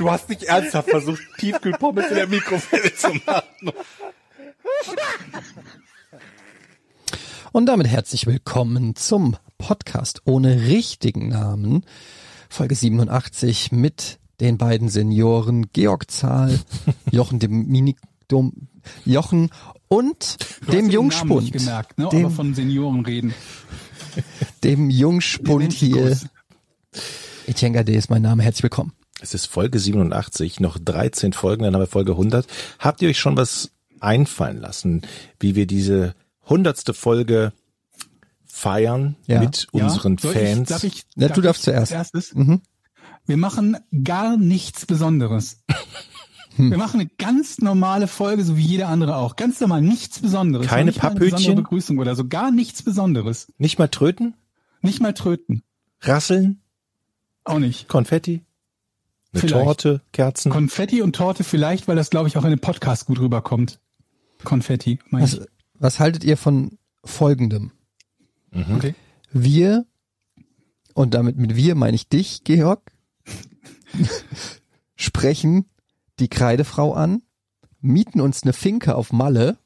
Du hast nicht ernsthaft versucht, Tiefkühlpommes in der Mikrowelle zu machen. Und damit herzlich willkommen zum Podcast ohne richtigen Namen, Folge 87 mit den beiden Senioren Georg Zahl, Jochen dem Minikdom, Jochen und Du dem Jungspund, nicht gemerkt, ne? dem, aber von Senioren reden. dem Jungspund hier. Etienne Gade ist mein Name, herzlich willkommen. Es ist Folge 87, noch 13 Folgen, dann haben wir Folge 100. Habt ihr euch schon was einfallen lassen, wie wir diese hundertste Folge feiern Ja. mit unseren Soll Fans? Ich, darf ich, Ja, darf du darfst ich zuerst. Erstes? Mhm. Wir machen gar nichts Besonderes. Hm. Wir machen eine ganz normale Folge, so wie jeder andere auch. Ganz normal, nichts Besonderes. Keine Papphütchen? besondere Begrüßung oder so. Gar nichts Besonderes. Nicht mal tröten? Nicht mal tröten. Rasseln? Auch nicht. Konfetti? Eine Vielleicht. Torte? Kerzen? Konfetti und Torte vielleicht, weil das, glaube ich, auch in dem Podcast gut rüberkommt. Konfetti, mein Was, ich. was haltet ihr von folgendem? Mhm. Okay. Wir, und damit mit wir meine ich dich, Georg, sprechen die Kreidefrau an, mieten uns eine Finke auf Malle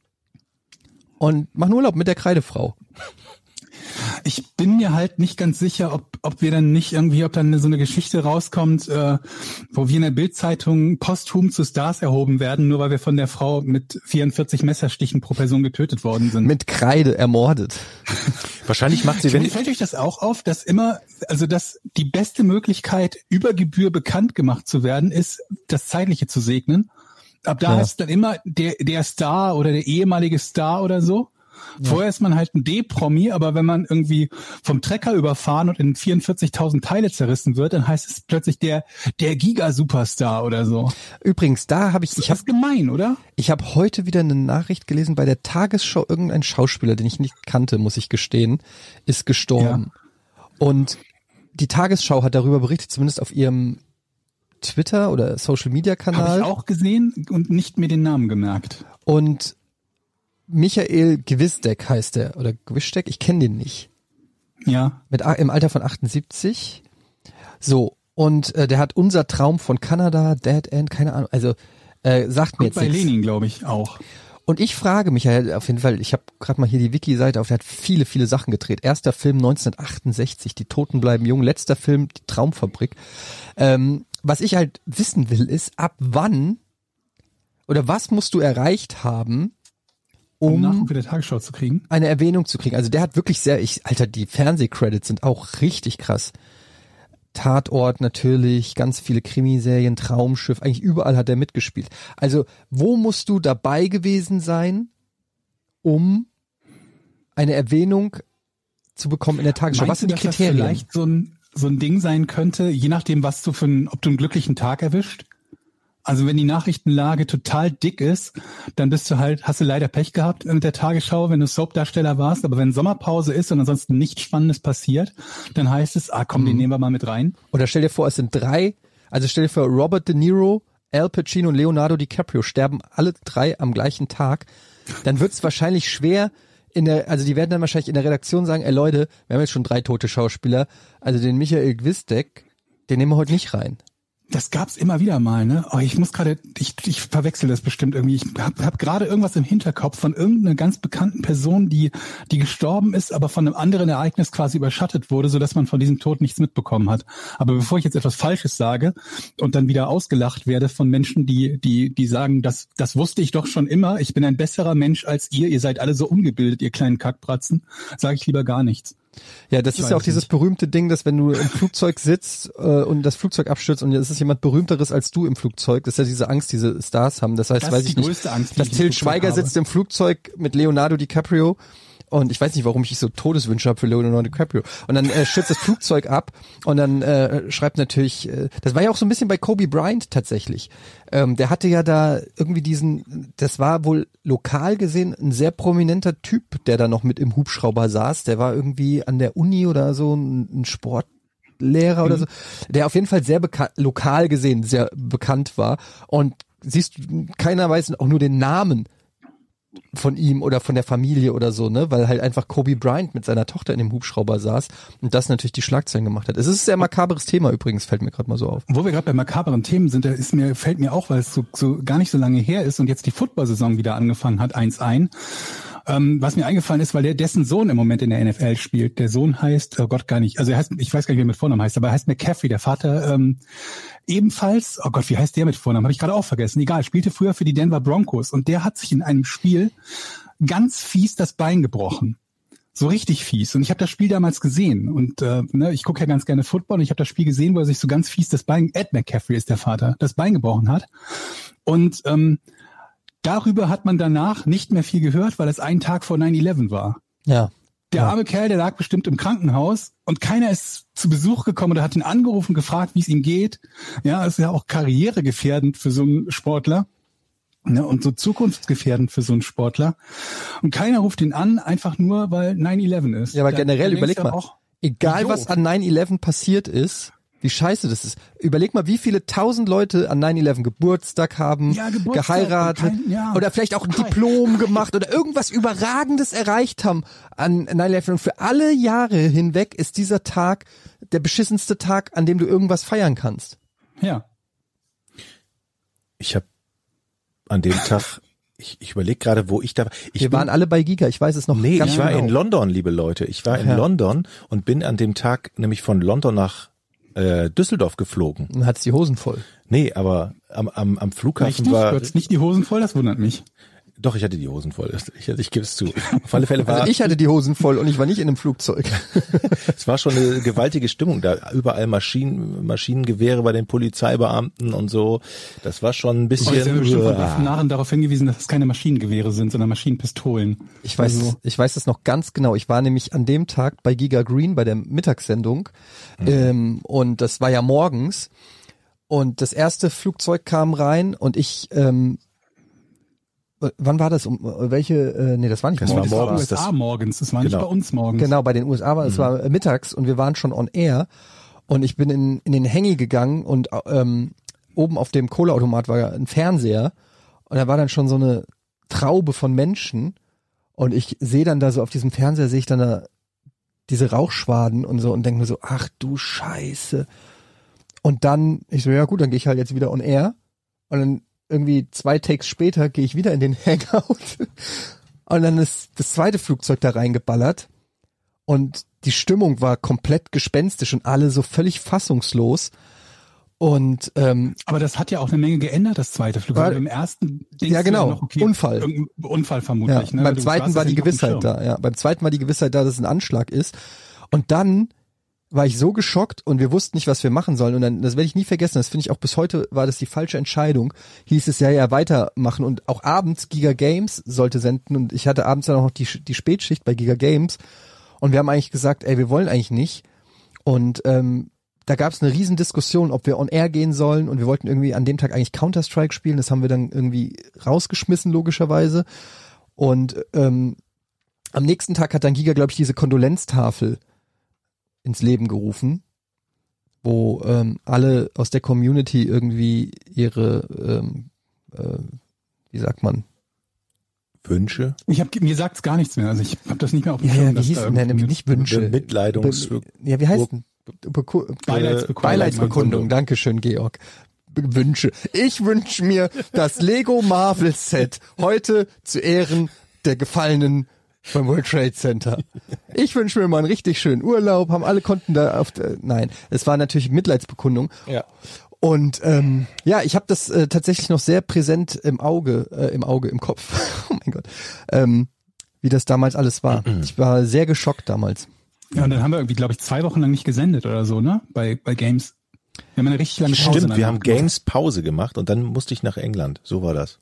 und machen Urlaub mit der Kreidefrau. Ich bin mir halt nicht ganz sicher, ob, ob wir dann nicht irgendwie, ob dann so eine Geschichte rauskommt, äh, wo wir in der Bildzeitung posthum zu Stars erhoben werden, nur weil wir von der Frau mit 44 Messerstichen pro Person getötet worden sind. Mit Kreide ermordet. Wahrscheinlich macht sie, wenn, Fällt euch das auch auf, dass immer, also dass die beste Möglichkeit, über Gebühr bekannt gemacht zu werden, ist, das Zeitliche zu segnen. Ab da Ja. heißt es dann immer der, der Star oder der ehemalige Star oder so. Vorher ist man halt ein D-Promi, aber wenn man irgendwie vom Trecker überfahren und in 44.000 Teile zerrissen wird, dann heißt es plötzlich der, der Giga-Superstar oder so. Übrigens, da habe ich, Ich ich habe gemein, oder? ich hab heute wieder eine Nachricht gelesen bei der Tagesschau, irgendein Schauspieler, den ich nicht kannte, muss ich gestehen, ist gestorben. Und die Tagesschau hat darüber berichtet, zumindest auf ihrem Twitter oder Social Media Habe Kanal. ich auch gesehen und nicht mir den Namen gemerkt. Und Michael Gewisdeck heißt er, oder Gewischdeck, ich kenne den nicht. Ja. Mit, Im Alter von 78. So, und äh, der hat unser Traum von Kanada, Dead End, keine Ahnung, also äh, sagt mir Und jetzt bei nichts. Lenin, glaube ich, auch. Und ich frage Michael, auf jeden Fall, ich habe gerade mal hier die Wiki-Seite auf, der hat viele, viele Sachen gedreht. Erster Film 1968, Die Toten bleiben jung. Letzter Film, Die Traumfabrik. Ähm, was ich halt wissen will, ist, ab wann oder was musst du erreicht haben, Um Nachruf der Tagesschau zu kriegen. eine Erwähnung zu kriegen. Also der hat wirklich sehr, ich, Alter, die Fernsehcredits sind auch richtig krass. Tatort natürlich, ganz viele Krimiserien, Traumschiff, eigentlich überall hat er mitgespielt. Also, wo musst du dabei gewesen sein, um eine Erwähnung zu bekommen in der Tagesschau? was Meinst sind du, die dass Kriterien? Das vielleicht so ein, so ein Ding sein könnte, je nachdem, was du für ein, ob du einen glücklichen Tag erwischt. Also wenn die Nachrichtenlage total dick ist, dann bist du halt, hast du leider Pech gehabt mit der Tagesschau, wenn du Soapdarsteller warst. Aber wenn Sommerpause ist und ansonsten nichts Spannendes passiert, dann heißt es, ah komm, Mhm. den nehmen wir mal mit rein. Oder stell dir vor, es sind drei, also stell dir vor, Robert De Niro, Al Pacino und Leonardo DiCaprio sterben alle drei am gleichen Tag. Dann wird es wahrscheinlich schwer in der, also die werden dann wahrscheinlich in der Redaktion sagen, ey Leute, wir haben jetzt schon drei tote Schauspieler, also den Michael Gwisdek, den nehmen wir heute nicht rein. Das gab's immer wieder mal, ne? Oh, ich muss gerade, ich, ich verwechsel das bestimmt irgendwie. Ich habe hab gerade irgendwas im Hinterkopf von irgendeiner ganz bekannten Person, die, die gestorben ist, aber von einem anderen Ereignis quasi überschattet wurde, so dass man von diesem Tod nichts mitbekommen hat. Aber bevor ich jetzt etwas Falsches sage und dann wieder ausgelacht werde von Menschen, die, die, die sagen, das, das wusste ich doch schon immer. Ich bin ein besserer Mensch als ihr. Ihr seid alle so ungebildet, ihr kleinen Kackbratzen. Sage ich lieber gar nichts. Ja, das Ich ist ja auch dieses nicht. berühmte Ding, dass wenn du im Flugzeug sitzt äh, und das Flugzeug abstürzt und es ist jemand berühmteres als du im Flugzeug, das ist ja diese Angst, diese Stars haben. Das heißt, Das weiß ich die nicht, Angst, dass Till Schweiger habe. sitzt im Flugzeug mit Leonardo DiCaprio und ich weiß nicht, warum ich so Todeswünsche habe für Leonardo DiCaprio. Und dann äh, stürzt das Flugzeug ab und dann äh, schreibt natürlich, äh, das war ja auch so ein bisschen bei Kobe Bryant tatsächlich. Ähm, der hatte ja da irgendwie diesen, das war wohl lokal gesehen ein sehr prominenter Typ, der da noch mit im Hubschrauber saß. Der war irgendwie an der Uni oder so ein, ein Sportlehrer oder so, der auf jeden Fall sehr bekannt, lokal gesehen sehr bekannt war. Und siehst du, keiner weiß auch nur den Namen von ihm oder von der Familie oder so, ne, weil halt einfach Kobe Bryant mit seiner Tochter in dem Hubschrauber saß und das natürlich die Schlagzeilen gemacht hat. Es ist ein sehr makaberes Thema übrigens, fällt mir gerade mal so auf. Wo wir gerade bei makaberen Themen sind, da ist mir, fällt mir auch, weil es so, so gar nicht so lange her ist und jetzt die Football-Saison wieder angefangen hat, eins ein. Ähm, was mir eingefallen ist, weil der dessen Sohn im Moment in der NFL spielt. Der Sohn heißt, oh Gott, gar nicht, also er heißt, ich weiß gar nicht, wie er mit Vornamen heißt, aber er heißt McCaffrey, der Vater ähm, ebenfalls, oh Gott, wie heißt der mit Vornamen? Habe ich gerade auch vergessen. Egal, spielte früher für die Denver Broncos und der hat sich in einem Spiel ganz fies das Bein gebrochen. So richtig fies. Und ich habe das Spiel damals gesehen. Und äh, ne, ich gucke ja ganz gerne Football und ich habe das Spiel gesehen, wo er sich so ganz fies das Bein, Ed McCaffrey ist der Vater, das Bein gebrochen hat. Und ähm, darüber hat man danach nicht mehr viel gehört, weil es ein Tag vor 9-11 war. Ja. Der Ja. arme Kerl, der lag bestimmt im Krankenhaus und keiner ist zu Besuch gekommen oder hat ihn angerufen, gefragt, wie es ihm geht. Ja, ist ja auch karrieregefährdend für so einen Sportler. Ne, und so zukunftsgefährdend für so einen Sportler. Und keiner ruft ihn an, einfach nur, weil 9-11 ist. Ja, aber Da- generell überleg mal, Auch, egal was an 9-11 passiert ist, wie scheiße das ist. Überleg mal, wie viele tausend Leute an 9-11 Geburtstag haben, Ja, Geburtstag geheiratet kein- ja. oder vielleicht auch ein Diplom gemacht oder irgendwas Überragendes erreicht haben an 9-11. Und für alle Jahre hinweg ist dieser Tag der beschissenste Tag, an dem du irgendwas feiern kannst. ja. Ich habe an dem Tag, ich, ich überlege gerade, wo ich da war. Ich Wir bin- waren alle bei Giga, ich weiß es noch Nee, ganz ich war genau. in London, liebe Leute. Ich war in Ja. London und bin an dem Tag nämlich von London nach äh, Düsseldorf geflogen. Und hat's die Hosen voll. Nee, aber am, am, am Flughafen Richtig? war. Du hattest nicht die Hosen voll, das wundert mich. Doch, ich hatte die Hosen voll. Ich, ich gebe es zu. Auf alle Fälle war Also ich hatte die Hosen voll und ich war nicht in einem Flugzeug. es war schon eine gewaltige Stimmung da. Überall Maschinen, Maschinengewehre bei den Polizeibeamten und so. Das war schon ein Und sie haben bisschen. bestimmt von. Narren darauf hingewiesen, dass es keine Maschinengewehre sind, sondern Maschinenpistolen. Ich weiß, Also, ich weiß das noch ganz genau. Ich war nämlich an dem Tag bei Giga Green bei der Mittagssendung ähm, und das war ja morgens und das erste Flugzeug kam rein und ich ähm, äh, wann war das? Um äh, welche? Äh, nee, das war nicht Das war morgens. morgens. USA morgens, das war nicht Genau. bei uns morgens. Genau, bei den USA war es war äh, mittags und wir waren schon on air und ich bin in, in den Hängi gegangen und ähm, oben auf dem Kohleautomat war ein Fernseher und da war dann schon so eine Traube von Menschen und ich sehe dann da so auf diesem Fernseher sehe ich dann da diese Rauchschwaden und so und denke mir so, ach du Scheiße. Und dann, ich so, ja gut, dann gehe ich halt jetzt wieder on air und dann irgendwie zwei Takes später gehe ich wieder in den Hangout und dann ist das zweite Flugzeug da reingeballert und die Stimmung war komplett gespenstisch und alle so völlig fassungslos. Und ähm, Aber das hat ja auch eine Menge geändert, das zweite Flugzeug. War- Beim ersten Ja, genau. noch, okay, Unfall. Unfall ja, vermutlich. ne? beim Du zweiten war die Gewissheit da. Ja, beim zweiten war die Gewissheit da, dass es ein Anschlag ist. Und dann war ich so geschockt und wir wussten nicht, was wir machen sollen. Und dann, das werde ich nie vergessen, das finde ich auch bis heute, war das die falsche Entscheidung. Hieß es ja, ja, weitermachen. Und auch abends Giga Games sollte senden. Und ich hatte abends dann auch noch die, die Spätschicht bei Giga Games. Und wir haben eigentlich gesagt, ey, wir wollen eigentlich nicht. Und ähm, da gab es eine riesen Diskussion, ob wir on air gehen sollen. Und wir wollten irgendwie an dem Tag eigentlich Counter-Strike spielen. Das haben wir dann irgendwie rausgeschmissen, logischerweise. Und ähm, am nächsten Tag hat dann Giga, glaube ich, diese Kondolenztafel ins Leben gerufen, wo ähm, alle aus der Community irgendwie ihre, ähm, äh, wie sagt man, Wünsche, Ich hab, mir sagt's gar nichts mehr. Also ich habe das nicht mehr auf dem ja, Schirm. ja, wie hieß da denn, nicht Wünsche, Bemitleidungs Be- ja, wie heißt denn? Beku Beileidsbekundung. Beileidsbekundung, Dankeschön, Georg. Be- Wünsche. Ich wünsche mir das Lego Marvel Set heute zu Ehren der Gefallenen beim World Trade Center. Ich wünsche mir mal einen richtig schönen Urlaub, haben alle konnten da auf der, nein, es war natürlich Mitleidsbekundung. Ja. Und ähm, ja, ich habe das äh, tatsächlich noch sehr präsent im Auge, äh, im Auge, im Kopf. oh mein Gott. Ähm, wie das damals alles war. Ich war sehr geschockt damals. Ja, und dann haben wir irgendwie, glaube ich, zwei Wochen lang nicht gesendet oder so, ne? Bei, bei Games. Wir haben eine richtig lange Pause. Stimmt, wir haben gemacht. Games Pause gemacht und dann musste ich nach England. So war das.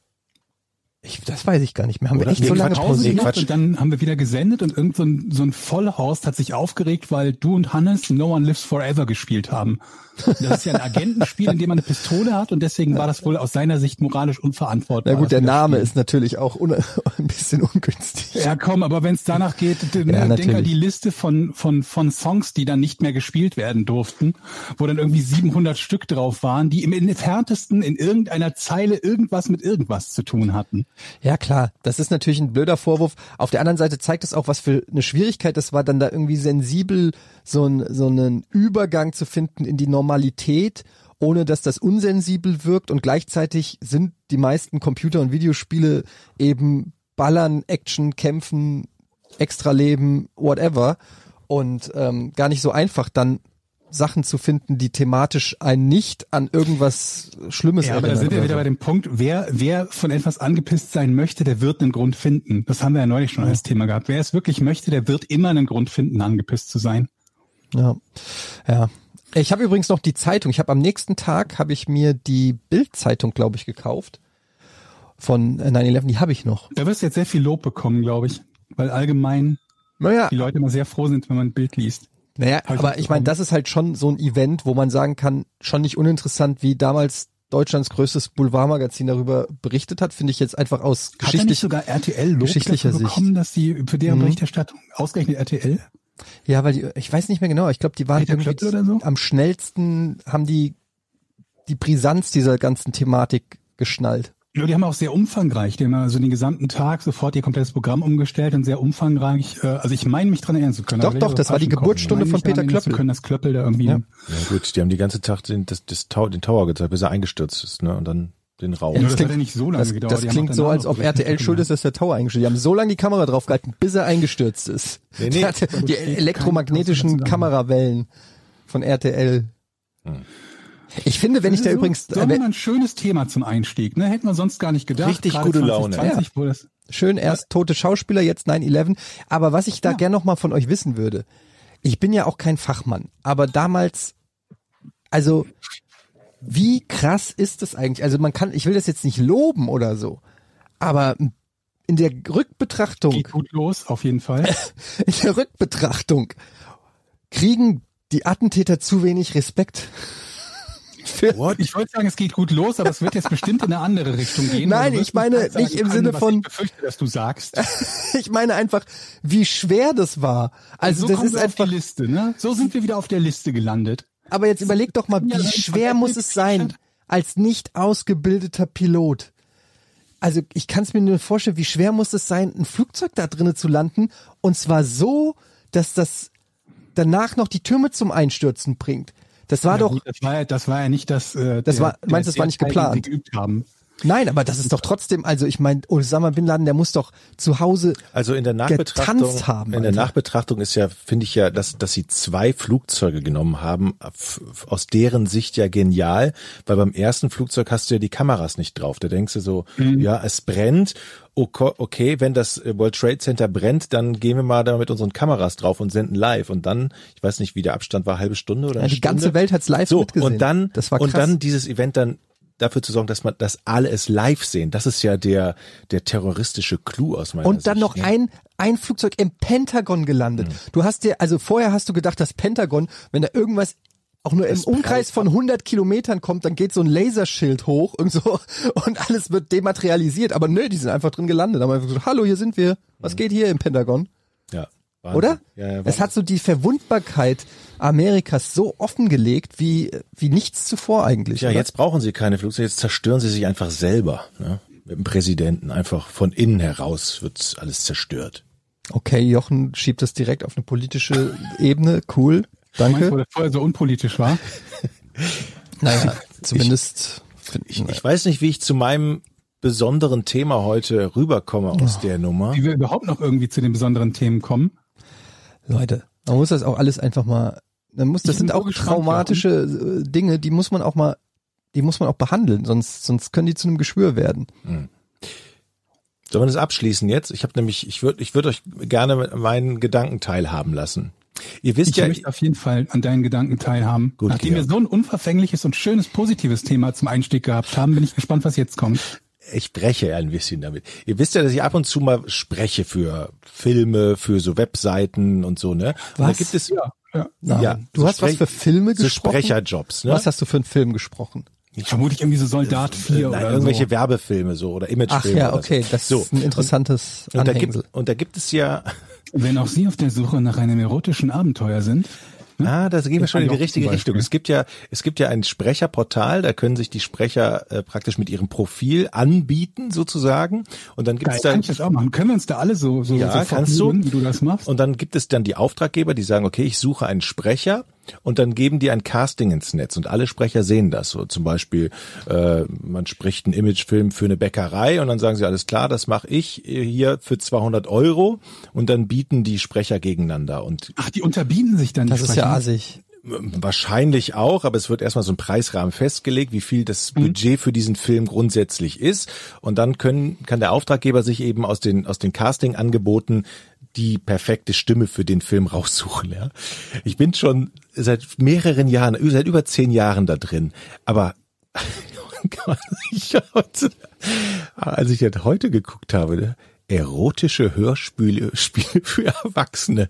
Ich, das weiß ich gar nicht mehr. Haben wir Oder? echt Nee, so lange Pause gemacht Quatsch. und dann haben wir wieder gesendet und irgend so ein, so ein Vollhorst hat sich aufgeregt, weil du und Hannes No One Lives Forever gespielt haben. Das ist ja ein Agentenspiel, in dem man eine Pistole hat und deswegen war das wohl aus seiner Sicht moralisch unverantwortbar. Na gut, der wir Name spielen. ist natürlich auch un ein bisschen ungünstig. Ja, komm, aber wenn es danach geht, d- Ja, ne, denk an die Liste von, von, von Songs, die dann nicht mehr gespielt werden durften, wo dann irgendwie 700 Stück drauf waren, die im entferntesten in irgendeiner Zeile irgendwas mit irgendwas zu tun hatten. Ja klar, das ist natürlich ein blöder Vorwurf. Auf der anderen Seite zeigt es auch, was für eine Schwierigkeit das war, dann da irgendwie sensibel so, ein, so einen Übergang zu finden in die Normalität, ohne dass das unsensibel wirkt und gleichzeitig sind die meisten Computer- und Videospiele eben Ballern, Action, Kämpfen, Extraleben, whatever und ähm, gar nicht so einfach dann Sachen zu finden, die thematisch einen nicht an irgendwas Schlimmes Ja, aber da erinnern. sind wir wieder so. bei dem Punkt, wer, wer von etwas angepisst sein möchte, der wird einen Grund finden. Das haben wir ja neulich schon als Thema gehabt. Wer es wirklich möchte, der wird immer einen Grund finden, angepisst zu sein. Ja, ja. Ich habe übrigens noch die Zeitung. Ich habe am nächsten Tag habe ich mir die Bild-Zeitung, glaube ich, gekauft von äh, 9/11. Die habe ich noch. Da wirst du jetzt sehr viel Lob bekommen, glaube ich. Weil allgemein Naja, die Leute immer sehr froh sind, wenn man ein Bild liest. Naja, aber ich meine, das ist halt schon so ein Event, wo man sagen kann, schon nicht uninteressant, wie damals Deutschlands größtes Boulevardmagazin darüber berichtet hat, finde ich jetzt einfach aus Hat nicht geschichtlich. sogar RTL Lob geschichtlicher dafür bekommen, Sicht. dass die für deren Mhm. Berichterstattung ausgerechnet RTL? Ja, weil die, ich weiß nicht mehr genau. Ich glaube, die waren Peter irgendwie so? am schnellsten haben die die Brisanz dieser ganzen Thematik geschnallt. Ja, die haben auch sehr umfangreich. Die haben also den gesamten Tag sofort ihr komplettes Programm umgestellt und sehr umfangreich. Äh, also ich meine mich dran erinnern zu können. Doch, aber doch, das war die. Geburtsstunde von Peter Klöppel. können, dass Klöppel da irgendwie Ja. Ja gut, die haben die ganze Tag den, das, das, Tau- den Tower gezeigt, bis er eingestürzt ist, ne? Und dann den Raum. Ja, das das, klingt- hat ja nicht so lange Das, gedauert. das Die klingt so, als ob RTL schuld ist, dass der Tower eingestürzt ist. Die haben so lange die Kamera draufgehalten, bis er eingestürzt ist. Nee, nee. Die kein elektromagnetischen. Kamerawellen von RTL. Ich finde, wenn ich da So, übrigens, So, so äh, ein schönes Thema zum Einstieg. Ne? Hätten wir sonst gar nicht gedacht. Richtig Gerade gute Laune. 2020, wo das schön erst tote Schauspieler, jetzt 9-11. Aber was ich da Ja. gern noch mal von euch wissen würde, ich bin ja auch kein Fachmann, aber damals, also, wie krass ist das eigentlich? Also man kann, ich will das jetzt nicht loben oder so, aber in der Rückbetrachtung, geht gut los, auf jeden Fall. in der Rückbetrachtung kriegen die Attentäter zu wenig Respekt. What? Ich wollte sagen, es geht gut los, aber es wird jetzt bestimmt in eine andere Richtung gehen. Nein, ich meine nicht nicht im Sinne von- Ich befürchte, dass du sagst. ich meine einfach, wie schwer das war. Also so das ist einfach, die Liste, ne? So sind wir wieder auf der Liste gelandet. aber jetzt überleg doch mal, wie schwer muss es sein, als nicht ausgebildeter Pilot. Also ich kann es mir nur vorstellen, wie schwer muss es sein, ein Flugzeug da drinnen zu landen und zwar so, dass das danach noch die Türme zum Einstürzen bringt. Das war Ja, doch, gut, das war ja, das war ja nicht das. Äh, Das der- war- meinst du, das war nicht geplant? Geübt haben. Nein, aber das ist doch trotzdem, also ich meine, Osama Bin Laden, der muss doch zu Hause Also in der Nachbetrachtung, getanzt haben, in der Alter. Nachbetrachtung ist ja, finde ich ja, dass, dass sie zwei Flugzeuge genommen haben, aus deren Sicht ja genial, weil beim ersten Flugzeug hast du ja die Kameras nicht drauf. Da denkst du so, ja, es brennt. Okay, okay, wenn das äh, World Trade Center brennt, dann gehen wir mal da mit unseren Kameras drauf und senden live. Und dann, ich weiß nicht, wie der Abstand war, halbe Stunde oder Ja, eine die Stunde. ganze Welt hat's live so, mitgesehen. Und dann, Das war und krass. dann dieses Event dann dafür zu sorgen, dass man, dass alle es live sehen. Das ist ja der, der terroristische Clou aus meiner Und dann Sicht, noch ne? ein, ein Flugzeug im Pentagon gelandet. Mhm. Du hast dir, also vorher hast du gedacht, das Pentagon, wenn da irgendwas auch nur im Das Umkreis prallt von 100 Kilometern kommt, dann geht so ein Laserschild hoch und so und alles wird dematerialisiert. Aber nö, die sind einfach drin gelandet. Haben einfach gesagt, hallo, hier sind wir. Was geht hier im Pentagon? Ja, Wahnsinn. Oder? Ja, ja, es hat so die Verwundbarkeit Amerikas so offengelegt wie, wie nichts zuvor eigentlich. Ja, oder? jetzt brauchen sie keine Flugzeuge, jetzt zerstören sie sich einfach selber. Ne? Mit dem Präsidenten. Einfach von innen heraus wird alles zerstört. Okay, Jochen schiebt das direkt auf eine politische Ebene. Cool. Meinst du, Danke. weil das vorher so unpolitisch war? Naja, zumindest. Ich, ich weiß nicht, wie ich zu meinem besonderen Thema heute rüberkomme aus der Nummer. Wie wir überhaupt noch irgendwie zu den besonderen Themen kommen. Leute, man muss das auch alles einfach mal, man muss, das sind so auch gespannt, traumatische äh, Dinge, die muss man auch mal, die muss man auch behandeln, sonst, sonst können die zu einem Geschwür werden. Sollen wir das abschließen jetzt? Ich habe nämlich, ich würde ich würd euch gerne meinen Gedanken teilhaben lassen. Ihr wisst Ich ja, möchte auf jeden Fall an deinen Gedanken teilhaben. Gut, Nachdem wir Georg. so ein unverfängliches und schönes positives Thema zum Einstieg gehabt haben, bin ich gespannt, was jetzt kommt. ich breche ja ein bisschen damit. Ihr wisst ja, dass ich ab und zu mal spreche für Filme, für so Webseiten und so, ne? Und da Was? gibt es Ja, ja. Ja, du so hast was für Filme so gesprochen? Sprecherjobs, ne? Was hast du für einen Film gesprochen? Vermutlich irgendwie so Soldat 4 Nein, oder irgendwelche so. Werbefilme so oder Ach Imagefilme. ja, oder okay, so. das so. ist ein interessantes und da, gibt, Anhängsel. und da gibt es ja, Wenn auch Sie auf der Suche nach einem erotischen Abenteuer sind, ah, da gehen wir schon in die richtige Richtung. Es gibt ja, es gibt ja ein Sprecherportal, da können sich die Sprecher äh, praktisch mit ihrem Profil anbieten sozusagen. Und dann gibt es kann da ich das auch machen. Können wir uns da alle so, so, Ja, so kannst du. wie du das machst? Und dann gibt es dann die Auftraggeber, die sagen, okay, ich suche einen Sprecher und dann geben die ein Casting ins Netz und alle Sprecher sehen das. So zum Beispiel, äh, man spricht einen Imagefilm für eine Bäckerei und dann sagen sie, alles klar, das mache ich hier für 200 Euro und dann bieten die Sprecher gegeneinander und Ach, die unterbieten sich dann. die Das ist ja assig. Wahrscheinlich auch, aber es wird erstmal so ein Preisrahmen festgelegt, wie viel das Budget für diesen Film grundsätzlich ist. Und dann können, kann der Auftraggeber sich eben aus den, aus den Casting-Angeboten die perfekte Stimme für den Film raussuchen. Ja. Ich bin schon seit mehreren Jahren, seit über zehn Jahren da drin. Aber als ich jetzt heute geguckt habe, ne, erotische Hörspiele Spiele für Erwachsene,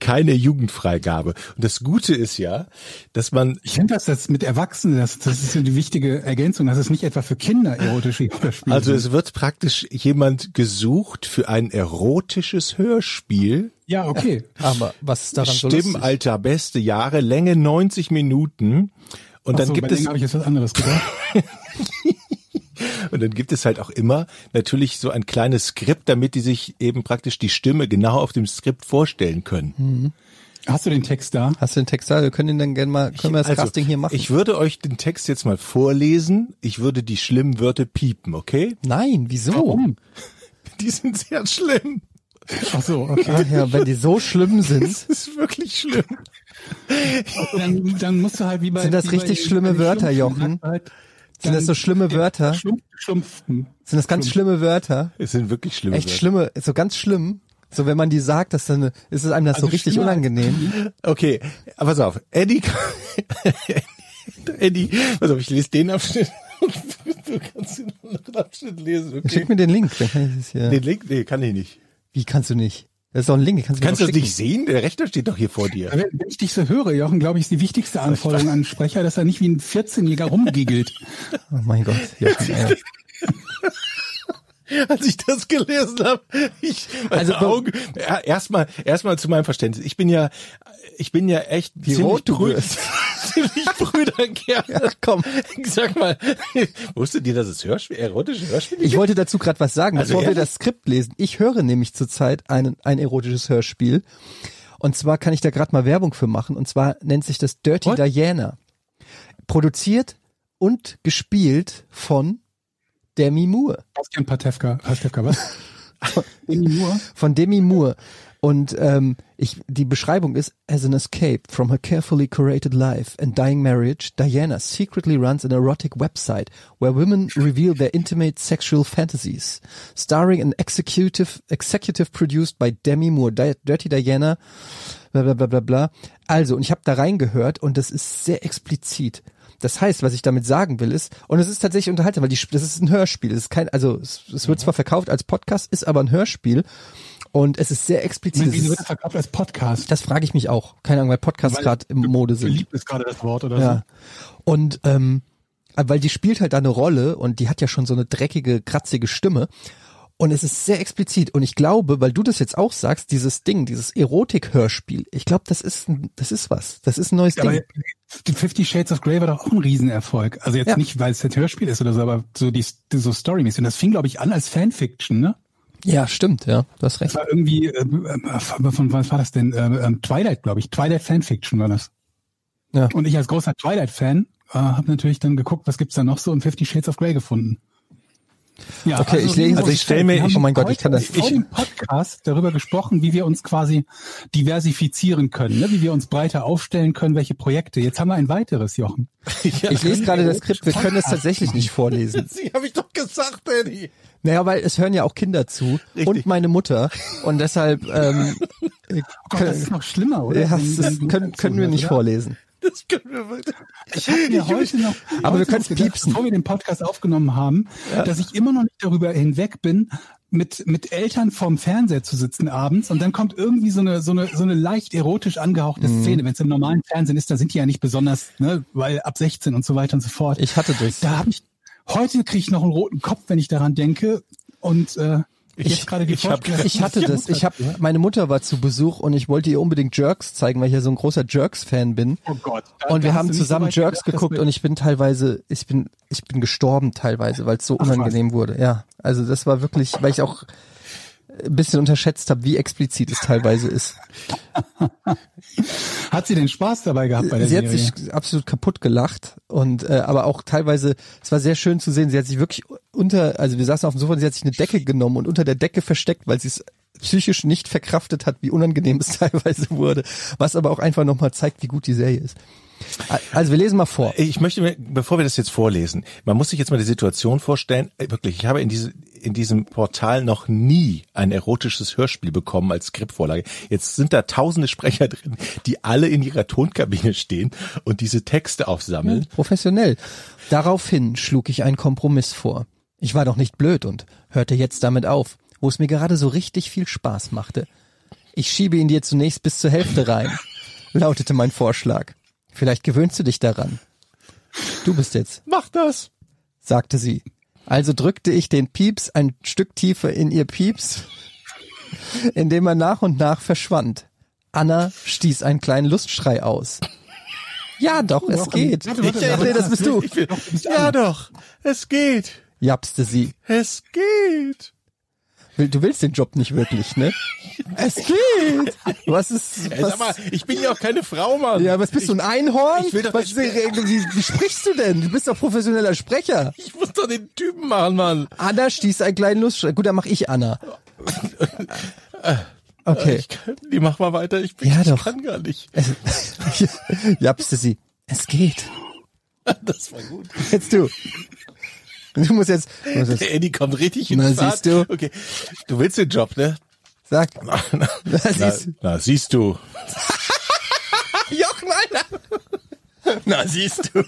keine Jugendfreigabe. Und das Gute ist ja, dass man Ich finde, dass das mit Erwachsenen, das, das ist ja die wichtige Ergänzung, dass es nicht etwa für Kinder erotische Hörspiele also es wird praktisch jemand gesucht für ein erotisches Hörspiel. Ja, okay. Aber was ist daran so lustig? Stimmalter, beste Jahre, Länge 90 Minuten. Und dann Ach so, gibt bei es habe ich jetzt was anderes gedacht. und dann gibt es halt auch immer natürlich so ein kleines Skript, damit die sich eben praktisch die Stimme genau auf dem Skript vorstellen können. Hast du den Text da? Hast du den Text da? Wir können den dann gerne mal, können wir das Also, Casting hier machen? Ich würde euch den Text jetzt mal vorlesen. Ich würde die schlimmen Wörter piepen, okay? Nein, wieso? Die sind sehr schlimm. Ach so, okay. Ach ja, wenn die so schlimm sind. Das ist wirklich schlimm. Dann, dann musst du halt wie bei Sind das bei richtig schlimme bei den Wörter, Jochen? halt Sind das so schlimme Wörter? Schlumpf, Schlumpfen. Sind das ganz schlimme Wörter? Es sind wirklich schlimme Echt Wörter. schlimme, so ganz schlimm. So wenn man die sagt, dass dann ist es einem das so Also richtig schlimmer als- unangenehm. Okay, aber pass auf. Eddie, Eddie, pass auf, ich lese den Abschnitt. Du kannst den anderen Abschnitt lesen, okay? Schick mir den Link, dann kann ich das hier. Den Link, nee, kann ich nicht. Wie kannst du nicht? Das ist doch ein Link, kannst du Kannst du das nicht sehen? Der Rechner steht doch hier vor dir. Wenn ich dich so höre, Jochen, glaube ich, ist die wichtigste Anforderung an einen Sprecher, dass er nicht wie ein 14-Jähriger rumgiggelt. Oh mein Gott. Jochen. Als ich das gelesen habe, ich, Also, also Augen, ja, erstmal, erstmal zu meinem Verständnis. Ich bin ja, ich bin ja echt Wie ziemlich rot du ziemlich Brüderkern. Ja, komm. Sag mal, wusstet ihr, dass es Hörspiel, erotische Hörspiele Ich wollte dazu gerade was sagen, Also bevor wir ehrlich? das Skript lesen. Ich höre nämlich zurzeit ein, ein erotisches Hörspiel. Und zwar kann ich da gerade mal Werbung für machen. Und zwar nennt sich das Dirty What? Diana. Produziert und gespielt von Demi Moore. Bastian Patewka, Pastewka, was? Demi Moore. Von Demi Moore. Und ähm, ich, die Beschreibung ist, as an escape from her carefully curated life and dying marriage, Diana secretly runs an erotic website where women reveal their intimate sexual fantasies. Starring an executive, executive produced by Demi Moore, Di Dirty Diana, bla bla bla bla bla. Also, und ich habe da reingehört und das ist sehr explizit. Das heißt, was ich damit sagen will, ist, und es ist tatsächlich unterhaltsam, weil die, das ist ein Hörspiel. Es ist kein, also es, es wird zwar verkauft als Podcast, ist aber ein Hörspiel. Und es ist sehr explizit. Wieso Es wird das verkauft als Podcast? das frage ich mich auch. Keine Ahnung, weil Podcasts gerade im Mode sind. Beliebt ist gerade das Wort oder Ja. Und ähm, weil die spielt halt da eine Rolle und die hat ja schon so eine dreckige, kratzige Stimme. Und es ist sehr explizit. Und ich glaube, weil du das jetzt auch sagst, dieses Ding, dieses Erotik-Hörspiel, ich glaube, das ist ein, das ist was. Das ist ein neues so. Aber Ding. die Fifty Shades of Grey war doch auch ein Riesenerfolg. Also jetzt Ja. nicht, weil es ein Hörspiel ist oder so, aber so die, die so Storymäßig. Und das fing, glaube ich, an als Fanfiction, ne? Ja, stimmt, ja. Du hast recht. Das war irgendwie, äh, äh, von was war das denn? Äh, äh, Twilight, glaube ich. Twilight Fanfiction war das. Ja. Und ich als großer Twilight-Fan äh, habe natürlich dann geguckt, was gibt's da noch so und Fifty Shades of Grey gefunden. Ja, Okay, ich lese- also ich stell mir- haben oh mein Gott, ich kann das- ich- dem Podcast darüber gesprochen, wie wir uns quasi diversifizieren können, ne? wie wir uns breiter aufstellen können, welche Projekte. Jetzt haben wir ein weiteres, Jochen. Ich lese gerade das Skript, wir können es tatsächlich nicht vorlesen. Sie habe ich doch gesagt, Eddie. Naja, weil es hören ja auch Kinder zu und meine Mutter. Und deshalb ähm, Oh Gott, das ist noch schlimmer, oder? ja, das können, können wir nicht oder? vorlesen. Das können wir weiter. Ich habe mir heute noch, Aber wir heute können's noch gedacht, piepsen. bevor wir den Podcast aufgenommen haben, dass ich immer noch nicht darüber hinweg bin, mit, mit Eltern vorm Fernseher zu sitzen abends und dann kommt irgendwie so eine, so eine, so eine leicht erotisch angehauchte Mhm. Szene. Wenn es im normalen Fernsehen ist, da sind die ja nicht besonders, ne, weil ab 16 und so weiter und so fort. Ich hatte das. Da habe ich, heute kriege ich noch einen roten Kopf, wenn ich daran denke und äh, die ich hab- Ich hatte das. Ich habe meine Mutter war zu Besuch und ich wollte ihr unbedingt Jerks zeigen, weil ich ja so ein großer Jerks-Fan bin. Oh Gott. Und wir haben so zusammen weit Jerks geguckt und ich bin teilweise, ich bin, ich bin gestorben teilweise, weil es so Ach, unangenehm wurde. Ja, also das war wirklich, weil ich auch ein bisschen unterschätzt habe, wie explizit es teilweise ist. Hat sie den Spaß dabei gehabt bei der Sie hat Serie? sich absolut kaputt gelacht und äh, aber auch teilweise, es war sehr schön zu sehen, sie hat sich wirklich unter, also wir saßen auf dem Sofa und sie hat sich eine Decke genommen und unter der Decke versteckt, weil sie es psychisch nicht verkraftet hat, wie unangenehm es teilweise wurde, was aber auch einfach nochmal zeigt, wie gut die Serie ist. Also wir lesen mal vor. Ich möchte mir, bevor wir das jetzt vorlesen, man muss sich jetzt mal die Situation vorstellen, äh, wirklich, ich habe in, diese, in diesem Portal noch nie ein erotisches Hörspiel bekommen als Skriptvorlage. Jetzt sind da tausende Sprecher drin, die alle in ihrer Tonkabine stehen und diese Texte aufsammeln. Professionell. Daraufhin schlug ich einen Kompromiss vor. Ich war doch nicht blöd und hörte jetzt damit auf, wo es mir gerade so richtig viel Spaß machte. Ich schiebe ihn dir zunächst bis zur Hälfte rein, lautete mein Vorschlag. Vielleicht gewöhnst du dich daran. Du bist jetzt, Mach das! sagte sie. Also drückte ich den Pieps ein Stück tiefer in ihr Pieps, indem er nach und nach verschwand. Anna stieß einen kleinen Lustschrei aus. Ja, doch, es Doch, geht. warte, warte, Ich, warte, nee, das bist du. Ja doch, es geht, japste sie. es geht. Du willst den Job nicht wirklich, ne? Es geht! Was ist, was, sag mal, ich bin ja auch keine Frau, Mann. ja, was bist du, ein Einhorn? ich will doch was, nicht- wie, wie sprichst du denn? Du bist doch professioneller Sprecher. Ich muss doch den Typen machen, Mann. Anna stieß einen kleinen Lustschrei. Gut, dann mach ich Anna. Okay. Ich kann, die mach mal weiter, ich, bin, Ja, ich doch. kann gar nicht. Japste sie. Es geht. Das war gut. Jetzt du. Du musst jetzt, du musst jetzt Der Eddie kommt richtig in Na, Fahrt. siehst du. Okay, du willst den Job, ne? sag. Na, Na, na, siehst, na siehst du. Jochen, Alter. Na, siehst du.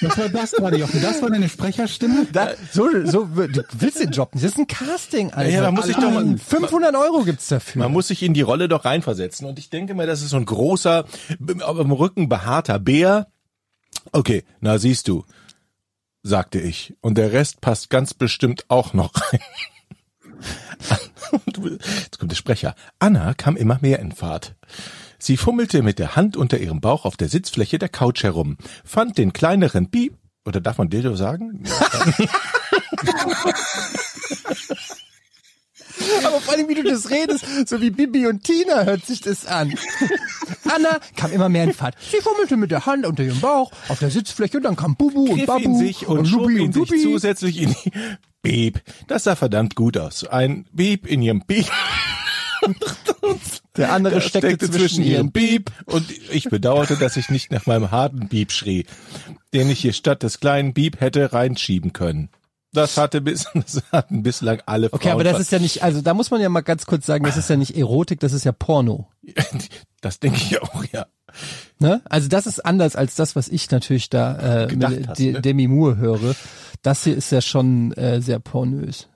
Was war das gerade, Jochen? Das war deine Sprecherstimme? Da, so, so, du willst den Job nicht. Das ist ein Casting, Alter. Ja, da muss ich doch mal- 500 Euro gibt's dafür. Man muss sich in die Rolle doch reinversetzen. Und ich denke mal, das ist so ein großer, am Rücken behaarter Bär. Okay, na siehst du, sagte ich. Und der Rest passt ganz bestimmt auch noch rein. Jetzt kommt der Sprecher. Anna kam immer mehr in Fahrt. Sie fummelte mit der Hand unter ihrem Bauch auf der Sitzfläche der Couch herum, fand den kleineren Piep, oder darf man Dildo sagen? Aber vor allem, wie du das redest, so wie Bibi und Tina hört sich das an. Anna kam immer mehr in Fahrt. Sie fummelte mit der Hand unter ihrem Bauch auf der Sitzfläche und dann kam Bubu und griff Babu sich und, schob Lubi und Lubi. zusätzlich in die Beep. Das sah verdammt gut aus. Ein Beep in ihrem Beep. Der andere Das steckte, zwischen ihren Beep und ich bedauerte, dass ich nicht nach meinem harten Beep schrie, den ich hier statt des kleinen Beep hätte reinschieben können. Das hatte bis, das hatten bislang alle Okay, Frauen. aber das ist ja nicht, also da muss man ja mal ganz kurz sagen, das ist ja nicht Erotik, das ist ja Porno. das denke ich auch, ja. Ne? Also das ist anders als das, was ich natürlich da äh, mit hast, De ne? Demi Moore höre. Das hier ist ja schon äh, sehr pornös.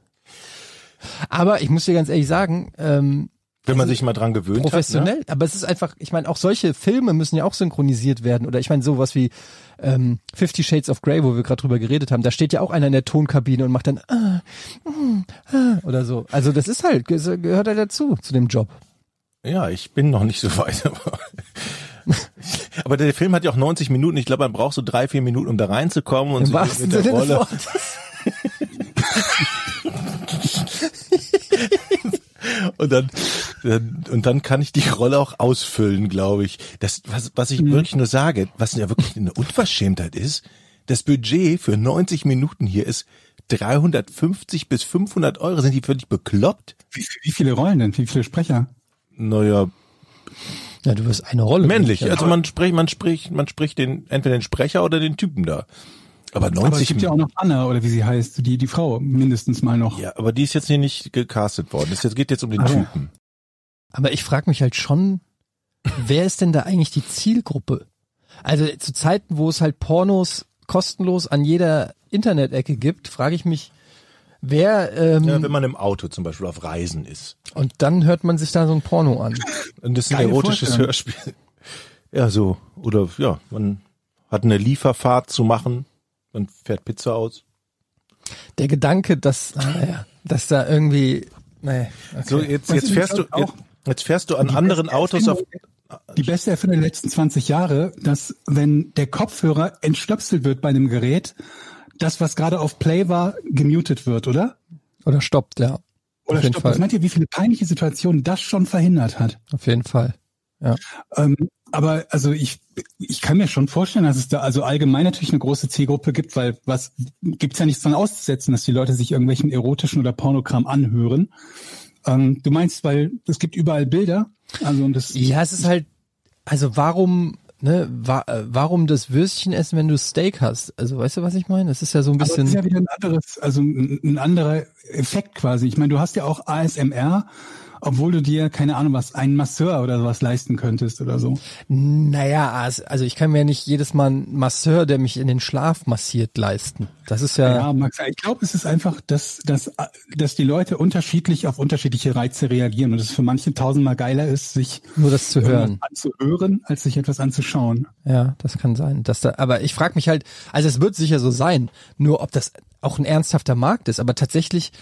Aber ich muss dir ganz ehrlich sagen, ähm, Wenn man sich mal dran gewöhnt professionell, hat. Ne? aber es ist einfach, ich meine, auch solche Filme müssen ja auch synchronisiert werden. Oder ich meine, sowas wie ähm, Fifty Shades of Grey, wo wir gerade drüber geredet haben, da steht ja auch einer in der Tonkabine und macht dann ah, mm, ah, oder so. Also das ist halt, gehört halt dazu, zu dem Job. Ja, ich bin noch nicht so weit. Aber, aber der Film hat ja auch 90 Minuten. Ich glaube, man braucht so drei, vier Minuten, um da reinzukommen und Im sich mit der Rolle. Wortes. Und dann, dann, und dann kann ich die Rolle auch ausfüllen, glaube ich. Das, was, was ich Mhm. wirklich nur sage, was ja wirklich eine Unverschämtheit ist, das Budget für 90 Minuten hier ist 350 bis 500 Euro. Sind die völlig bekloppt? Wie, wie viele Rollen denn? Wie viele Sprecher? Naja, Ja, du wirst eine Rolle. männlich. Also man spricht, man spricht, man spricht den, entweder den Sprecher oder den Typen da. Aber Aber es 90 gibt ja auch noch Anna, oder wie sie heißt, die, die Frau, mindestens mal noch. Ja, aber die ist jetzt hier nicht gecastet worden. Es geht jetzt um den Ah, ja. Typen. Aber ich frage mich halt schon, wer ist denn da eigentlich die Zielgruppe? Also zu Zeiten, wo es halt Pornos kostenlos an jeder Internetecke gibt, frage ich mich, wer ähm, Ja, wenn man im Auto zum Beispiel auf Reisen ist. und dann hört man sich da so ein Porno an. Und das ist ein Geile erotisches Vorstellung. Hörspiel. Ja, so. Oder ja, man hat eine Lieferfahrt zu machen, man fährt Pizza aus. Der Gedanke, dass, naja, dass da irgendwie, nee, okay. So, jetzt, jetzt fährst du, jetzt, jetzt fährst du an anderen Autos auf, Die beste Erfindung der letzten 20 Jahre, dass wenn der Kopfhörer entstöpselt wird bei einem Gerät, das, was gerade auf Play war, gemutet wird, oder? oder stoppt, ja. Oder auf jeden stopp, Fall. was meint ihr, wie viele peinliche Situationen das schon verhindert hat? Auf jeden Fall. Ja. Ähm, aber also ich, ich kann mir schon vorstellen, dass es da also allgemein natürlich eine große Zielgruppe gibt, weil was gibt's ja nichts dran auszusetzen, dass die Leute sich irgendwelchen erotischen oder Pornogramm anhören. Ähm, du meinst, weil es gibt überall Bilder, also und das Ja, es ist halt, also warum, ne, wa äh, warum das Würstchen essen, wenn du Steak hast? Also weißt du, was ich meine? Es ist ja so ein Aber das bisschen. ist ja wieder ein anderes, also ein, ein anderer Effekt quasi. Ich meine, du hast ja auch ASMR, obwohl du dir, keine Ahnung was, einen Masseur oder sowas leisten könntest oder so. Naja, also ich kann mir nicht jedes Mal einen Masseur, der mich in den Schlaf massiert, leisten. Das ist ja, Ja, Max, ich glaube, es ist einfach, dass, dass, dass die Leute unterschiedlich auf unterschiedliche Reize reagieren und es für manche tausendmal geiler ist, sich nur das zu hören. anzuhören, als sich etwas anzuschauen. Ja, das kann sein. Dass da, aber ich frage mich halt, also es wird sicher so sein, nur ob das auch ein ernsthafter Markt ist. Aber tatsächlich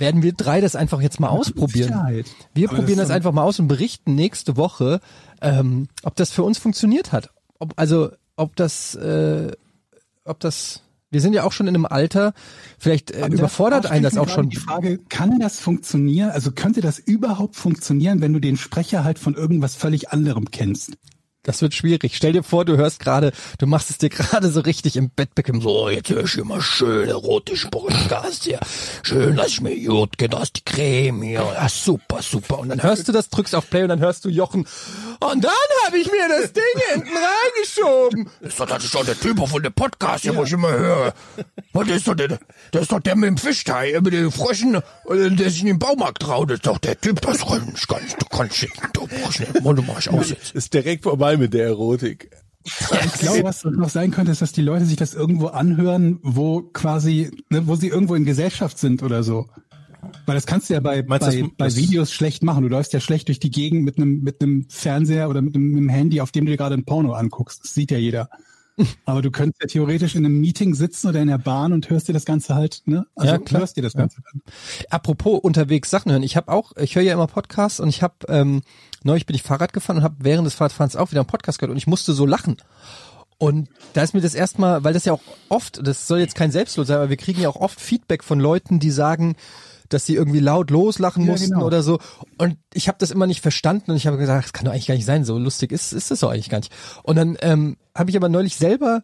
werden wir drei das einfach jetzt mal ausprobieren. Sicherheit. Wir Aber probieren das das, einfach mal aus und berichten nächste Woche, ähm, ob das für uns funktioniert hat. Ob, also ob das, äh, ob das, wir sind ja auch schon in einem Alter, vielleicht äh, überfordert einen das auch schon. Die Frage, kann das funktionieren? Also könnte das überhaupt funktionieren, wenn du den Sprecher halt von irgendwas völlig anderem kennst? Das wird schwierig. Stell dir vor, du hörst gerade, du machst es dir gerade so richtig im Bett bekommen. So, jetzt höre ich immer schön erotisch Podcast hier. Schön, lass ich mir gut aus die Creme hier. Ja, super, super. Und dann hörst du das, drückst auf Play und dann hörst du Jochen. Und dann habe ich mir das Ding hinten reingeschoben. Das ist doch, das ist doch der Typ von dem Podcast, hier, wo ich immer höre. Was ist doch der, das ist doch der mit dem Fischteil, äh, mit den Fröschen, äh, der sich in den Baumarkt traut. Das ist doch der Typ, das kann ich gar nicht, du kannst nicht, du brauchst nicht, du mach ich aus jetzt. ist direkt vorbei mit der Erotik. Ich glaube, was noch sein könnte, ist, dass die Leute sich das irgendwo anhören, wo quasi, ne, wo sie irgendwo in Gesellschaft sind oder so. Weil das kannst du ja bei, Meinst bei, das- bei Videos schlecht machen. Du läufst ja schlecht durch die Gegend mit einem, mit einem Fernseher oder mit einem, mit einem Handy, auf dem du dir gerade ein Porno anguckst. Das sieht ja jeder. Aber du könntest ja theoretisch in einem Meeting sitzen oder in der Bahn und hörst dir das Ganze halt, ne? Also Ja, klar. hörst dir das Ganze an. Apropos unterwegs Sachen hören. Ich habe auch, ich höre ja immer Podcasts und ich habe ähm, neulich bin ich Fahrrad gefahren und habe während des Fahrradfahrens auch wieder einen Podcast gehört und ich musste so lachen. Und da ist mir das erstmal, weil das ja auch oft, das soll jetzt kein Selbstlos sein, aber wir kriegen ja auch oft Feedback von Leuten, die sagen, dass sie irgendwie laut loslachen Ja, mussten genau. oder so. Und ich habe das immer nicht verstanden und ich habe gesagt, das kann doch eigentlich gar nicht sein, so lustig ist, ist das doch eigentlich gar nicht. Und dann ähm, habe ich aber neulich selber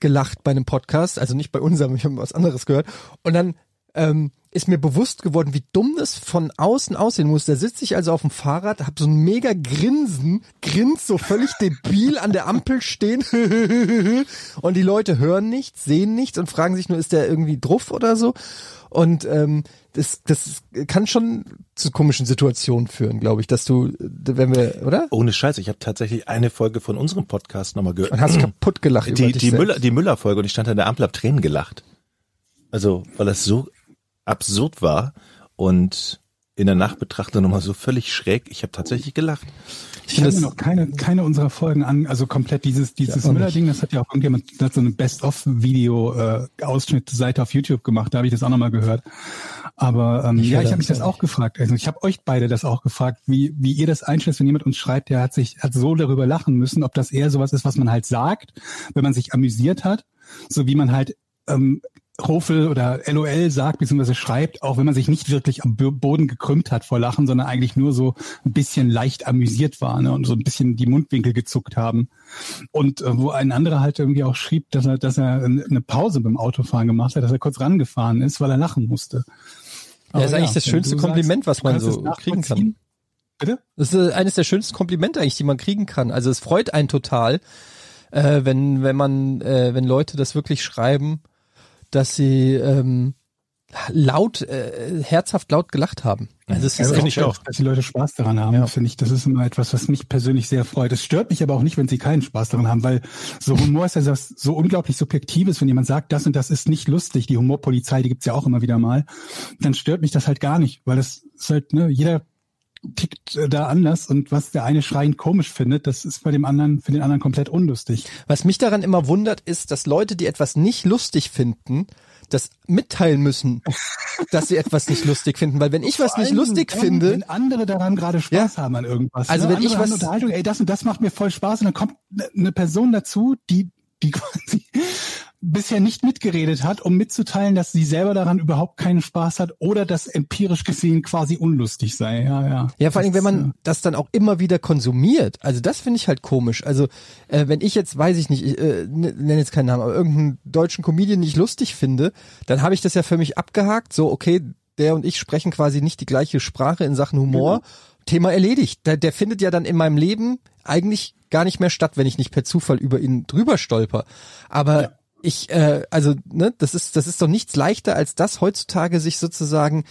gelacht bei einem Podcast, also nicht bei unserem, ich habe was anderes gehört. Und dann ähm, ist mir bewusst geworden, wie dumm das von außen aussehen muss. Da sitze ich also auf dem Fahrrad, hab so ein mega Grinsen, grins so völlig debil an der Ampel stehen und die Leute hören nichts, sehen nichts und fragen sich nur, ist der irgendwie druff oder so? Und ähm, das, das kann schon zu komischen Situationen führen, glaube ich, dass du, wenn wir, oder? Ohne Scheiß, ich habe tatsächlich eine Folge von unserem Podcast nochmal gehört. Und hast kaputt gelacht über die, dich die selbst. Müller, die Müller-Folge und ich stand an der Ampel, hab Tränen gelacht. Also, weil das so absurd war und in der Nachbetrachtung nochmal so völlig schräg. Ich habe tatsächlich gelacht. Ich habe mir noch keine, keine unserer Folgen an, also komplett dieses, dieses nicht. Müller-Ding, das hat ja auch irgendjemand, das hat so eine Best-of-Video-Ausschnitt-Seite auf YouTube gemacht, da habe ich das auch nochmal gehört. Aber ähm, Ich ja, ich habe mich das auch gefragt. Also ich habe euch beide das auch gefragt, wie, wie ihr das einschätzt, wenn jemand uns schreibt, der hat sich, hat so darüber lachen müssen, ob das eher sowas ist, was man halt sagt, wenn man sich amüsiert hat, so wie man halt ähm, Rofel oder LOL sagt bzw. schreibt, auch wenn man sich nicht wirklich am Bo- Boden gekrümmt hat vor Lachen, sondern eigentlich nur so ein bisschen leicht amüsiert war ne, und so ein bisschen die Mundwinkel gezuckt haben. Und äh, wo ein anderer halt irgendwie auch schrieb, dass er, dass er eine Pause beim Autofahren gemacht hat, dass er kurz rangefahren ist, weil er lachen musste. Ja, ist Aber eigentlich das schönste Kompliment, was du man so kriegen kann. Bitte? Das ist äh, eines der schönsten Komplimente eigentlich, die man kriegen kann. Also es freut einen total, äh, wenn wenn man äh, wenn Leute das wirklich schreiben, dass sie ähm, laut, äh, herzhaft laut gelacht haben. Also es Ja, ist finde ich auch. Dass die Leute Spaß daran haben, Ja. finde ich, das ist immer etwas, was mich persönlich sehr freut. Es stört mich aber auch nicht, wenn sie keinen Spaß daran haben, weil so Humor ist ja was so unglaublich Subjektives, wenn jemand sagt, das und das ist nicht lustig, die Humorpolizei, die gibt's ja auch immer wieder mal, dann stört mich das halt gar nicht, weil das ist halt, ne, jeder tickt äh, da anders und was der eine schreiend komisch findet, das ist bei dem anderen, für den anderen komplett unlustig. Was mich daran immer wundert, ist, dass Leute, die etwas nicht lustig finden, das mitteilen müssen, dass sie etwas nicht lustig finden. Weil wenn ich was nicht lustig dann, finde, Wenn andere daran gerade Spaß haben an irgendwas. Also ne? wenn ich andere haben was- Unterhaltung, ey, das und das macht mir voll Spaß und dann kommt ne- eine Person dazu, die, die quasi bisher nicht mitgeredet hat, um mitzuteilen, dass sie selber daran überhaupt keinen Spaß hat oder dass empirisch gesehen quasi unlustig sei. Ja, ja. Ja, vor allem, Das, wenn man das dann auch immer wieder konsumiert. Also das finde ich halt komisch. Also äh, wenn ich jetzt, weiß ich nicht, ich äh, nenne jetzt keinen Namen, aber irgendeinen deutschen Comedian nicht lustig finde, dann habe ich das ja für mich abgehakt. So, okay, der und ich sprechen quasi nicht die gleiche Sprache in Sachen Humor. Thema erledigt. Der, der findet ja dann in meinem Leben eigentlich gar nicht mehr statt, wenn ich nicht per Zufall über ihn drüber stolper. Aber ich, äh, also, ne, das ist, das ist doch nichts leichter, als das heutzutage sich sozusagen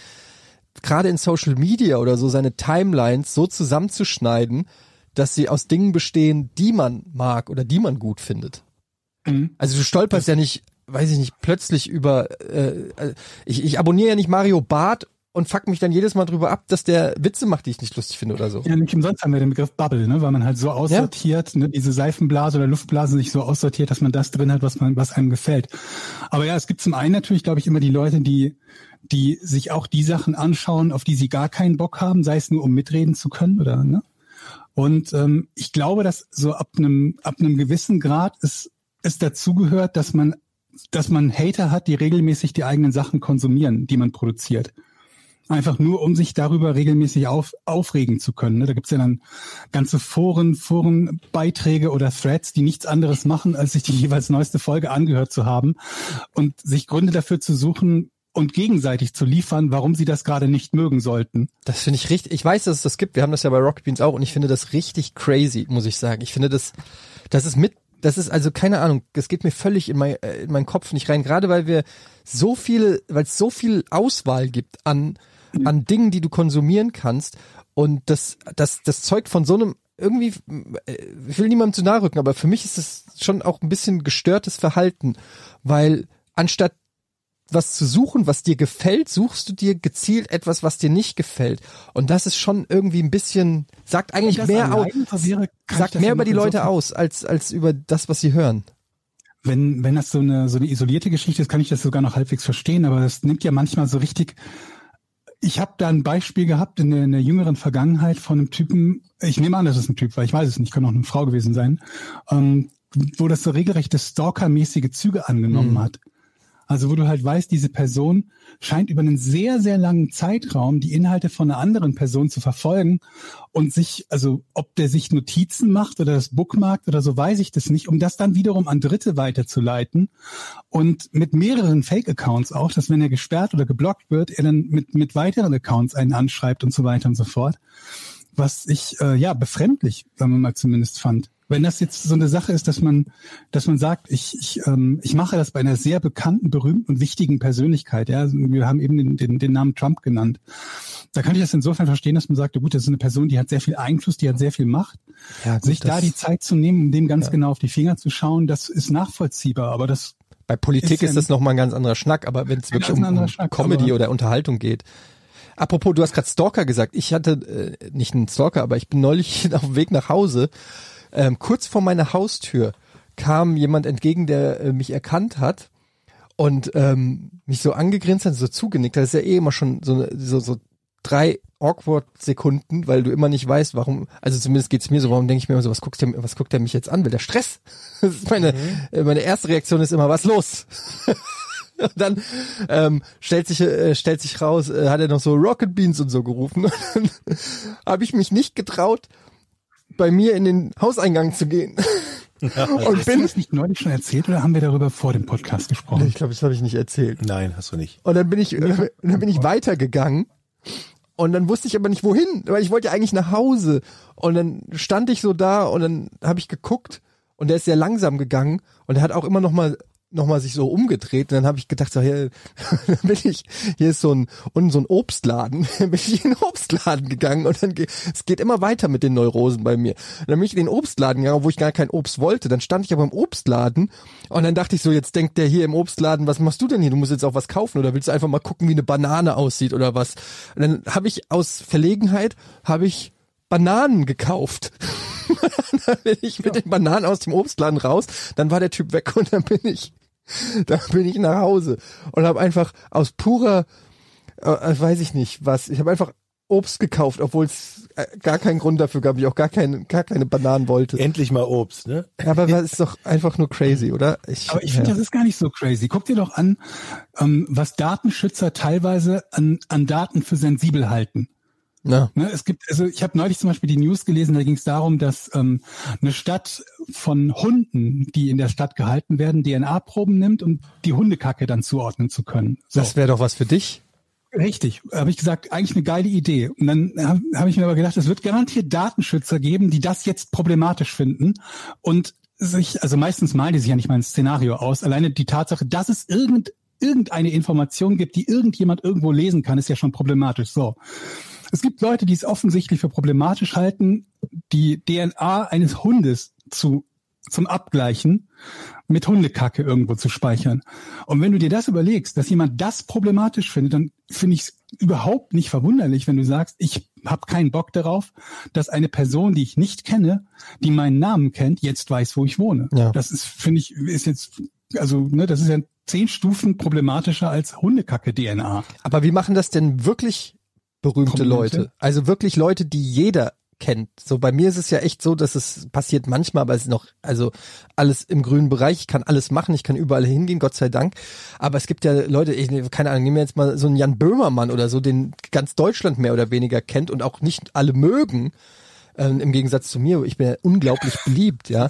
gerade in Social Media oder so seine Timelines so zusammenzuschneiden, dass sie aus Dingen bestehen, die man mag oder die man gut findet. Mhm. Also du stolperst ja nicht, weiß ich nicht, plötzlich über, äh, äh, ich, ich abonniere ja nicht Mario Barth und fuck mich dann jedes Mal drüber ab, dass der Witze macht, die ich nicht lustig finde oder so. Ja, nicht umsonst haben wir den Begriff Bubble, ne? weil man halt so aussortiert, ne? diese Seifenblase oder Luftblase sich so aussortiert, dass man das drin hat, was man, was einem gefällt. Aber ja, es gibt zum einen natürlich, glaube ich, immer die Leute, die, die sich auch die Sachen anschauen, auf die sie gar keinen Bock haben, sei es nur um mitreden zu können oder ne? Und ähm, ich glaube, dass so ab einem ab einem gewissen Grad es es dazugehört, dass man dass man Hater hat, die regelmäßig die eigenen Sachen konsumieren, die man produziert einfach nur, um sich darüber regelmäßig auf, aufregen zu können. Ne? Da gibt's ja dann ganze Foren, Forenbeiträge oder Threads, die nichts anderes machen, als sich die jeweils neueste Folge angehört zu haben und sich Gründe dafür zu suchen und gegenseitig zu liefern, warum sie das gerade nicht mögen sollten. Das finde ich richtig, ich weiß, dass es das gibt, wir haben das ja bei Rocket Beans auch und ich finde das richtig crazy, muss ich sagen. Ich finde das, das ist mit, das ist also keine Ahnung, das geht mir völlig in, mein, äh, in meinen Kopf nicht rein, gerade weil wir so viele, weil es so viel Auswahl gibt an, an Dingen, die du konsumieren kannst und das, das, das zeugt von so einem irgendwie, äh, ich will niemandem zu nahe rücken, aber für mich ist das schon auch ein bisschen gestörtes Verhalten, weil anstatt was zu suchen, was dir gefällt, suchst du dir gezielt etwas, was dir nicht gefällt. Und das ist schon irgendwie ein bisschen, sagt eigentlich mehr aus, so sagt mehr über die Leute insofern- aus, als, als über das, was sie hören. Wenn, wenn das so eine, so eine isolierte Geschichte ist, kann ich das sogar noch halbwegs verstehen, aber das nimmt ja manchmal so richtig. Ich habe da ein Beispiel gehabt in der, in der jüngeren Vergangenheit von einem Typen, ich nehme an, dass es ein Typ war, ich weiß es nicht, kann auch eine Frau gewesen sein, ähm, wo das so regelrechte Stalker-mäßige Züge angenommen Mhm. hat. Also wo du halt weißt, diese Person scheint über einen sehr, sehr langen Zeitraum die Inhalte von einer anderen Person zu verfolgen und sich, also ob der sich Notizen macht oder das bookmarkt oder so, weiß ich das nicht, um das dann wiederum an Dritte weiterzuleiten und mit mehreren Fake-Accounts auch, dass wenn er gesperrt oder geblockt wird, er dann mit, mit weiteren Accounts einen anschreibt und so weiter und so fort. Was ich, äh, ja, befremdlich, sagen wir mal zumindest fand. Wenn das jetzt so eine Sache ist, dass man, dass man sagt, ich, ich, ähm, ich mache das bei einer sehr bekannten, berühmten und wichtigen Persönlichkeit, ja, wir haben eben den, den, den Namen Trump genannt. Da kann ich das insofern verstehen, dass man sagt, ja gut, das ist eine Person, die hat sehr viel Einfluss, die hat sehr viel Macht. Ja, gut, Sich da das- die Zeit zu nehmen, um dem ganz genau auf die Finger zu schauen, das ist nachvollziehbar, aber das Bei Politik Ist ja ist das nochmal ein ganz anderer Schnack, aber wenn es wirklich um, um Schnack, Comedy oder Unterhaltung geht. Apropos, du hast gerade Stalker gesagt. Ich hatte äh, nicht einen Stalker, aber ich bin neulich auf dem Weg nach Hause. Ähm, kurz vor meiner Haustür kam jemand entgegen, der äh, mich erkannt hat und ähm, mich so angegrinst hat, so zugenickt. Das ist ja eh immer schon so, so, so drei awkward Sekunden, weil du immer nicht weißt, warum, also zumindest geht's mir so, warum denke ich mir immer so, was guckt der, was guckt der mich jetzt an? Will der Stress? Das ist meine, äh, meine erste Reaktion ist immer, was los? Und dann ähm, stellt sich äh, stellt sich raus, äh, hat er noch so Rocket Beans und so gerufen. Und dann habe ich mich nicht getraut, bei mir in den Hauseingang zu gehen. und Hast du bin, das nicht neulich schon erzählt oder haben wir darüber vor dem Podcast gesprochen? ich glaube, das habe ich nicht erzählt. Nein, hast du nicht. Und dann bin ich, äh, dann bin ich weitergegangen. Und dann wusste ich aber nicht wohin, weil ich wollte ja eigentlich nach Hause. Und dann stand ich so da und dann habe ich geguckt und der ist sehr langsam gegangen und er hat auch immer noch mal nochmal sich so umgedreht und dann habe ich gedacht, so, hier, bin ich, hier ist so ein, und so ein Obstladen, dann bin ich in den Obstladen gegangen und dann, ge- es geht immer weiter mit den Neurosen bei mir. Und dann bin ich in den Obstladen gegangen, wo ich gar kein Obst wollte. Dann stand ich aber im Obstladen und dann dachte ich so, jetzt denkt der hier im Obstladen, was machst du denn hier? Du musst jetzt auch was kaufen oder willst du einfach mal gucken, wie eine Banane aussieht oder was? Und dann habe ich aus Verlegenheit, habe ich Bananen gekauft. dann bin ich mit den Bananen aus dem Obstladen raus, dann war der Typ weg und dann bin ich, dann bin ich nach Hause und habe einfach aus purer, äh, äh, weiß ich nicht was, ich habe einfach Obst gekauft, obwohl es äh, gar keinen Grund dafür gab, ich auch gar keine, gar keine Bananen wollte. Endlich mal Obst, ne? Aber das ist doch einfach nur crazy, oder? Ich, Aber ich finde, ja. das ist gar nicht so crazy. Guck dir doch an, ähm, was Datenschützer teilweise an, an Daten für sensibel halten. Na, Ne, es gibt, also ich habe neulich zum Beispiel die News gelesen, da ging es darum, dass ähm, eine Stadt von Hunden, die in der Stadt gehalten werden, DNA-Proben nimmt, um die Hundekacke dann zuordnen zu können. So. das wäre doch was für dich. Richtig, habe ich gesagt, eigentlich eine geile Idee. Und dann habe hab ich mir aber gedacht, es wird garantiert Datenschützer geben, die das jetzt problematisch finden und sich, also meistens malen die sich ja nicht mal ein Szenario aus. Alleine die Tatsache, dass es irgend, irgendeine Information gibt, die irgendjemand irgendwo lesen kann, ist ja schon problematisch. So. Es gibt Leute, die es offensichtlich für problematisch halten, die DNA eines Hundes zu, zum Abgleichen mit Hundekacke irgendwo zu speichern. Und wenn du dir das überlegst, dass jemand das problematisch findet, dann finde ich es überhaupt nicht verwunderlich, wenn du sagst, ich habe keinen Bock darauf, dass eine Person, die ich nicht kenne, die meinen Namen kennt, jetzt weiß, wo ich wohne. Ja. Das ist, finde ich, ist jetzt, also, ne, das ist ja zehn Stufen problematischer als Hundekacke-DNA. Aber wie machen das denn wirklich berühmte Prominente? Leute? Also wirklich Leute, die jeder kennt. So bei mir ist es ja echt so, dass es passiert manchmal, aber es ist noch also alles im grünen Bereich. Ich kann alles machen, ich kann überall hingehen, Gott sei Dank. Aber es gibt ja Leute, ich keine Ahnung, nehmen wir jetzt mal so einen Jan Böhmermann oder so, den ganz Deutschland mehr oder weniger kennt und auch nicht alle mögen. Ähm, Im Gegensatz zu mir, ich bin ja unglaublich beliebt, ja.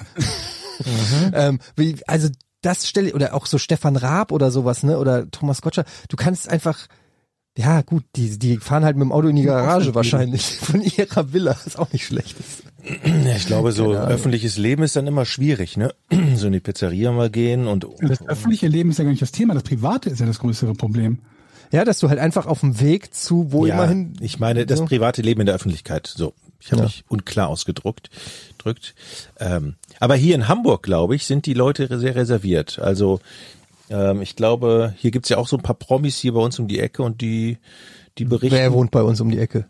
ähm, wie, also das stelle oder auch so Stefan Raab oder sowas, ne? Oder Thomas Gottschalk. Du kannst einfach ja, gut, die, die fahren halt mit dem Auto in die Garage wahrscheinlich von ihrer Villa, was auch nicht schlecht ist. Ich glaube, so öffentliches Leben ist dann immer schwierig, ne? So in die Pizzeria mal gehen und Das öffentliche Leben ist ja gar nicht das Thema, das private ist ja das größere Problem. Ja, dass du halt einfach auf dem Weg zu wo ja, immerhin. ich meine das so. private Leben in der Öffentlichkeit. So, ich habe Ja. mich unklar ausgedrückt. Drückt. Ähm, aber hier in Hamburg, glaube ich, sind die Leute sehr reserviert. Also ähm, ich glaube, hier gibt's ja auch so ein paar Promis hier bei uns um die Ecke und die die berichten. Wer wohnt bei uns um die Ecke?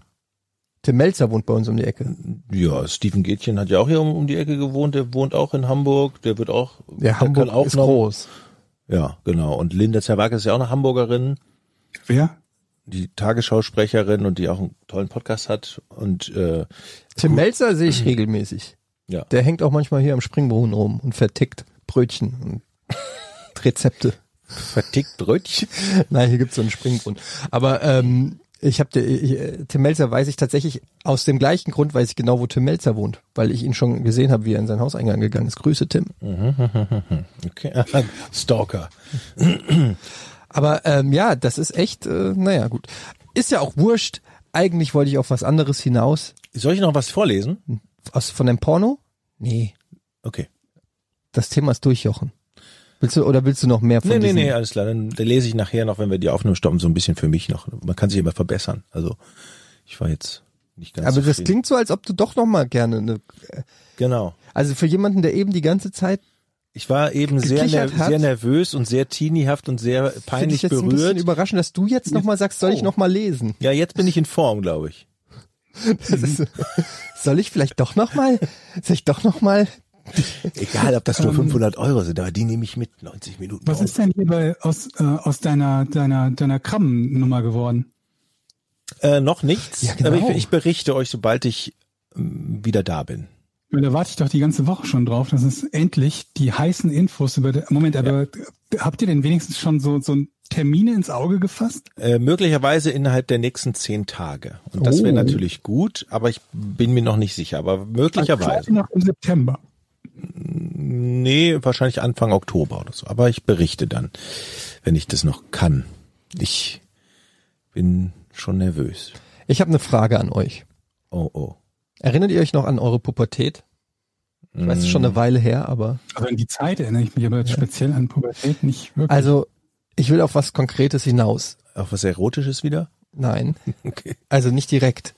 Tim Melzer wohnt bei uns um die Ecke. Ja, Steven Gätchen hat ja auch hier um, um die Ecke gewohnt. Der wohnt auch in Hamburg. Der wird auch. Ja, der Hamburg auch ist noch, groß. Ja, genau. Und Linda Zerwakis ist ja auch eine Hamburgerin. Wer? die Tagesschausprecherin und die auch einen tollen Podcast hat und äh, Tim Melzer sehe ich regelmäßig. ja. Der hängt auch manchmal hier am Springbrunnen rum und vertickt Brötchen und Rezepte. vertickt Brötchen. Nein, hier gibt's so einen Springbrunnen. Aber ähm, ich habe Tim Melzer weiß ich tatsächlich aus dem gleichen Grund weiß ich genau, wo Tim Melzer wohnt, weil ich ihn schon gesehen habe, wie er in seinen Hauseingang gegangen ist. Grüße Tim. Okay. Stalker. Aber ähm, ja, das ist echt, äh, naja, gut. Ist ja auch wurscht. Eigentlich wollte ich auf was anderes hinaus. Soll ich noch was vorlesen? Aus von dem Porno? Nee, Okay. das Thema ist durchjochen. Willst du oder willst du noch mehr von Nee, nee, nee, alles klar. Dann, lese ich nachher noch, wenn wir die Aufnahme stoppen, so ein bisschen für mich noch. Man kann sich immer verbessern. Also ich war jetzt nicht ganz Aber das zufrieden. klingt so, als ob du doch noch mal gerne eine, Genau. also für jemanden, der eben die ganze Zeit Ich war eben sehr, ner hat. sehr nervös und sehr teenihaft und sehr finde ich peinlich jetzt ein bisschen berührt. überraschend, dass du jetzt noch mal sagst, soll ich Oh. noch mal lesen? Ja, jetzt bin ich in Form, glaube ich. Das ist, soll ich vielleicht doch noch mal, soll ich doch noch mal Egal, ob das nur 500 Euro sind, aber die nehme ich mit. 90 Minuten. Was ist denn hier bei, aus, äh, aus deiner, deiner, deiner Krabben-Nummer geworden? Äh, noch nichts. Ja, genau. Aber ich, ich berichte euch, sobald ich ähm, wieder da bin. Da warte ich doch die ganze Woche schon drauf, dass es endlich die heißen Infos über, der, Moment, aber habt ihr denn wenigstens schon so, so Termine ins Auge gefasst? Äh, möglicherweise innerhalb der nächsten zehn Tage. Und das wäre Oh. natürlich gut, aber ich bin mir noch nicht sicher. Aber möglicherweise. Quasi noch im September. Nee, wahrscheinlich Anfang Oktober oder so. Aber ich berichte dann, wenn ich das noch kann. Ich bin schon nervös. Ich habe eine Frage an euch. Oh, oh. Erinnert ihr euch noch an eure Pubertät? Ich weiß, es ist schon eine Weile her, aber. Also an die Zeit erinnere ich mich aber jetzt speziell an Pubertät nicht wirklich. Also, ich will auf was Konkretes hinaus. Auch was Erotisches wieder? Nein. Okay. Also nicht direkt.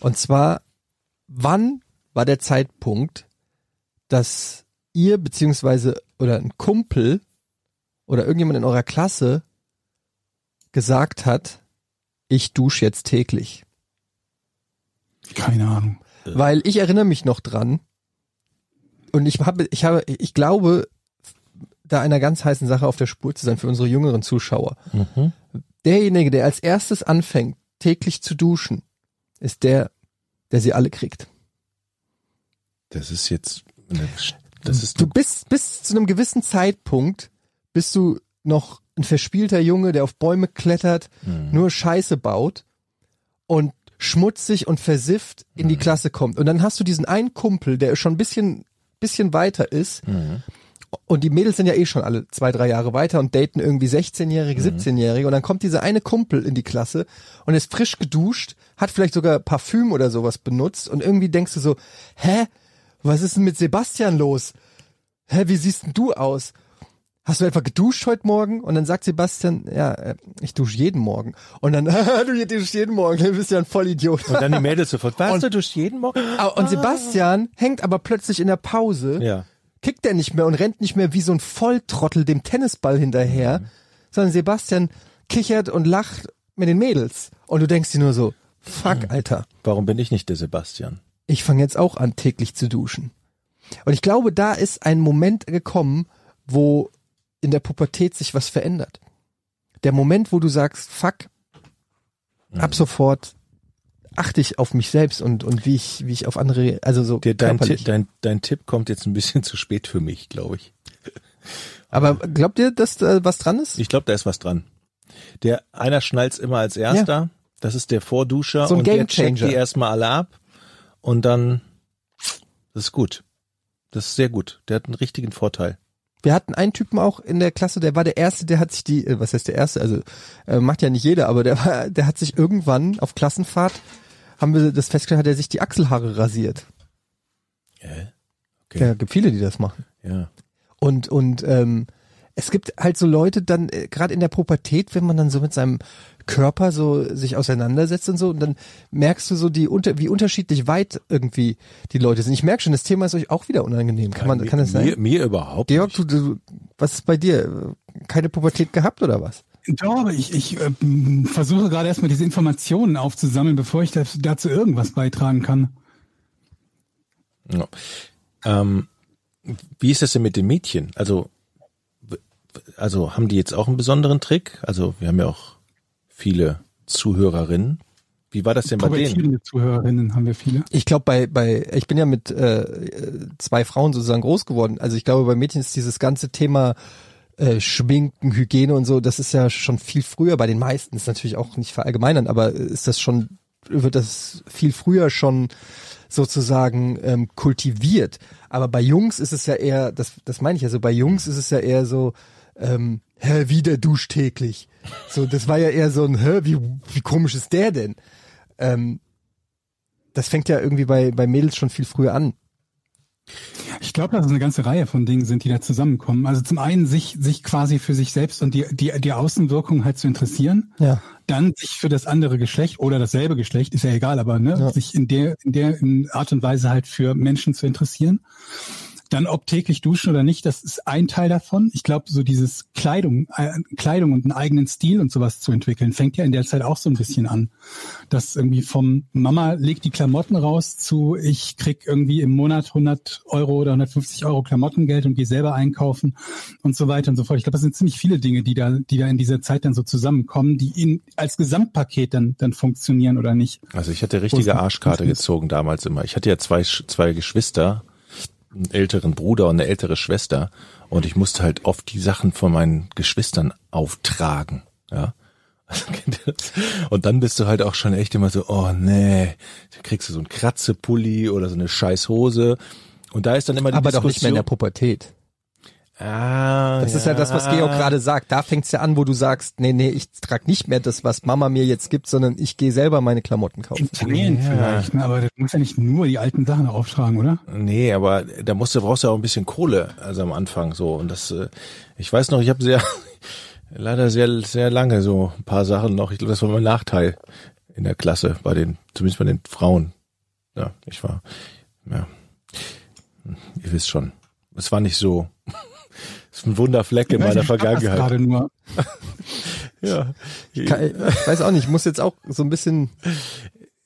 Und zwar, wann war der Zeitpunkt, dass ihr beziehungsweise oder ein Kumpel oder irgendjemand in eurer Klasse gesagt hat, ich dusche jetzt täglich? Keine Ahnung. Weil ich erinnere mich noch dran und ich habe, ich habe, ich glaube, da einer ganz heißen Sache auf der Spur zu sein für unsere jüngeren Zuschauer. Derjenige, der als erstes anfängt, täglich zu duschen, ist der, der sie alle kriegt. Das ist jetzt, das ist Du bist bis zu einem gewissen Zeitpunkt bist du noch ein verspielter Junge, der auf Bäume klettert, nur Scheiße baut und schmutzig und versifft in die Klasse kommt. Und dann hast du diesen einen Kumpel, der schon ein bisschen, bisschen weiter ist. Und die Mädels sind ja eh schon alle zwei, drei Jahre weiter und daten irgendwie 16-Jährige, 17-Jährige. Und dann kommt dieser eine Kumpel in die Klasse und ist frisch geduscht, hat vielleicht sogar Parfüm oder sowas benutzt. Und irgendwie denkst du so, hä? Was ist denn mit Sebastian los? Hä, wie siehst denn du aus? Hast du etwa geduscht heute Morgen? Und dann sagt Sebastian, ja, äh, ich dusche jeden Morgen. Und dann, du duschst jeden Morgen, du bist ja ein Vollidiot. Und dann die Mädels sofort, was, Und- du durch jeden Morgen? Ah, Und Sebastian hängt aber plötzlich in der Pause, Ja. kickt er nicht mehr und rennt nicht mehr wie so ein Volltrottel dem Tennisball hinterher, sondern Sebastian kichert und lacht mit den Mädels. Und du denkst dir nur so, fuck, Alter, Warum bin ich nicht der Sebastian? Ich fange jetzt auch an, täglich zu duschen. Und ich glaube, da ist ein Moment gekommen, wo in der Pubertät sich was verändert. Der Moment, wo du sagst, fuck, ab sofort achte ich auf mich selbst und, und wie ich, wie ich auf andere, also so Der, dein. Tipp, dein, dein Tipp kommt jetzt ein bisschen zu spät für mich, glaube ich. Aber glaubt ihr, dass da was dran ist? Ich glaube, da ist was dran. Der einer schnallt's immer als erster. Das ist der Vorduscher So ein und der checkt die erstmal alle ab und dann das ist gut. Das ist sehr gut. Der hat einen richtigen Vorteil. Wir hatten einen Typen auch in der Klasse, der war der erste, der hat sich die, äh, was heißt der erste, also äh, macht ja nicht jeder, aber der war, der hat sich irgendwann auf Klassenfahrt, haben wir das festgestellt, hat er sich die Achselhaare rasiert. Äh? Okay. Ja, gibt viele, die das machen. Ja. Und und ähm, es gibt halt so Leute dann äh, gerade in der Pubertät, wenn man dann so mit seinem Körper so sich auseinandersetzt und so, und dann merkst du so die unter wie unterschiedlich weit irgendwie die Leute sind. Ich merke schon, das Thema ist euch auch wieder unangenehm. Kann man mir, kann das sein? Mir, mir überhaupt Georg, nicht. du, du, was ist bei dir? Keine Pubertät gehabt oder was? Doch, aber ich, ich ähm, versuche gerade erstmal diese Informationen aufzusammeln, bevor ich das, dazu irgendwas beitragen kann. Ja. Ähm, wie ist das denn mit den Mädchen? Also, also haben die jetzt auch einen besonderen Trick? Also wir haben ja auch viele Zuhörerinnen. Wie war das denn bei denen? Pubertierende Zuhörerinnen haben wir viele. Ich glaube, bei, bei, ich bin ja mit äh, zwei Frauen sozusagen groß geworden. Also ich glaube, bei Mädchen ist dieses ganze Thema äh, Schminken, Hygiene und so, das ist ja schon viel früher bei den meisten, ist natürlich auch nicht verallgemeinern, aber ist das schon, wird das viel früher schon sozusagen ähm, kultiviert. Aber bei Jungs ist es ja eher, das, das meine ich ja so, bei Jungs ist es ja eher so, ähm, hä, wie der duscht täglich. So, das war ja eher so ein, hä, wie, wie komisch ist der denn? Ähm, das fängt ja irgendwie bei, bei Mädels schon viel früher an. Ich glaube, dass es eine ganze Reihe von Dingen sind, die da zusammenkommen. Also zum einen sich, sich quasi für sich selbst und die, die, die Außenwirkung halt zu interessieren. Ja. Dann sich für das andere Geschlecht oder dasselbe Geschlecht, ist ja egal, aber ne, Ja. sich in der, in der Art und Weise halt für Menschen zu interessieren. Dann ob täglich duschen oder nicht, das ist ein Teil davon. Ich glaube, so dieses Kleidung, äh, Kleidung und einen eigenen Stil und sowas zu entwickeln, fängt ja in der Zeit auch so ein bisschen an. Das irgendwie vom Mama legt die Klamotten raus zu ich krieg irgendwie im Monat 100 Euro oder 150 Euro Klamottengeld und gehe selber einkaufen und so weiter und so fort. Ich glaube, das sind ziemlich viele Dinge, die da, die da in dieser Zeit dann so zusammenkommen, die in, als Gesamtpaket dann, dann funktionieren oder nicht. Also ich hatte richtige Arschkarte gezogen damals immer. Ich hatte ja zwei, zwei Geschwister, einen älteren Bruder und eine ältere Schwester. Und ich musste halt oft die Sachen von meinen Geschwistern auftragen. Ja. Und dann bist du halt auch schon echt immer so, oh nee, da kriegst du so einen Kratzepulli oder so eine scheiß Hose. Und da ist dann immer die Aber doch nicht mehr in der Diskussion. Pubertät. Ah, Das ist ja das, was Georg gerade sagt. Da fängt's ja an, wo du sagst, nee, nee, ich trage nicht mehr das, was Mama mir jetzt gibt, sondern ich gehe selber meine Klamotten kaufen. In Teilen Ja. vielleicht, ne? aber du musst ja nicht nur die alten Sachen auftragen, oder? Nee, aber da musst du brauchst du auch ein bisschen Kohle, also am Anfang so und das äh, ich weiß noch, ich habe sehr leider sehr sehr lange so ein paar Sachen noch, ich glaube, das war mein Nachteil in der Klasse bei den zumindest bei den Frauen. Ja, ich war ja ihr wisst schon. Es war nicht so es ist ein Wunderfleck in Ich meiner ich das Vergangenheit. Gerade nur. Ja. Ke- Ich weiß auch nicht, ich muss jetzt auch so ein bisschen,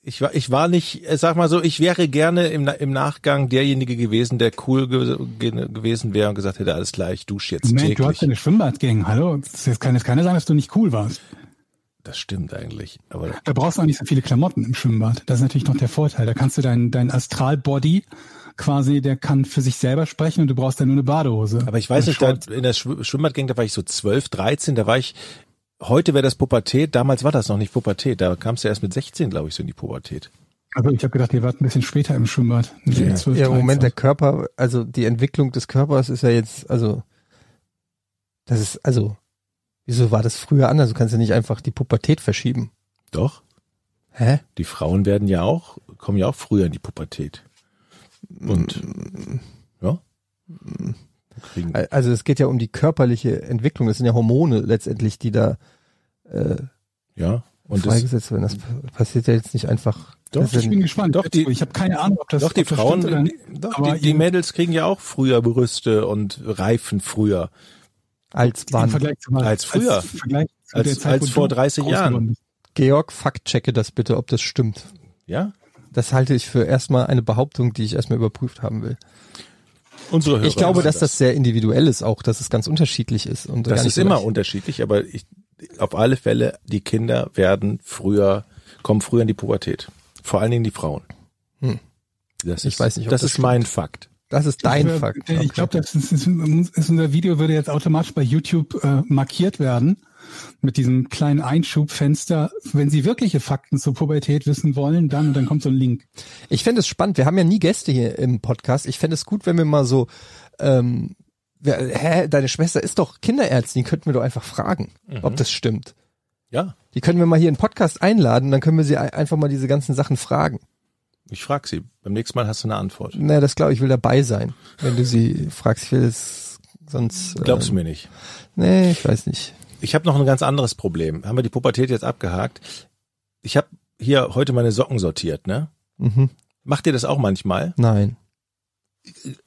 Ich war, ich war nicht, äh, sag mal so, ich wäre gerne im, im Nachgang derjenige gewesen, der cool ge ge gewesen wäre und gesagt hätte, alles klar, ich dusche jetzt du täglich. hast ja eine Schwimmbadgang, hallo? Das jetzt kann jetzt keiner sagen, dass du nicht cool warst. Das stimmt eigentlich. Aber Da brauchst du auch nicht so viele Klamotten im Schwimmbad. Das ist natürlich noch der Vorteil. Da kannst du dein, dein Astralbody quasi, der kann für sich selber sprechen und du brauchst dann nur eine Badehose. Aber ich weiß nicht, da in der Schw- Schwimmbadgang, da war ich so 12, 13, da war ich, heute wäre das Pubertät, damals war das noch nicht Pubertät, da kamst du erst mit 16, glaube ich, so in die Pubertät. Also ich habe gedacht, ihr wart ein bisschen später im Schwimmbad. Ja. mit 12, ja, im Moment der 13. Körper, also die Entwicklung des Körpers ist ja jetzt, also, das ist, also, wieso war das früher anders? Du kannst ja nicht einfach die Pubertät verschieben. Doch, Hä? die Frauen werden ja auch, kommen ja auch früher in die Pubertät. Und, ja, kriegen, Also es geht ja um die körperliche Entwicklung. Das sind ja Hormone letztendlich, die da äh, ja, und das, freigesetzt werden. Das passiert ja jetzt nicht einfach. Doch, Ich bin gespannt. Doch, die- ich habe keine Ahnung, ob das Doch, die Frauen, stimmt oder die, nicht. doch, Aber die, die Mädels kriegen ja auch früher Brüste und Reifen früher. als Wann? Vergleich zu Als früher. Als, Vergleich zu Als- der Zeit, als vor du 30 groß Jahren. Georg, faktchecke das bitte, ob das stimmt. Ja? Das halte ich für erstmal eine Behauptung, die ich erstmal überprüft haben will. Unsere Hörer Ich glaube, dass das sehr individuell ist auch, dass es ganz unterschiedlich ist. Und Das ist so immer unterschiedlich, aber ich, auf alle Fälle, die Kinder werden früher, kommen früher in die Pubertät. Vor allen Dingen die Frauen. Hm. Das Ich ist, weiß nicht, ob das, das ist mein Fakt. Das ist dein Ich, Fakt. Ich glaube, das ist, ist, ist unser Video würde jetzt automatisch bei YouTube äh, markiert werden mit diesem kleinen Einschubfenster. Wenn Sie wirkliche Fakten zur Pubertät wissen wollen, dann und dann kommt so ein Link. Ich fände es spannend. Wir haben ja nie Gäste hier im Podcast. Ich fände es gut, wenn wir mal so, ähm, hä, deine Schwester ist doch Kinderärztin, die könnten wir doch einfach fragen, ob das stimmt. Ja, Die können wir mal hier in den Podcast einladen, dann können wir sie ein- einfach mal diese ganzen Sachen fragen. ich frage sie. Beim nächsten Mal hast du eine Antwort. Na, das glaube ich, will dabei sein, wenn du sie fragst. Ich will es sonst. Glaubst du ähm, mir nicht? Nee, ich weiß nicht. Ich habe noch ein ganz anderes Problem. Haben wir die Pubertät jetzt abgehakt? Ich habe hier heute meine Socken sortiert, ne? Mhm. Macht ihr das auch manchmal? Nein.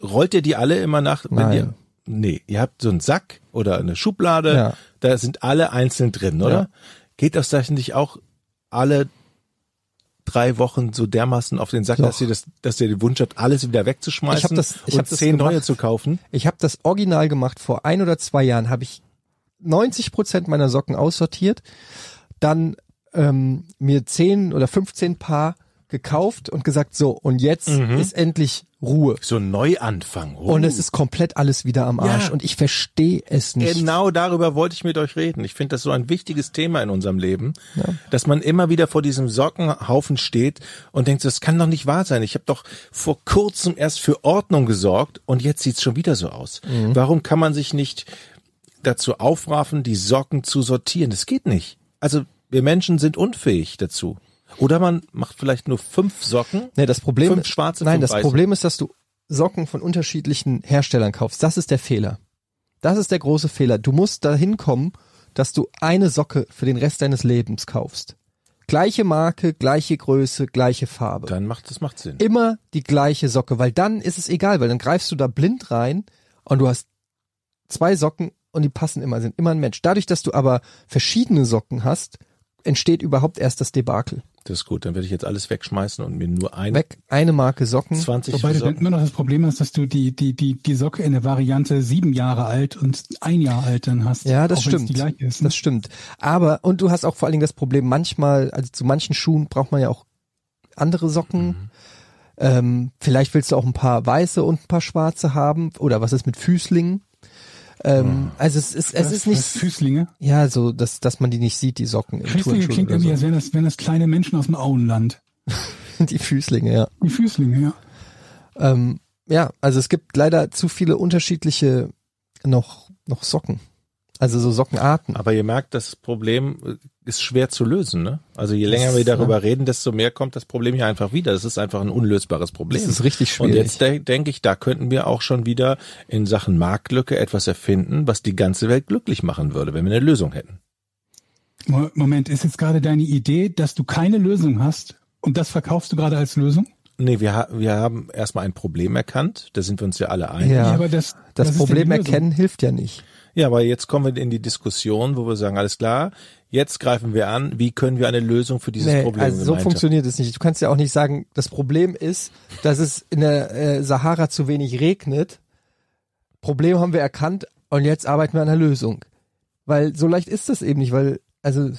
Rollt ihr die alle immer nach? Wenn Nein. Ihr, nee, ihr habt so einen Sack oder eine Schublade, Ja. da sind alle einzeln drin, oder? Ja. Geht das das nicht auch alle drei Wochen so dermaßen auf den Sack, Doch. dass ihr das, dass ihr den Wunsch habt, alles wieder wegzuschmeißen Ich hab das- ich und hab das zehn neue gemacht. zu kaufen? Ich habe das original gemacht. Vor ein oder zwei Jahren habe ich 90 Prozent meiner Socken aussortiert, dann ähm, mir 10 oder 15 Paar gekauft und gesagt, so, und jetzt Mhm. ist endlich Ruhe. So ein Neuanfang. Oh. Und es ist komplett alles wieder am Arsch. Ja. Und ich verstehe es nicht. Genau darüber wollte ich mit euch reden. Ich finde das so ein wichtiges Thema in unserem Leben, dass man immer wieder vor diesem Sockenhaufen steht und denkt, das kann doch nicht wahr sein. Ich habe doch vor kurzem erst für Ordnung gesorgt und jetzt sieht's schon wieder so aus. Warum kann man sich nicht dazu aufraffen, die Socken zu sortieren? Das geht nicht. Also wir Menschen sind unfähig dazu. Oder man macht vielleicht nur fünf Socken. Nee, das Problem Fünf schwarze, Nein, fünf das weiße. Problem ist, dass du Socken von unterschiedlichen Herstellern kaufst. Das ist der Fehler. Das ist der große Fehler. Du musst dahin kommen, dass du eine Socke für den Rest deines Lebens kaufst. Gleiche Marke, gleiche Größe, gleiche Farbe. Dann macht das macht Sinn. Immer die gleiche Socke, weil dann ist es egal, weil dann greifst du da blind rein und du hast zwei Socken und die passen immer, sind immer ein Mensch. Dadurch, dass du aber verschiedene Socken hast, entsteht überhaupt erst das Debakel. Das ist gut. Dann werde ich jetzt alles wegschmeißen und mir nur ein Weg, eine Marke Socken. 20 Wobei du dann Socken. immer noch das Problem hast, dass du die, die, die, die Socke in der Variante sieben Jahre alt und ein Jahr alt dann hast. Ja, das stimmt. Die gleiche ist, ne? Das stimmt. Aber, und du hast auch vor allen Dingen das Problem, manchmal, also zu manchen Schuhen braucht man ja auch andere Socken. Mhm. Ähm, vielleicht willst du auch ein paar weiße und ein paar schwarze haben. Oder was ist mit Füßlingen? Ähm, also es ist, es Was- ist nicht, Füßlinge. ja, so, dass, dass man die nicht sieht, die Socken im Füßlinge Turnschuh klingt oder irgendwie, so. als wären das, wären das kleine Menschen aus dem Auenland. Die Füßlinge, ja. Die Füßlinge, ja. Ähm, ja, also es gibt leider zu viele unterschiedliche noch, noch Socken. Also so Sockenarten. Aber ihr merkt, das Problem ist schwer zu lösen. Ne? Also je länger Das, wir darüber ja. reden, desto mehr kommt das Problem hier einfach wieder. Das ist einfach ein unlösbares Problem. Das ist richtig Und schwierig. jetzt de denke ich, da könnten wir auch schon wieder in Sachen Marktlücke etwas erfinden, was die ganze Welt glücklich machen würde, wenn wir eine Lösung hätten. Mo- Moment, ist jetzt gerade deine Idee, dass du keine Lösung hast und das verkaufst du gerade als Lösung? Nee, wir, ha wir haben erstmal ein Problem erkannt, da sind wir uns ja alle einig. Ja. aber das, Das ist Problem erkennen hilft ja nicht. Ja, aber jetzt kommen wir in die Diskussion, wo wir sagen, alles klar, jetzt greifen wir an, wie können wir eine Lösung für dieses Nee, Problem also so funktioniert es nicht. Du kannst ja auch nicht sagen, das Problem ist, dass es in der äh, Sahara zu wenig regnet. Problem haben wir erkannt und jetzt arbeiten wir an einer Lösung. Weil so leicht ist das eben nicht, weil, also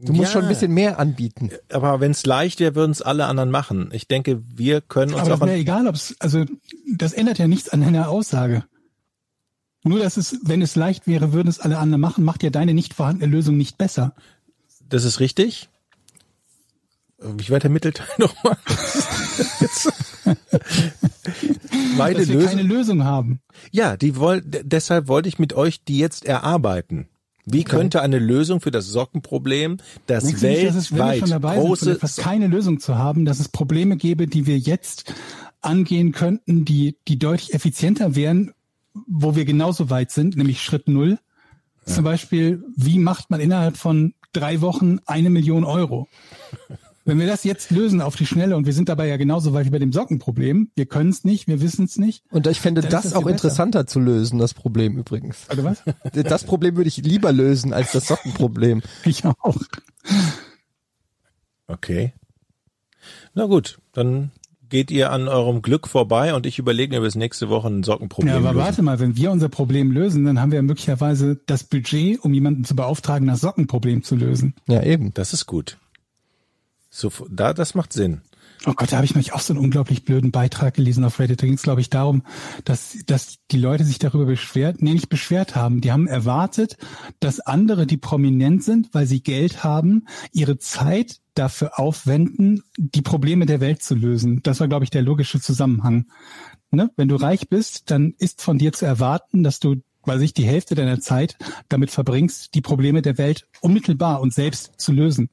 du musst Ja. schon ein bisschen mehr anbieten. Aber wenn es leicht wäre, würden es alle anderen machen. Ich denke, wir können uns Aber auch an wäre egal, ob's, also das ändert ja nichts an deiner Aussage. Nur, dass es, wenn es leicht wäre, würden es alle anderen machen, macht ja deine nicht vorhandene Lösung nicht besser. Das ist richtig. Wie weit der Mittelteil nochmal? Meine dass wir Lösung. keine Lösung haben. Ja, die woll, deshalb wollte ich mit euch die jetzt erarbeiten. Wie könnte eine Lösung für das Sockenproblem, das Denkst nicht, dass es, weltweit schon dabei sind, große etwas keine Lösung zu haben, dass es Probleme gäbe, die wir jetzt angehen könnten, die, die deutlich effizienter wären, wo wir genauso weit sind, nämlich Schritt Null. Zum Beispiel, wie macht man innerhalb von drei Wochen eine Million Euro? Wenn wir das jetzt lösen auf die Schnelle und wir sind dabei ja genauso weit wie bei dem Sockenproblem, wir können es nicht, wir wissen es nicht. Und ich fände das, das auch besser. interessanter zu lösen, das Problem übrigens. Oder was? Das Problem würde ich lieber lösen als das Sockenproblem. Ich auch. Okay. Na gut, dann geht ihr an eurem Glück vorbei und ich überlege mir bis nächste Woche ein Sockenproblem. Ja, aber lösen. warte mal, wenn wir unser Problem lösen, dann haben wir möglicherweise das Budget, um jemanden zu beauftragen, das Sockenproblem zu lösen. Ja, eben. Das ist gut. So, da, das macht Sinn. Oh Gott, da habe ich neulich auch so einen unglaublich blöden Beitrag gelesen auf Reddit. Da ging es, glaube ich, darum, dass, dass die Leute sich darüber beschwert, nee, nicht beschwert haben. Die haben erwartet, dass andere, die prominent sind, weil sie Geld haben, ihre Zeit dafür aufwenden, die Probleme der Welt zu lösen. Das war, glaube ich, der logische Zusammenhang. Ne? Wenn du reich bist, dann ist von dir zu erwarten, dass du, weil sich die Hälfte deiner Zeit damit verbringst, die Probleme der Welt unmittelbar und selbst zu lösen.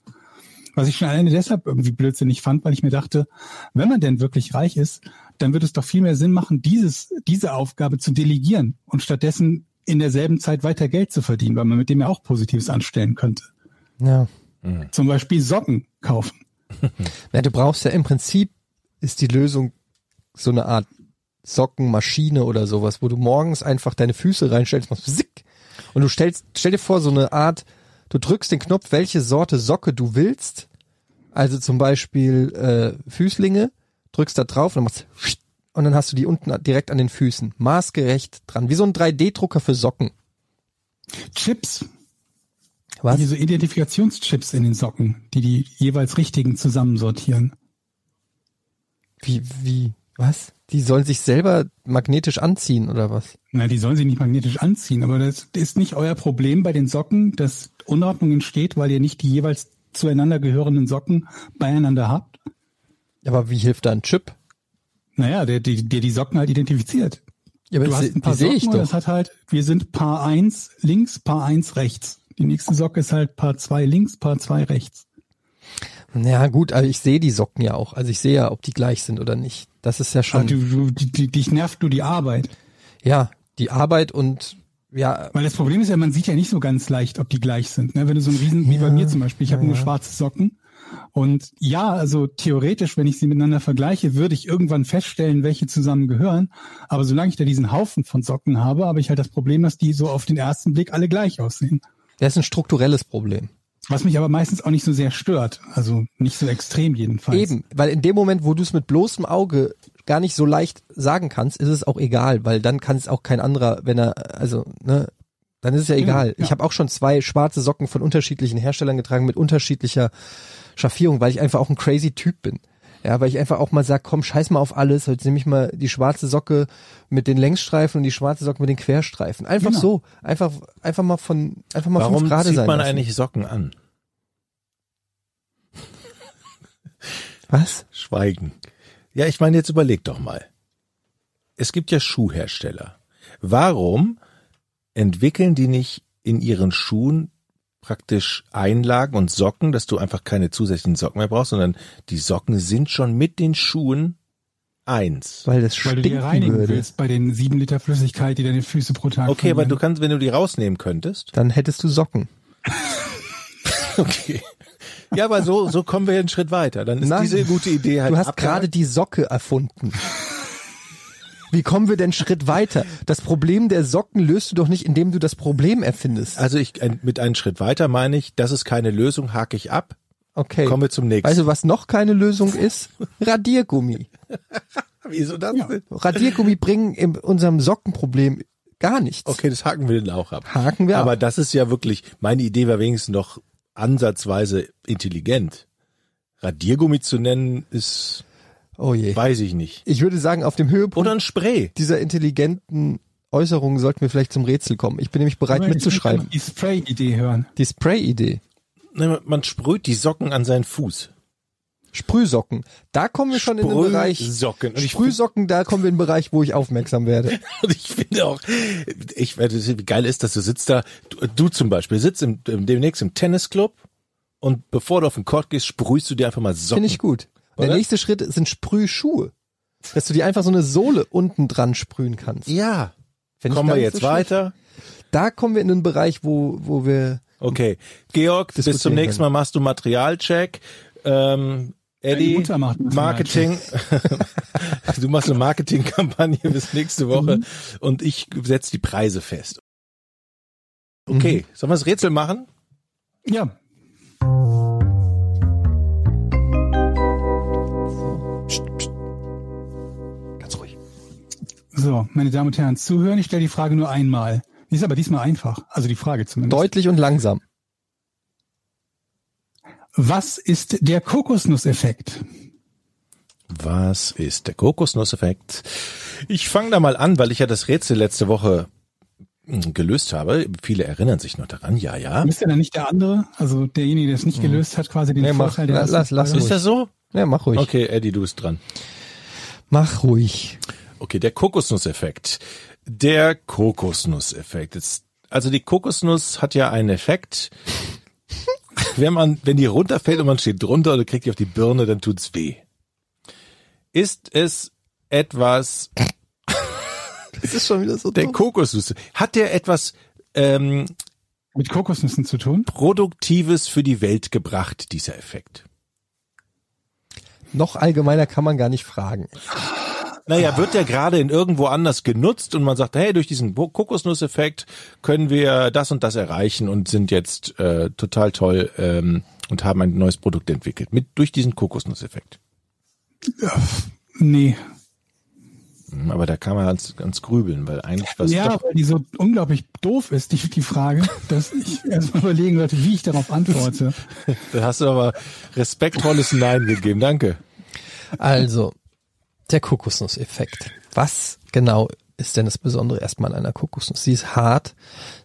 Was ich schon alleine deshalb irgendwie blödsinnig fand, weil ich mir dachte, wenn man denn wirklich reich ist, dann würde es doch viel mehr Sinn machen, dieses, diese Aufgabe zu delegieren und stattdessen in derselben Zeit weiter Geld zu verdienen, weil man mit dem ja auch Positives anstellen könnte. Ja. Zum Beispiel Socken kaufen. Ja, du brauchst ja im Prinzip ist die Lösung so eine Art Sockenmaschine oder sowas, wo du morgens einfach deine Füße reinstellst, machst zick, und du stellst, stell dir vor, so eine Art, du drückst den Knopf, welche Sorte Socke du willst, also zum Beispiel äh, Füßlinge, drückst da drauf und dann machst und dann hast du die unten direkt an den Füßen, maßgerecht dran, wie so ein 3D-Drucker für Socken. Chips, Was? wie so Identifikationschips in den Socken, die die jeweils richtigen zusammensortieren. Wie, wie, was? Die sollen sich selber magnetisch anziehen oder was? Na, die sollen sich nicht magnetisch anziehen, aber das ist nicht euer Problem bei den Socken, dass Unordnung entsteht, weil ihr nicht die jeweils zueinander gehörenden Socken beieinander habt. Aber wie hilft da ein Chip? Naja, der, der, der die Socken halt identifiziert. Ja, aber Du hast ein paar Socken ich und doch. das hat halt, wir sind Paar 1 links, Paar 1 rechts. Die nächste Socke ist halt Paar 2 links, Paar 2 rechts. Ja, gut, aber ich sehe die Socken ja auch. Also ich sehe ja, ob die gleich sind oder nicht. Das ist ja schon, du, du, die, dich nervt nur die Arbeit. ja, die Arbeit und, ja, Weil das Problem ist ja, man sieht ja nicht so ganz leicht, ob die gleich sind. Ne? Wenn du so ein Riesen, wie bei mir zum Beispiel, ich habe nur schwarze Socken. Und ja, also theoretisch, wenn ich sie miteinander vergleiche, würde ich irgendwann feststellen, welche zusammen gehören. Aber solange ich da diesen Haufen von Socken habe, habe ich halt das Problem, dass die so auf den ersten Blick alle gleich aussehen. Das ist ein strukturelles Problem. Was mich aber meistens auch nicht so sehr stört. Also nicht so extrem jedenfalls. Eben, weil in dem Moment, wo du es mit bloßem Auge gar nicht so leicht sagen kannst, ist es auch egal, weil dann kann es auch kein anderer, wenn er, also, ne, dann ist es ja egal. ja. Ich habe auch schon zwei schwarze Socken von unterschiedlichen Herstellern getragen mit unterschiedlicher Schaffierung, weil ich einfach auch ein crazy Typ bin. Ja, weil ich einfach auch mal sag, komm, scheiß mal auf alles. Jetzt nehme ich mal die schwarze Socke mit den Längsstreifen und die schwarze Socke mit den Querstreifen. Einfach Genau. so. Einfach, einfach mal von, einfach mal Warum fünf Grad zieht sein man lassen. eigentlich Socken an? Was? Schweigen. Ja, ich meine, jetzt überleg doch mal. Es gibt ja Schuhhersteller. Warum entwickeln die nicht in ihren Schuhen praktisch Einlagen und Socken, dass du einfach keine zusätzlichen Socken mehr brauchst, sondern die Socken sind schon mit den Schuhen eins. Weil das Weil du die stinken reinigen würde. willst bei den sieben Liter Flüssigkeit, die deine Füße pro Tag Okay, aber du kannst, wenn du die rausnehmen könntest. Dann hättest du Socken. Okay. Ja, aber so, so kommen wir einen Schritt weiter. Dann ist Nein. diese gute Idee halt Du hast gerade die Socke erfunden. Wie kommen wir denn Schritt weiter? Das Problem der Socken löst du doch nicht, indem du das Problem erfindest. Also ich, mit einem Schritt weiter meine ich, das ist keine Lösung, hake ich ab. Okay. Kommen wir zum nächsten. Du, was noch keine Lösung ist? Radiergummi. Wieso das denn? Radiergummi bringen in unserem Sockenproblem gar nichts. Okay, das haken wir dann auch ab. Haken wir Aber ab. das ist ja wirklich, meine Idee war wenigstens noch ansatzweise intelligent. Radiergummi zu nennen, ist, Oh je. weiß ich nicht. Ich würde sagen, auf dem Höhepunkt Oder ein Spray. dieser intelligenten Äußerungen sollten wir vielleicht zum Rätsel kommen. Ich bin nämlich bereit Aber ich mitzuschreiben. Die Spray-Idee hören. Die Spray-Idee. Man sprüht die Socken an seinen Fuß. Sprühsocken. Da kommen wir schon in den Bereich. Ich Sprühsocken, da kommen wir in den Bereich, wo ich aufmerksam werde. Und ich finde auch, ich, wie geil ist, dass du sitzt da, du, du zum Beispiel sitzt im, im, demnächst im Tennisclub und bevor du auf den Court gehst, sprühst du dir einfach mal Socken. Finde ich gut. Der nächste Schritt sind Sprühschuhe. Dass du dir einfach so eine Sohle unten dran sprühen kannst. Ja. Find ich Kommen wir jetzt so weiter? Da kommen wir in den Bereich, wo, wo wir Okay. Georg, bis zum nächsten Mal machst du Materialcheck. Ähm, Eddie, Marketing. du machst eine Marketingkampagne bis nächste Woche und ich setze die Preise fest. Okay, sollen wir das Rätsel machen? Ja, so, meine Damen und Herren, zuhören. Ich stelle die Frage nur einmal. Die ist aber diesmal einfach. Also die Frage zumindest. Deutlich und langsam. Was ist der Kokosnusseffekt? Was ist der Kokosnusseffekt? Ich fange da mal an, weil ich ja das Rätsel letzte Woche hm, gelöst habe. Viele erinnern sich noch daran. Ja, ja. Ist ja dann nicht der andere, also derjenige, der es nicht gelöst hat, quasi den Nee, mach. Vorteil der lass- lass Frage? Ist das so? Ja, mach ruhig. Okay, Eddie, du bist dran. Mach ruhig. Okay, der Kokosnusseffekt. Der Kokosnusseffekt. Jetzt, also die Kokosnuss hat ja einen Effekt. Wenn man, wenn die runterfällt und man steht drunter oder kriegt die auf die Birne, dann tut's weh. Ist es etwas, Das ist schon wieder so der dumm. Kokosnuss, hat der etwas ähm, Mit Kokosnüssen zu tun? Produktives für die Welt gebracht, dieser Effekt? Noch allgemeiner kann man gar nicht fragen. Naja, wird der gerade in irgendwo anders genutzt und man sagt, hey, durch diesen Kokosnusseffekt können wir das und das erreichen und sind jetzt äh, total toll ähm, und haben ein neues Produkt entwickelt. Mit durch diesen Kokosnusseffekt. Nee. Hm, Aber da kann man ganz, ganz grübeln, weil eigentlich was ja, weil die so unglaublich doof ist, die, die Frage, dass ich erstmal überlegen sollte, wie ich darauf antworte. da hast du aber respektvolles Nein gegeben. Danke. Also, der Kokosnusseffekt. Was genau ist denn das Besondere erstmal an einer Kokosnuss? Sie ist hart.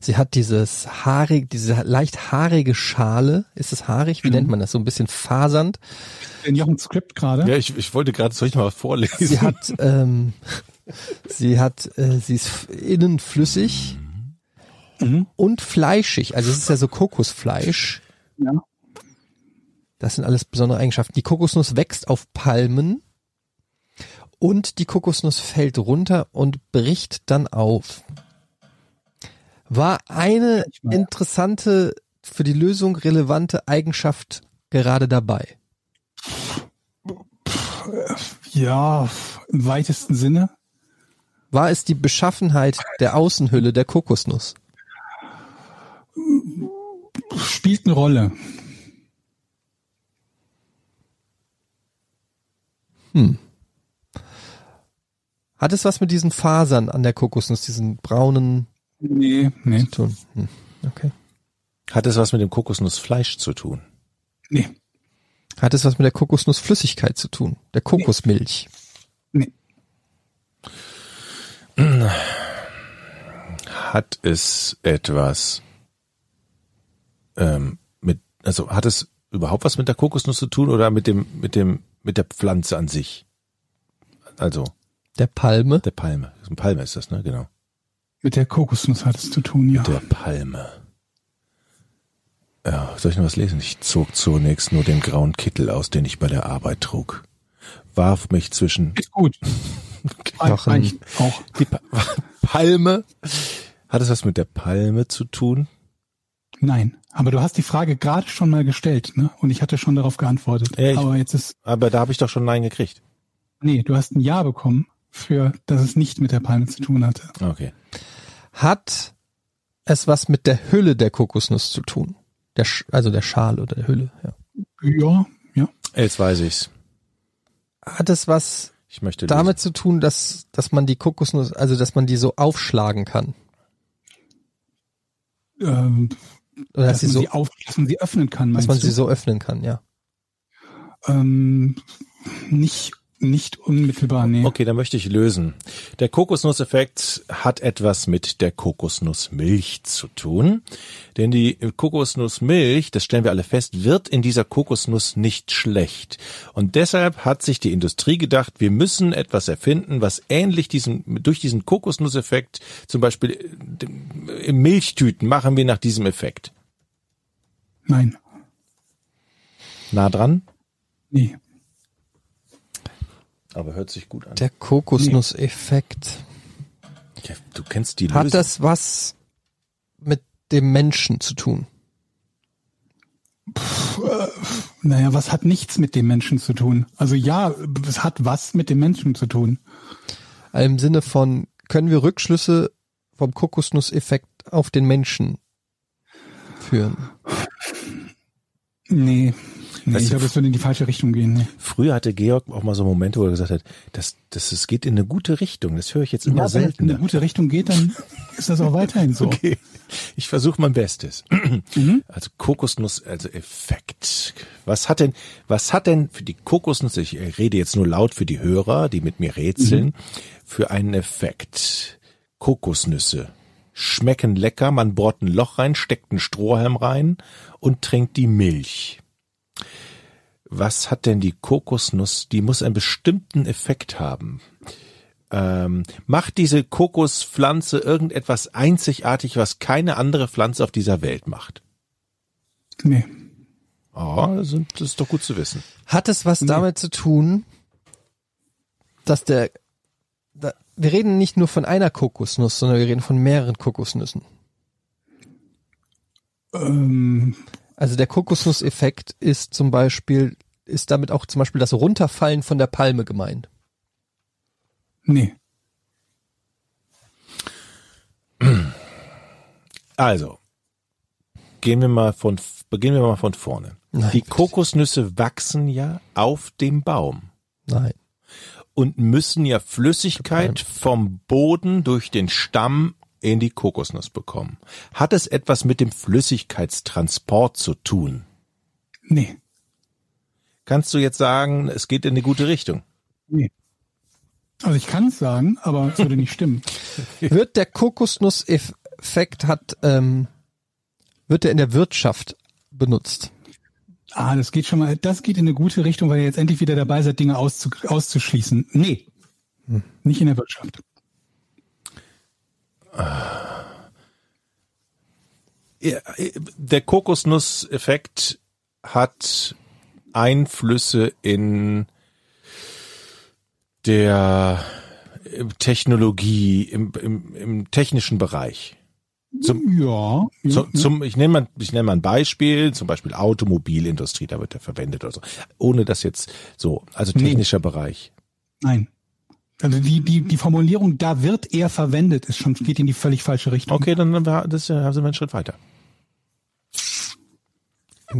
Sie hat dieses haarig, diese leicht haarige Schale. Ist es haarig? Wie nennt man das? So ein bisschen fasernd. In Jochen Skript gerade. Ja, ich, ich wollte gerade, soll ich mal vorlesen? Sie hat, ähm, sie hat, äh, sie ist innen flüssig und fleischig. Also es ist ja so Kokosfleisch. Ja. Das sind alles besondere Eigenschaften. Die Kokosnuss wächst auf Palmen und die Kokosnuss fällt runter und bricht dann auf. War eine interessante, für die Lösung relevante Eigenschaft gerade dabei? Ja, im weitesten Sinne. War es die Beschaffenheit der Außenhülle der Kokosnuss? Spielt eine Rolle. Hat es was mit diesen Fasern an der Kokosnuss, diesen braunen Nee, nee, zu tun? Hm. Okay. Hat es was mit dem Kokosnussfleisch zu tun? nee, Hat es was mit der Kokosnussflüssigkeit zu tun? Der Kokosmilch? nee. Hat es etwas ähm, mit, also hat es überhaupt was mit der Kokosnuss zu tun oder mit dem, mit dem, mit der Pflanze an sich? Also Der Palme? der Palme. Eine Palme ist das, ne? Genau. Mit der Kokosnuss hat es zu tun, ja. Der Palme. Ja, soll ich noch was lesen? Ich zog zunächst nur den grauen Kittel aus, den ich bei der Arbeit trug. Warf mich zwischen Ist gut. Knochen. Reicht auch. die pa Palme. Hat es was mit der Palme zu tun? Nein. Aber du hast die Frage gerade schon mal gestellt, ne? Und ich hatte schon darauf geantwortet. Ja, ich- Aber jetzt ist, Aber da habe ich doch schon Nein gekriegt. nee, du hast ein Ja bekommen für, dass es nicht mit der Palme zu tun hatte. Okay. Hat es was mit der Hülle der Kokosnuss zu tun? Der, Sch also der Schale oder der Hülle, ja. Ja, ja. Jetzt weiß ich's. Hat es was Ich möchte damit zu tun, dass, dass man die Kokosnuss, also dass man die so aufschlagen kann? Ähm, Oder dass, dass, sie man so, sie auf, dass man sie öffnen kann, dass man du? sie so öffnen kann, ja. ähm, nicht, nicht unmittelbar, nee. Okay, dann möchte ich lösen. Der Kokosnusseffekt hat etwas mit der Kokosnussmilch zu tun. Denn die Kokosnussmilch, das stellen wir alle fest, wird in dieser Kokosnuss nicht schlecht. Und deshalb hat sich die Industrie gedacht, wir müssen etwas erfinden, was ähnlich diesem, durch diesen Kokosnusseffekt, zum Beispiel äh, Milchtüten machen wir nach diesem Effekt. Nein. Nah dran, Nee. Aber hört sich gut an. Der Kokosnusseffekt. Ja, Du kennst die Hat Lösung. das was mit dem Menschen zu tun? Naja, was hat nichts mit dem Menschen zu tun? Also ja, es hat was mit dem Menschen zu tun. Im Sinne von, können wir Rückschlüsse vom Kokosnusseffekt auf den Menschen führen? Nee. Nee, Weißt ich glaube, es würde in die falsche Richtung gehen. Nee. Früher hatte Georg auch mal so Momente, wo er gesagt hat, das, das, es geht in eine gute Richtung. Das höre ich jetzt immer Ja, wenn es in seltener. eine gute Richtung geht, dann ist das auch weiterhin so. Okay. Ich versuche mein Bestes. Mhm. Also Kokosnuss, also Effekt. Was hat denn, was hat denn für die Kokosnuss, ich rede jetzt nur laut für die Hörer, die mit mir rätseln, Mhm. für einen Effekt? Kokosnüsse schmecken lecker, man bohrt ein Loch rein, steckt einen Strohhalm rein und trinkt die Milch. Was hat denn die Kokosnuss? Die muss einen bestimmten Effekt haben. Ähm, macht diese Kokospflanze irgendetwas einzigartig, was keine andere Pflanze auf dieser Welt macht? Nee. Oh, das ist- doch gut zu wissen. Hat es was damit zu tun, dass der, da, wir reden nicht nur von einer Kokosnuss, sondern wir reden von mehreren Kokosnüssen. Ähm, Also der Kokosnusseffekt ist zum Beispiel, ist damit auch zum Beispiel das Runterfallen von der Palme gemeint. nee. Also, gehen wir mal von, beginnen wir mal von vorne. Nein, Die. Kokosnüsse wachsen ja auf dem Baum Nein. und müssen ja Flüssigkeit vom Boden durch den Stamm in die Kokosnuss bekommen. Hat es etwas mit dem Flüssigkeitstransport zu tun? Nee. Kannst du jetzt sagen, es geht in eine gute Richtung? Nee. Also ich kann es sagen, aber es würde nicht stimmen. Wird der Kokosnusseffekt hat, ähm, wird er in der Wirtschaft benutzt? Ah, das geht schon mal, das geht in eine gute Richtung, weil ihr jetzt endlich wieder dabei seid, Dinge auszu, auszuschließen. Nee. Nicht in der Wirtschaft. Der Kokosnusseffekt hat Einflüsse in der Technologie, im, im, im technischen Bereich. Zum, Ja. ja, zu, ja. zum, ich nenne mal, ich mal ein Beispiel, zum Beispiel Automobilindustrie, da wird er verwendet oder so. Ohne das jetzt so, also Nee. technischer Bereich. Nein. Also die, die, die Formulierung, da wird er verwendet, ist schon, geht in die völlig falsche Richtung. Okay, dann haben wir, das, äh, sind wir einen Schritt weiter.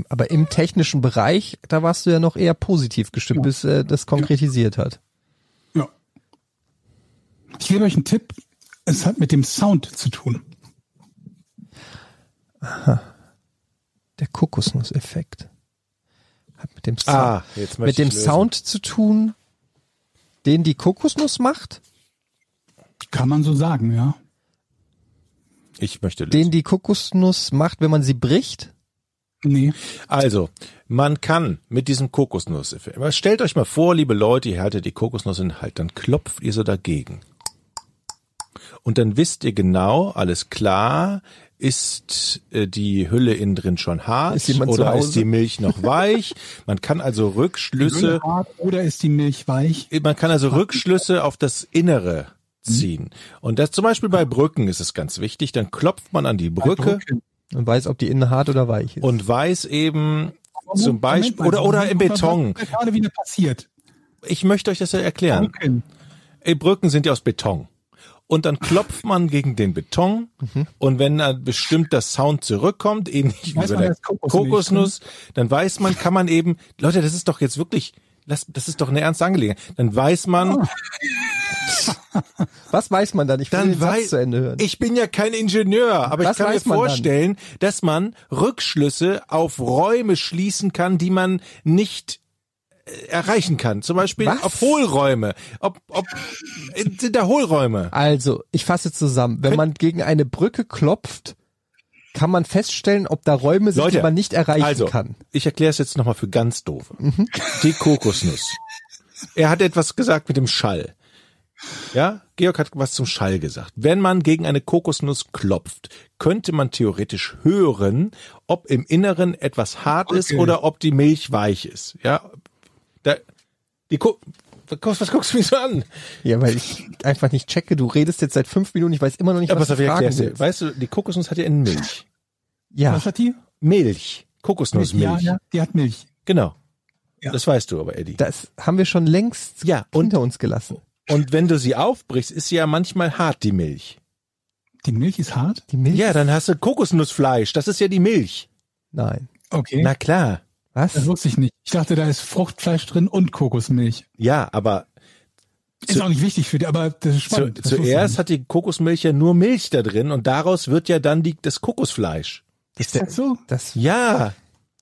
Aber im technischen Bereich, da warst du ja noch eher positiv gestimmt, bis äh, das konkretisiert hat. Ja. Ich gebe euch einen Tipp. Es hat mit dem Sound zu tun. Der Kokosnusseffekt. Hat mit dem Sound, Ah, jetzt möchte mit dem. Sound zu tun, den die Kokosnuss macht, Kann man so sagen, ja. Ich möchte lösen. den die Kokosnuss macht, wenn man sie bricht. Nee. Also, man kann mit diesem Kokosnusseffekt, aber stellt euch mal vor, liebe Leute, ihr haltet die Kokosnuss in den Halt, dann klopft ihr so dagegen. Und dann wisst ihr genau, alles klar, ist äh, die Hülle innen drin schon hart Ist oder ist die Milch noch weich? Man kann also Rückschlüsse hart oder ist die Milch weich? man kann also Rückschlüsse auf das Innere ziehen. Und das zum Beispiel bei Brücken ist es ganz wichtig. Dann klopft man an die Brücke. Und weiß, ob die innen hart oder weich ist. und weiß eben zum Moment Beispiel mal, oder oder im Beton. Gerade wieder passiert? Ich möchte euch das ja erklären. Brücken. Brücken sind ja aus Beton. Und dann klopft man gegen den Beton und wenn dann bestimmt das Sound zurückkommt, ähnlich wie bei der Kokosmilch Kokosnuss, dann weiß man, kann man eben, Leute, das ist doch jetzt wirklich, das, das ist doch eine ernste Angelegenheit. Dann weiß man, Was weiß man dann? Ich will dann den Satz weiß, zu Ende hören. ich bin ja kein Ingenieur, aber Was ich kann mir man dann? vorstellen, dass man Rückschlüsse auf Räume schließen kann, die man nicht erreichen kann. Zum Beispiel Was? auf Hohlräume. Ob, ob, äh, sind da Hohlräume? Also, ich fasse zusammen. Wenn man gegen eine Brücke klopft, kann man feststellen, ob da Räume sind, Leute, die man nicht erreichen also, kann. ich erkläre es jetzt nochmal für ganz doofe. Die Kokosnuss. Er hat etwas gesagt mit dem Schall. Ja, Georg hat was zum Schall gesagt. Wenn man gegen eine Kokosnuss klopft, könnte man theoretisch hören, ob im Inneren etwas hart ist Okay. oder ob die Milch weich ist. Ja, da, die Ko was, was guckst du mich so an? Ja, weil ich einfach nicht checke. Du redest jetzt seit fünf Minuten, ich weiß immer noch nicht, Ja, was auf, du ich fragen willst. Weißt du, die Kokosnuss hat ja in Milch. Ja, Was hat die? Milch. Kokosnussmilch. Ja, ja, die hat Milch. Genau. Ja. Das weißt du aber, Eddie. das haben wir schon längst Ja, hinter uns gelassen. Und wenn du sie aufbrichst, ist sie ja manchmal hart, die Milch. Die Milch ist hart? Die Milch? Ja, dann hast du Kokosnussfleisch. Das ist ja die Milch. Nein. Okay. Na klar. Was? das wusste ich nicht. Ich dachte, da ist Fruchtfleisch drin und Kokosmilch. Ja, aber Ist auch nicht wichtig für die, aber das ist zu, spannend. Das wusste ich zuerst hat die Kokosmilch ja nur Milch da drin und daraus wird ja dann die, das Kokosfleisch. Ist das so? Das Ja,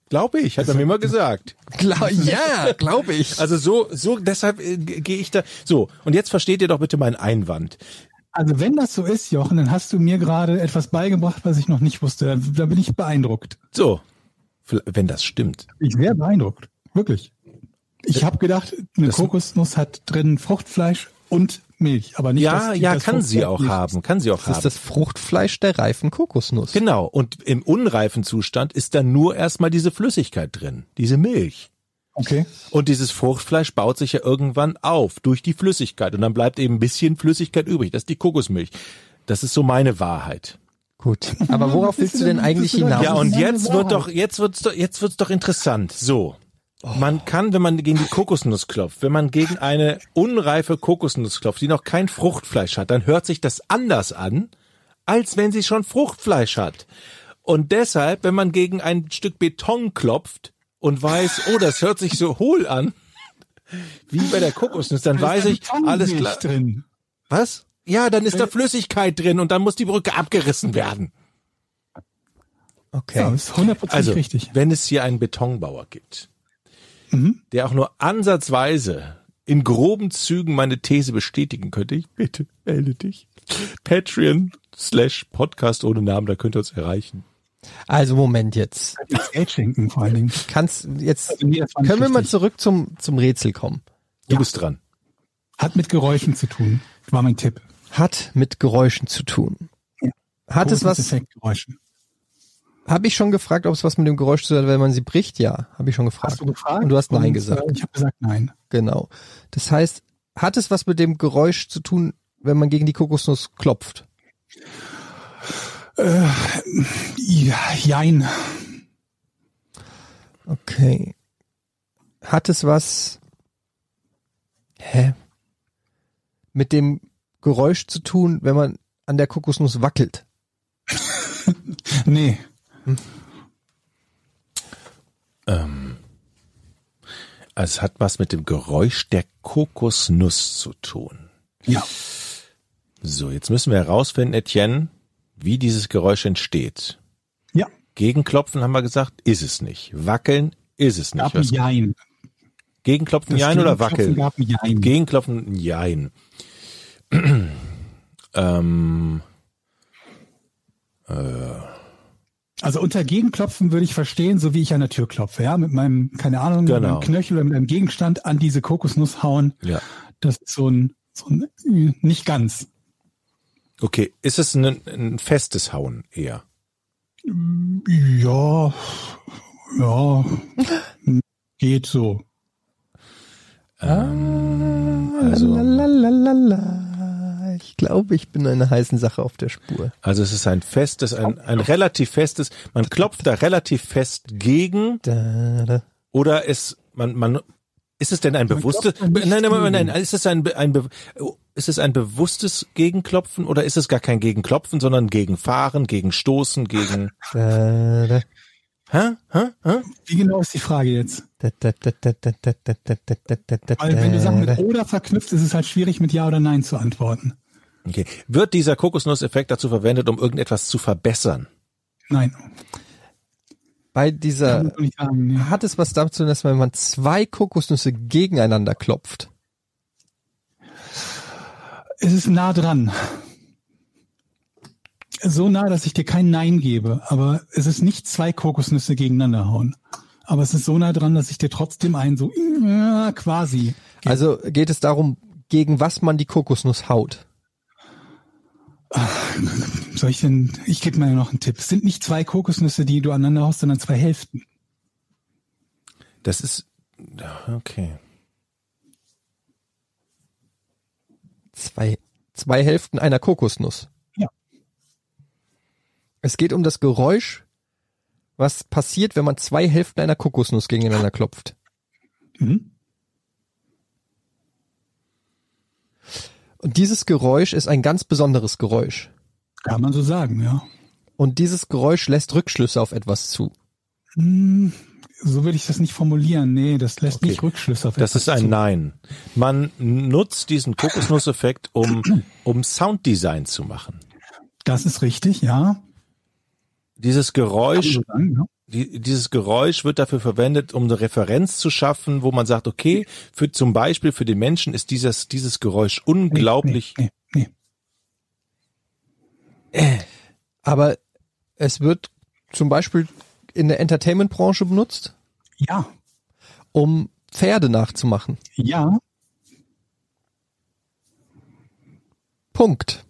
glaube ich, hat er mir immer gesagt. Klar, ja, glaube ich. Also so, so, deshalb äh, gehe ich da. So, und jetzt versteht ihr doch bitte meinen Einwand. Also wenn das so ist, Jochen, dann hast du mir gerade etwas beigebracht, was ich noch nicht wusste. Da, da bin ich beeindruckt. So, wenn das stimmt. Ich sehr beeindruckt. Wirklich. Ich habe gedacht, eine Das- Kokosnuss hat drin Fruchtfleisch und Milch, aber nicht Ja, die- ja, das kann sie auch nicht haben, kann sie auch das haben. ist das Fruchtfleisch der reifen Kokosnuss. Genau, und im unreifen Zustand ist dann nur erstmal diese Flüssigkeit drin, diese Milch. Okay. Und dieses Fruchtfleisch baut sich ja irgendwann auf durch die Flüssigkeit und dann bleibt eben ein bisschen Flüssigkeit übrig. Das ist die Kokosmilch. Das ist so meine Wahrheit. Gut. Aber worauf willst du denn eigentlich hinaus? Ja, und jetzt wird doch, jetzt wird's doch, jetzt wird's doch interessant. So. Man kann, wenn man gegen die Kokosnuss klopft, wenn man gegen eine unreife Kokosnuss klopft, die noch kein Fruchtfleisch hat, dann hört sich das anders an, als wenn sie schon Fruchtfleisch hat. Und deshalb, wenn man gegen ein Stück Beton klopft und weiß, oh, das hört sich so hohl an, wie bei der Kokosnuss, dann weiß ich, alles klar. drin. Was? Ja, dann ist da Flüssigkeit drin und dann muss die Brücke abgerissen werden. Okay. Ja, ist hundertprozentig Also, richtig. wenn es hier einen Betonbauer gibt, Mhm. der auch nur ansatzweise in groben Zügen meine These bestätigen könnte, ich bitte melde dich. Patreon slash Podcast ohne Namen, da könnt ihr uns erreichen. Also Moment jetzt. Jetzt Geld schenken vor allen Dingen. Kannst jetzt Also, können wir mal richtig. zurück zum zum Rätsel kommen. Du bist dran. Hat mit Geräuschen zu tun. War mein Tipp. Hat mit Geräuschen zu tun. Ja. Hat es was? Habe ich schon gefragt, ob es was mit dem Geräusch zu tun hat, wenn man sie bricht? Ja, habe ich schon gefragt. Hast du gefragt? Und du hast nein Und, gesagt. äh, Ich habe gesagt nein. Genau. Das heißt, hat es was mit dem Geräusch zu tun, wenn man gegen die Kokosnuss klopft? Ja, jein. Okay. Hat es was hä? mit dem Geräusch zu tun, wenn man an der Kokosnuss wackelt? Nee. Es hat was mit dem Geräusch der Kokosnuss zu tun. Ja. So, jetzt müssen wir herausfinden, Etienne, wie dieses Geräusch entsteht. Ja. Gegenklopfen haben wir gesagt, ist es nicht. Wackeln ist es nicht. Gab ein Jein. Gegenklopfen, Das Jein oder Gegenklopfen wackeln? Gab ein Jein. Gegenklopfen, Jein. ähm, Also unter Gegenklopfen würde ich verstehen, so wie ich an der Tür klopfe, ja, mit meinem, keine Ahnung, mit Genau. meinem Knöchel oder mit einem Gegenstand an diese Kokosnuss hauen. ja. Das ist so ein, so ein, äh, nicht ganz. Okay, ist es ein, ein festes Hauen eher? Ja, ja, geht so. Also, Lalalala glaube, ich bin einer heißen Sache auf der Spur. Also es ist ein festes, ein, ein relativ festes, man klopft da relativ fest gegen. Oder es, man, man, ist es denn ein bewusstes, nein, nein, nein, nein, ist es ein, ein, ist es ein bewusstes Gegenklopfen oder ist es gar kein Gegenklopfen, sondern Gegenfahren, Gegenstoßen, gegen. Hä? Hä? Hä? Wie genau ist die Frage jetzt? Weil wenn du Sachen mit oder verknüpft, ist es halt schwierig, mit Ja oder Nein zu antworten. Okay. Wird dieser Kokosnusseffekt dazu verwendet, um irgendetwas zu verbessern? Nein. Bei dieser, sagen, nee. hat es was damit zu tun, dass wenn man zwei Kokosnüsse gegeneinander klopft? Es ist nah dran. So nah, dass ich dir kein Nein gebe, aber es ist nicht zwei Kokosnüsse gegeneinander hauen. Aber es ist so nah dran, dass ich dir trotzdem einen so ja, quasi. Also geht es darum, gegen was man die Kokosnuss haut? Soll ich denn? Ich gebe mir noch einen Tipp. Es sind nicht zwei Kokosnüsse, die du aneinander haust, sondern zwei Hälften. Das ist, okay. Zwei, zwei Hälften einer Kokosnuss. Ja. Es geht um das Geräusch, was passiert, wenn man zwei Hälften einer Kokosnuss gegeneinander klopft. Mhm. Und dieses Geräusch ist ein ganz besonderes Geräusch. Kann man so sagen, ja. Und dieses Geräusch lässt Rückschlüsse auf etwas zu. Hm, so will ich das nicht formulieren. Nee, das lässt Okay. nicht Rückschlüsse auf Das etwas ist ein zu. Nein. Man nutzt diesen Kokosnusseffekt, um, um Sounddesign zu machen. Das ist richtig, ja. Dieses Geräusch, sagen, ja. Die, dieses Geräusch wird dafür verwendet, um eine Referenz zu schaffen, wo man sagt, okay, für zum Beispiel für den Menschen ist dieses, dieses Geräusch Nee, unglaublich. Nee, nee, nee. Aber es wird zum Beispiel in der Entertainment-Branche benutzt, Ja, um Pferde nachzumachen. ja, Punkt.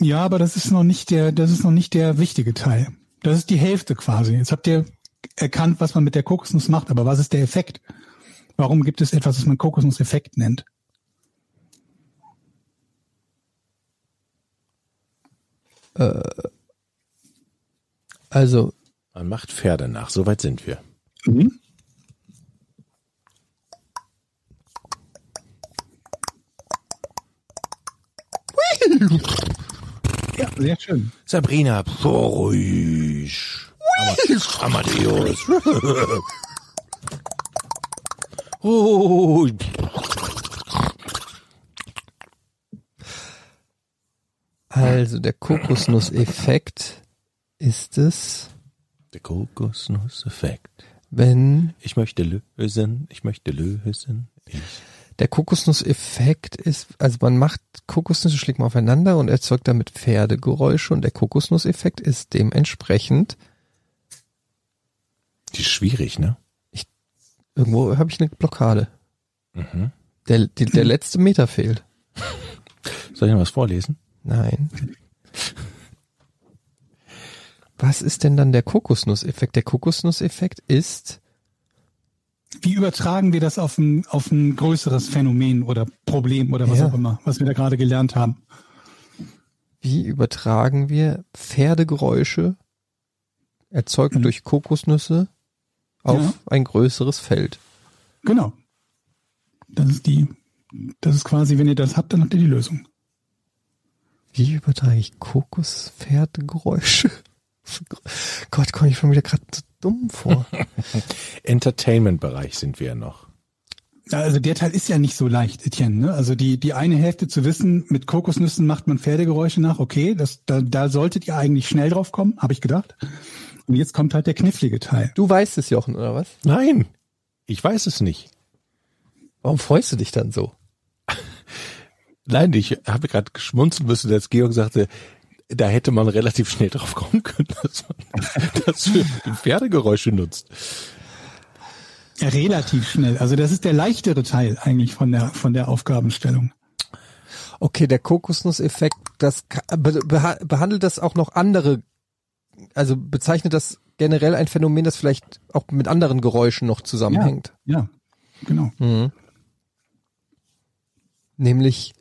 ja, aber das ist noch nicht der, das ist noch nicht der wichtige Teil. Das ist die Hälfte quasi. Jetzt habt ihr erkannt, was man mit der Kokosnuss macht, aber was ist der Effekt? Warum gibt es etwas, was man Kokosnuss-Effekt nennt? Also, Man macht Pferde nach, soweit sind wir. Mhm. Ja, sehr schön. Sabrina, ruhig. Ama- Amadeus. Ruhig. also der Kokosnusseffekt ist es, Der Kokosnusseffekt. wenn Ich möchte lösen, ich möchte lösen. Ich. Der Kokosnusseffekt ist, also man macht Kokosnüsse schlägt man aufeinander und erzeugt damit Pferdegeräusche und der Kokosnusseffekt ist dementsprechend Die ist schwierig, ne? irgendwo habe ich eine Blockade. Mhm. Der, die, der letzte Meter fehlt. Soll ich noch was vorlesen? Nein. Was ist denn dann der Kokosnusseffekt? Der Kokosnusseffekt ist, Wie übertragen wir das auf ein, auf ein größeres Phänomen oder Problem oder was Ja. auch immer, was wir da gerade gelernt haben? wie übertragen wir Pferdegeräusche erzeugt Mhm. durch Kokosnüsse auf Ja. ein größeres Feld? Genau. Das ist die, das ist quasi, wenn ihr das habt, dann habt ihr die Lösung. Wie übertrage ich Kokospferdegeräusche? Gott, komme ich schon wieder gerade so dumm vor. Entertainment-Bereich sind wir ja noch. Also der Teil ist ja nicht so leicht, Etienne. Ne? Also die, die eine Hälfte zu wissen, mit Kokosnüssen macht man Pferdegeräusche nach, okay, das, da, da solltet ihr eigentlich schnell drauf kommen, habe ich gedacht. Und jetzt kommt halt der knifflige Teil. Du weißt es, Jochen, oder was? Nein, ich weiß es nicht. Warum freust du dich dann so? Nein, ich habe gerade geschmunzeln müssen, als Georg sagte, da hätte man relativ schnell drauf kommen können, dass man das für Pferdegeräusche nutzt. Ja, relativ schnell. Also das ist der leichtere Teil eigentlich von der, von der Aufgabenstellung. Okay, der Kokosnusseffekt, das beha- behandelt das auch noch andere, also bezeichnet das generell ein Phänomen, das vielleicht auch mit anderen Geräuschen noch zusammenhängt. Ja, genau. Mhm. Nämlich,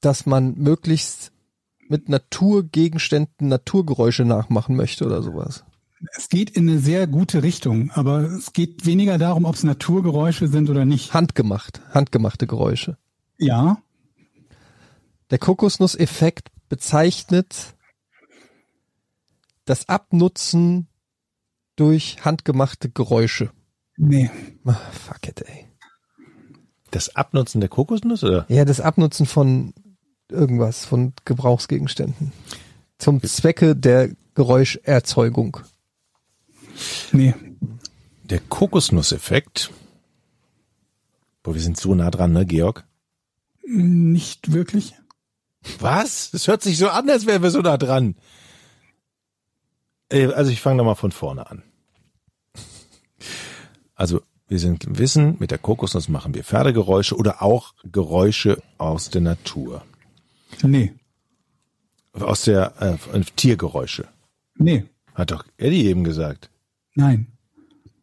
dass man möglichst mit Naturgegenständen Naturgeräusche nachmachen möchte oder sowas. Es geht in eine sehr gute Richtung, aber es geht weniger darum, ob es Naturgeräusche sind oder nicht. Handgemacht, handgemachte Geräusche. Ja, Der Kokosnusseffekt bezeichnet das Abnutzen durch handgemachte Geräusche. nee. Ah, fuck it, ey. Das Abnutzen der Kokosnuss, oder? Ja, das Abnutzen von irgendwas, von Gebrauchsgegenständen. Zum Zwecke der Geräuscherzeugung. Nee. Der Kokosnusseffekt. Boah, wir sind so nah dran, ne, Georg? Nicht wirklich. Was? Das hört sich so an, als wären wir so nah dran. Äh, Also ich fange nochmal von vorne an. Also wir sind wissen, mit der Kokosnuss machen wir Pferdegeräusche oder auch Geräusche aus der Natur. Nee. Aus der äh, Tiergeräusche. Nee. Hat doch Eddie eben gesagt. Nein.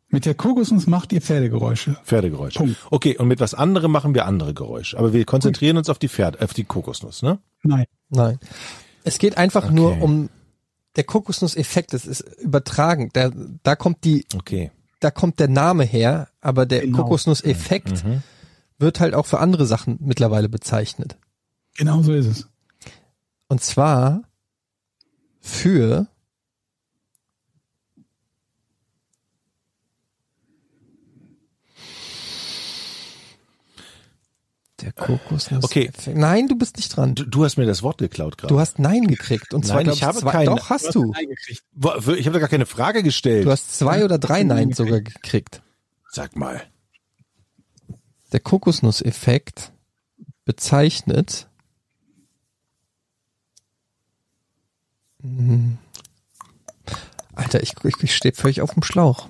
Mit der Kokosnuss macht ihr Pferdegeräusche. Pferdegeräusche. Punkt. Okay, und mit was anderem machen wir andere Geräusche. Aber wir konzentrieren uns auf die Pferd, auf die Kokosnuss, ne? Nein. Nein. Es geht einfach Okay. nur um der Kokosnusseffekt. Das ist übertragen. Da, da kommt die, Okay. da kommt der Name her, aber der Genau. Kokosnusseffekt wird halt auch für andere Sachen mittlerweile bezeichnet. Genau so ist es. Und zwar für der Kokosnuss. Okay. Nein, du bist nicht dran. Du, du hast mir das Wort geklaut gerade. Du hast Nein gekriegt. Und zwar, Nein, glaub ich habe zwei, keine. Doch, hast du. Wo- Ich habe doch gar keine Frage gestellt. Du hast zwei oder drei Nein sogar gekriegt. Sag mal. Der Kokosnusseffekt bezeichnet Alter, ich, ich, ich stehe völlig auf dem Schlauch.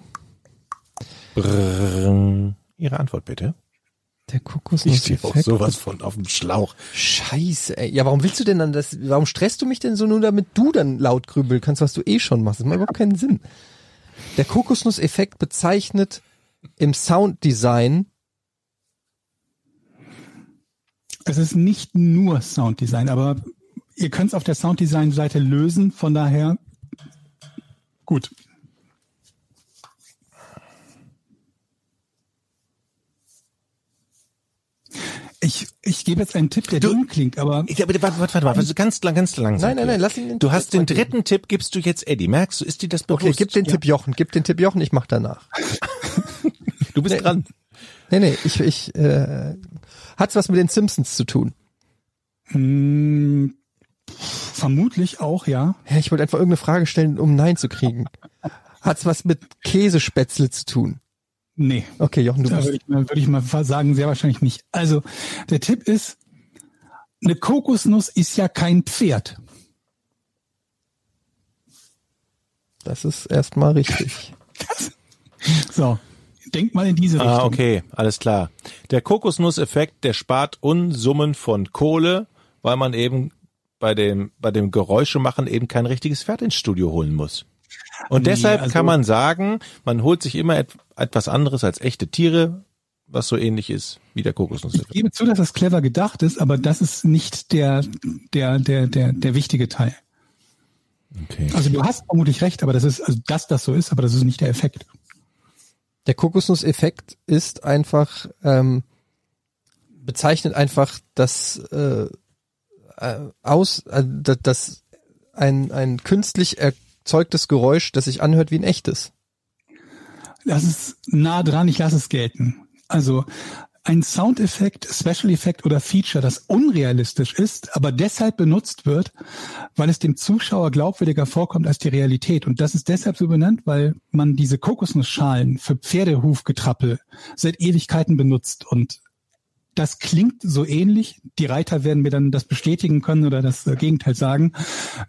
Brrrr. Ihre Antwort bitte. Der Ich stehe auch sowas von auf dem Schlauch. Scheiße, ey. Ja, warum willst du denn dann das, warum stresst du mich denn so nur, damit du dann laut grübeln kannst, was du eh schon machst? Das macht überhaupt keinen Sinn. Der Kokosnusseffekt bezeichnet im Sounddesign Es ist nicht nur Sounddesign, aber ihr könnt es auf der Sounddesign-Seite lösen, von daher gut. Ich, ich gebe jetzt einen Tipp, der dumm klingt, aber Ich, aber warte, warte, warte, warte, ganz, lang- ganz langsam. Nein, nein, nein, lass ihn den Du hast den dritten Tipp, gibst du jetzt Eddie. Merkst du, ist dir das bewusst? Okay, gib den Tipp Jochen, gib den Tipp Jochen, ich mach danach. Du bist dran. Nee, nee, ich, ich, äh, hat's was mit den Simpsons zu tun? hm, vermutlich auch, ja. Ja, ich wollte einfach irgendeine Frage stellen, um Nein zu kriegen. Hat's was mit Käsespätzle zu tun? Nee. Okay, Jochen, du Da bist, würde ich, mal, würde ich mal sagen, sehr wahrscheinlich nicht. Also, der Tipp ist, eine Kokosnuss ist ja kein Pferd. das ist erstmal richtig. So, denk mal in diese Richtung. Ah, okay, alles klar. Der Kokosnusseffekt, der spart Unsummen von Kohle, weil man eben bei dem, bei dem Geräuschemachen eben kein richtiges Pferd ins Studio holen muss. Und Nee, deshalb also- kann man sagen, man holt sich immer et etwas anderes als echte Tiere, was so ähnlich ist wie der Ich Kokosnusseffekt. gebe zu, dass das clever gedacht ist, aber das ist nicht der, der, der, der, der wichtige Teil. Okay. Also du hast vermutlich recht, aber das ist, also dass das so ist, aber das ist nicht der Effekt. Der Kokosnusseffekt ist einfach, ähm, bezeichnet einfach das, äh, äh, aus, äh, das, das ein, ein künstlich erzeugtes Geräusch, das sich anhört wie ein echtes. Das ist nah dran, ich lasse es gelten. Also ein Soundeffekt, Special Effekt oder Feature, das unrealistisch ist, aber deshalb benutzt wird, weil es dem Zuschauer glaubwürdiger vorkommt als die Realität. Und das ist deshalb so benannt, weil man diese Kokosnussschalen für Pferdehufgetrappel seit Ewigkeiten benutzt. Und das klingt so ähnlich. Die Reiter werden mir dann das bestätigen können oder das äh, Gegenteil sagen,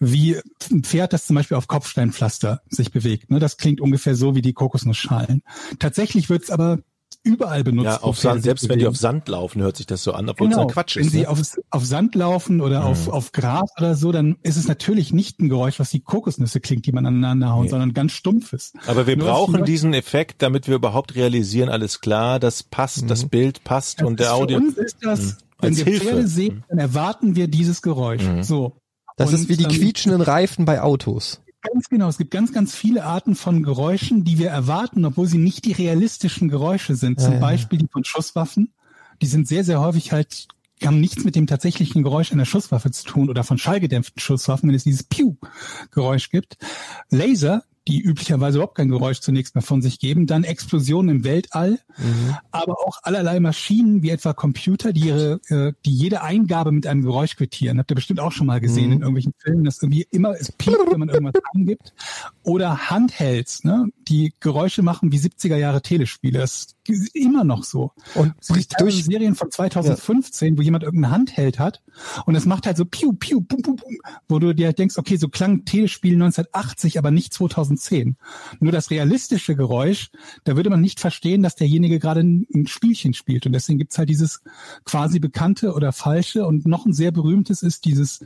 wie ein Pferd, das zum Beispiel auf Kopfsteinpflaster sich bewegt. Ne, das klingt ungefähr so wie die Kokosnussschalen. Tatsächlich wird es aber überall benutzt. Ja, auf Sand, selbst wenn die auf Sand laufen, hört sich das so an, obwohl es Genau, ein Quatsch wenn ist. sie Ne? auf, auf Sand laufen oder auf, auf Gras oder so, dann ist es natürlich nicht ein Geräusch, was die Kokosnüsse klingt, die man aneinander hauen, Nee. sondern ganz stumpfes. Aber wir Nur, brauchen diesen Effekt, damit wir überhaupt realisieren, alles klar, das passt, das Bild passt und der Das ist Audio. Für uns ist das, wenn Mhm. Als wir Hilfe. Mhm. Pferde sehen, dann erwarten wir dieses Geräusch. So. Das Und, ist wie die quietschenden Reifen bei Autos. Ganz genau. Es gibt ganz, ganz viele Arten von Geräuschen, die wir erwarten, obwohl sie nicht die realistischen Geräusche sind. Zum Ja, ja. Beispiel die von Schusswaffen. Die sind sehr, sehr häufig halt, haben nichts mit dem tatsächlichen Geräusch einer Schusswaffe zu tun oder von schallgedämpften Schusswaffen, wenn es dieses Piu-Geräusch gibt. Laser, die üblicherweise überhaupt kein Geräusch zunächst mehr von sich geben, dann Explosionen im Weltall, aber auch allerlei Maschinen wie etwa Computer, die ihre, äh, die jede Eingabe mit einem Geräusch quittieren. Habt ihr bestimmt auch schon mal gesehen in irgendwelchen Filmen, dass irgendwie immer es piept, wenn man irgendwas angibt. Oder Handhelds, ne, die Geräusche machen wie 70er Jahre Telespiele. Das ist immer noch so. Und gibt durch- Serien von 2015, wo jemand irgendein Handheld hat und es macht halt so piu, piu, bum, bum, bum, wo du dir halt denkst, okay, so klang Telespiel 1980, aber nicht 2010. Nur das realistische Geräusch, da würde man nicht verstehen, dass derjenige gerade ein, ein Spielchen spielt. Und deswegen gibt's halt dieses quasi bekannte oder falsche und noch ein sehr berühmtes ist dieses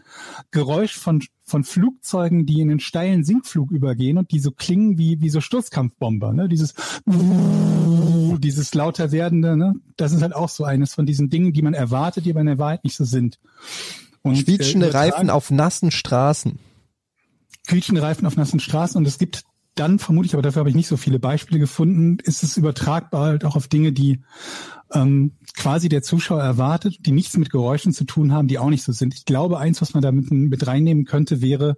Geräusch von von Flugzeugen, die in einen steilen Sinkflug übergehen und die so klingen wie, wie so Sturzkampfbomber, ne? Dieses, dieses lauter werdende, ne? Das ist halt auch so eines von diesen Dingen, die man erwartet, die aber in der Wahrheit nicht so sind. Und, Quietschende äh, Reifen auf nassen Straßen. quietschende Reifen auf nassen Straßen und es gibt dann vermutlich, aber dafür habe ich nicht so viele Beispiele gefunden, ist es übertragbar halt auch auf Dinge, die ähm, quasi der Zuschauer erwartet, die nichts mit Geräuschen zu tun haben, die auch nicht so sind. Ich glaube, eins, was man da mit, mit reinnehmen könnte, wäre,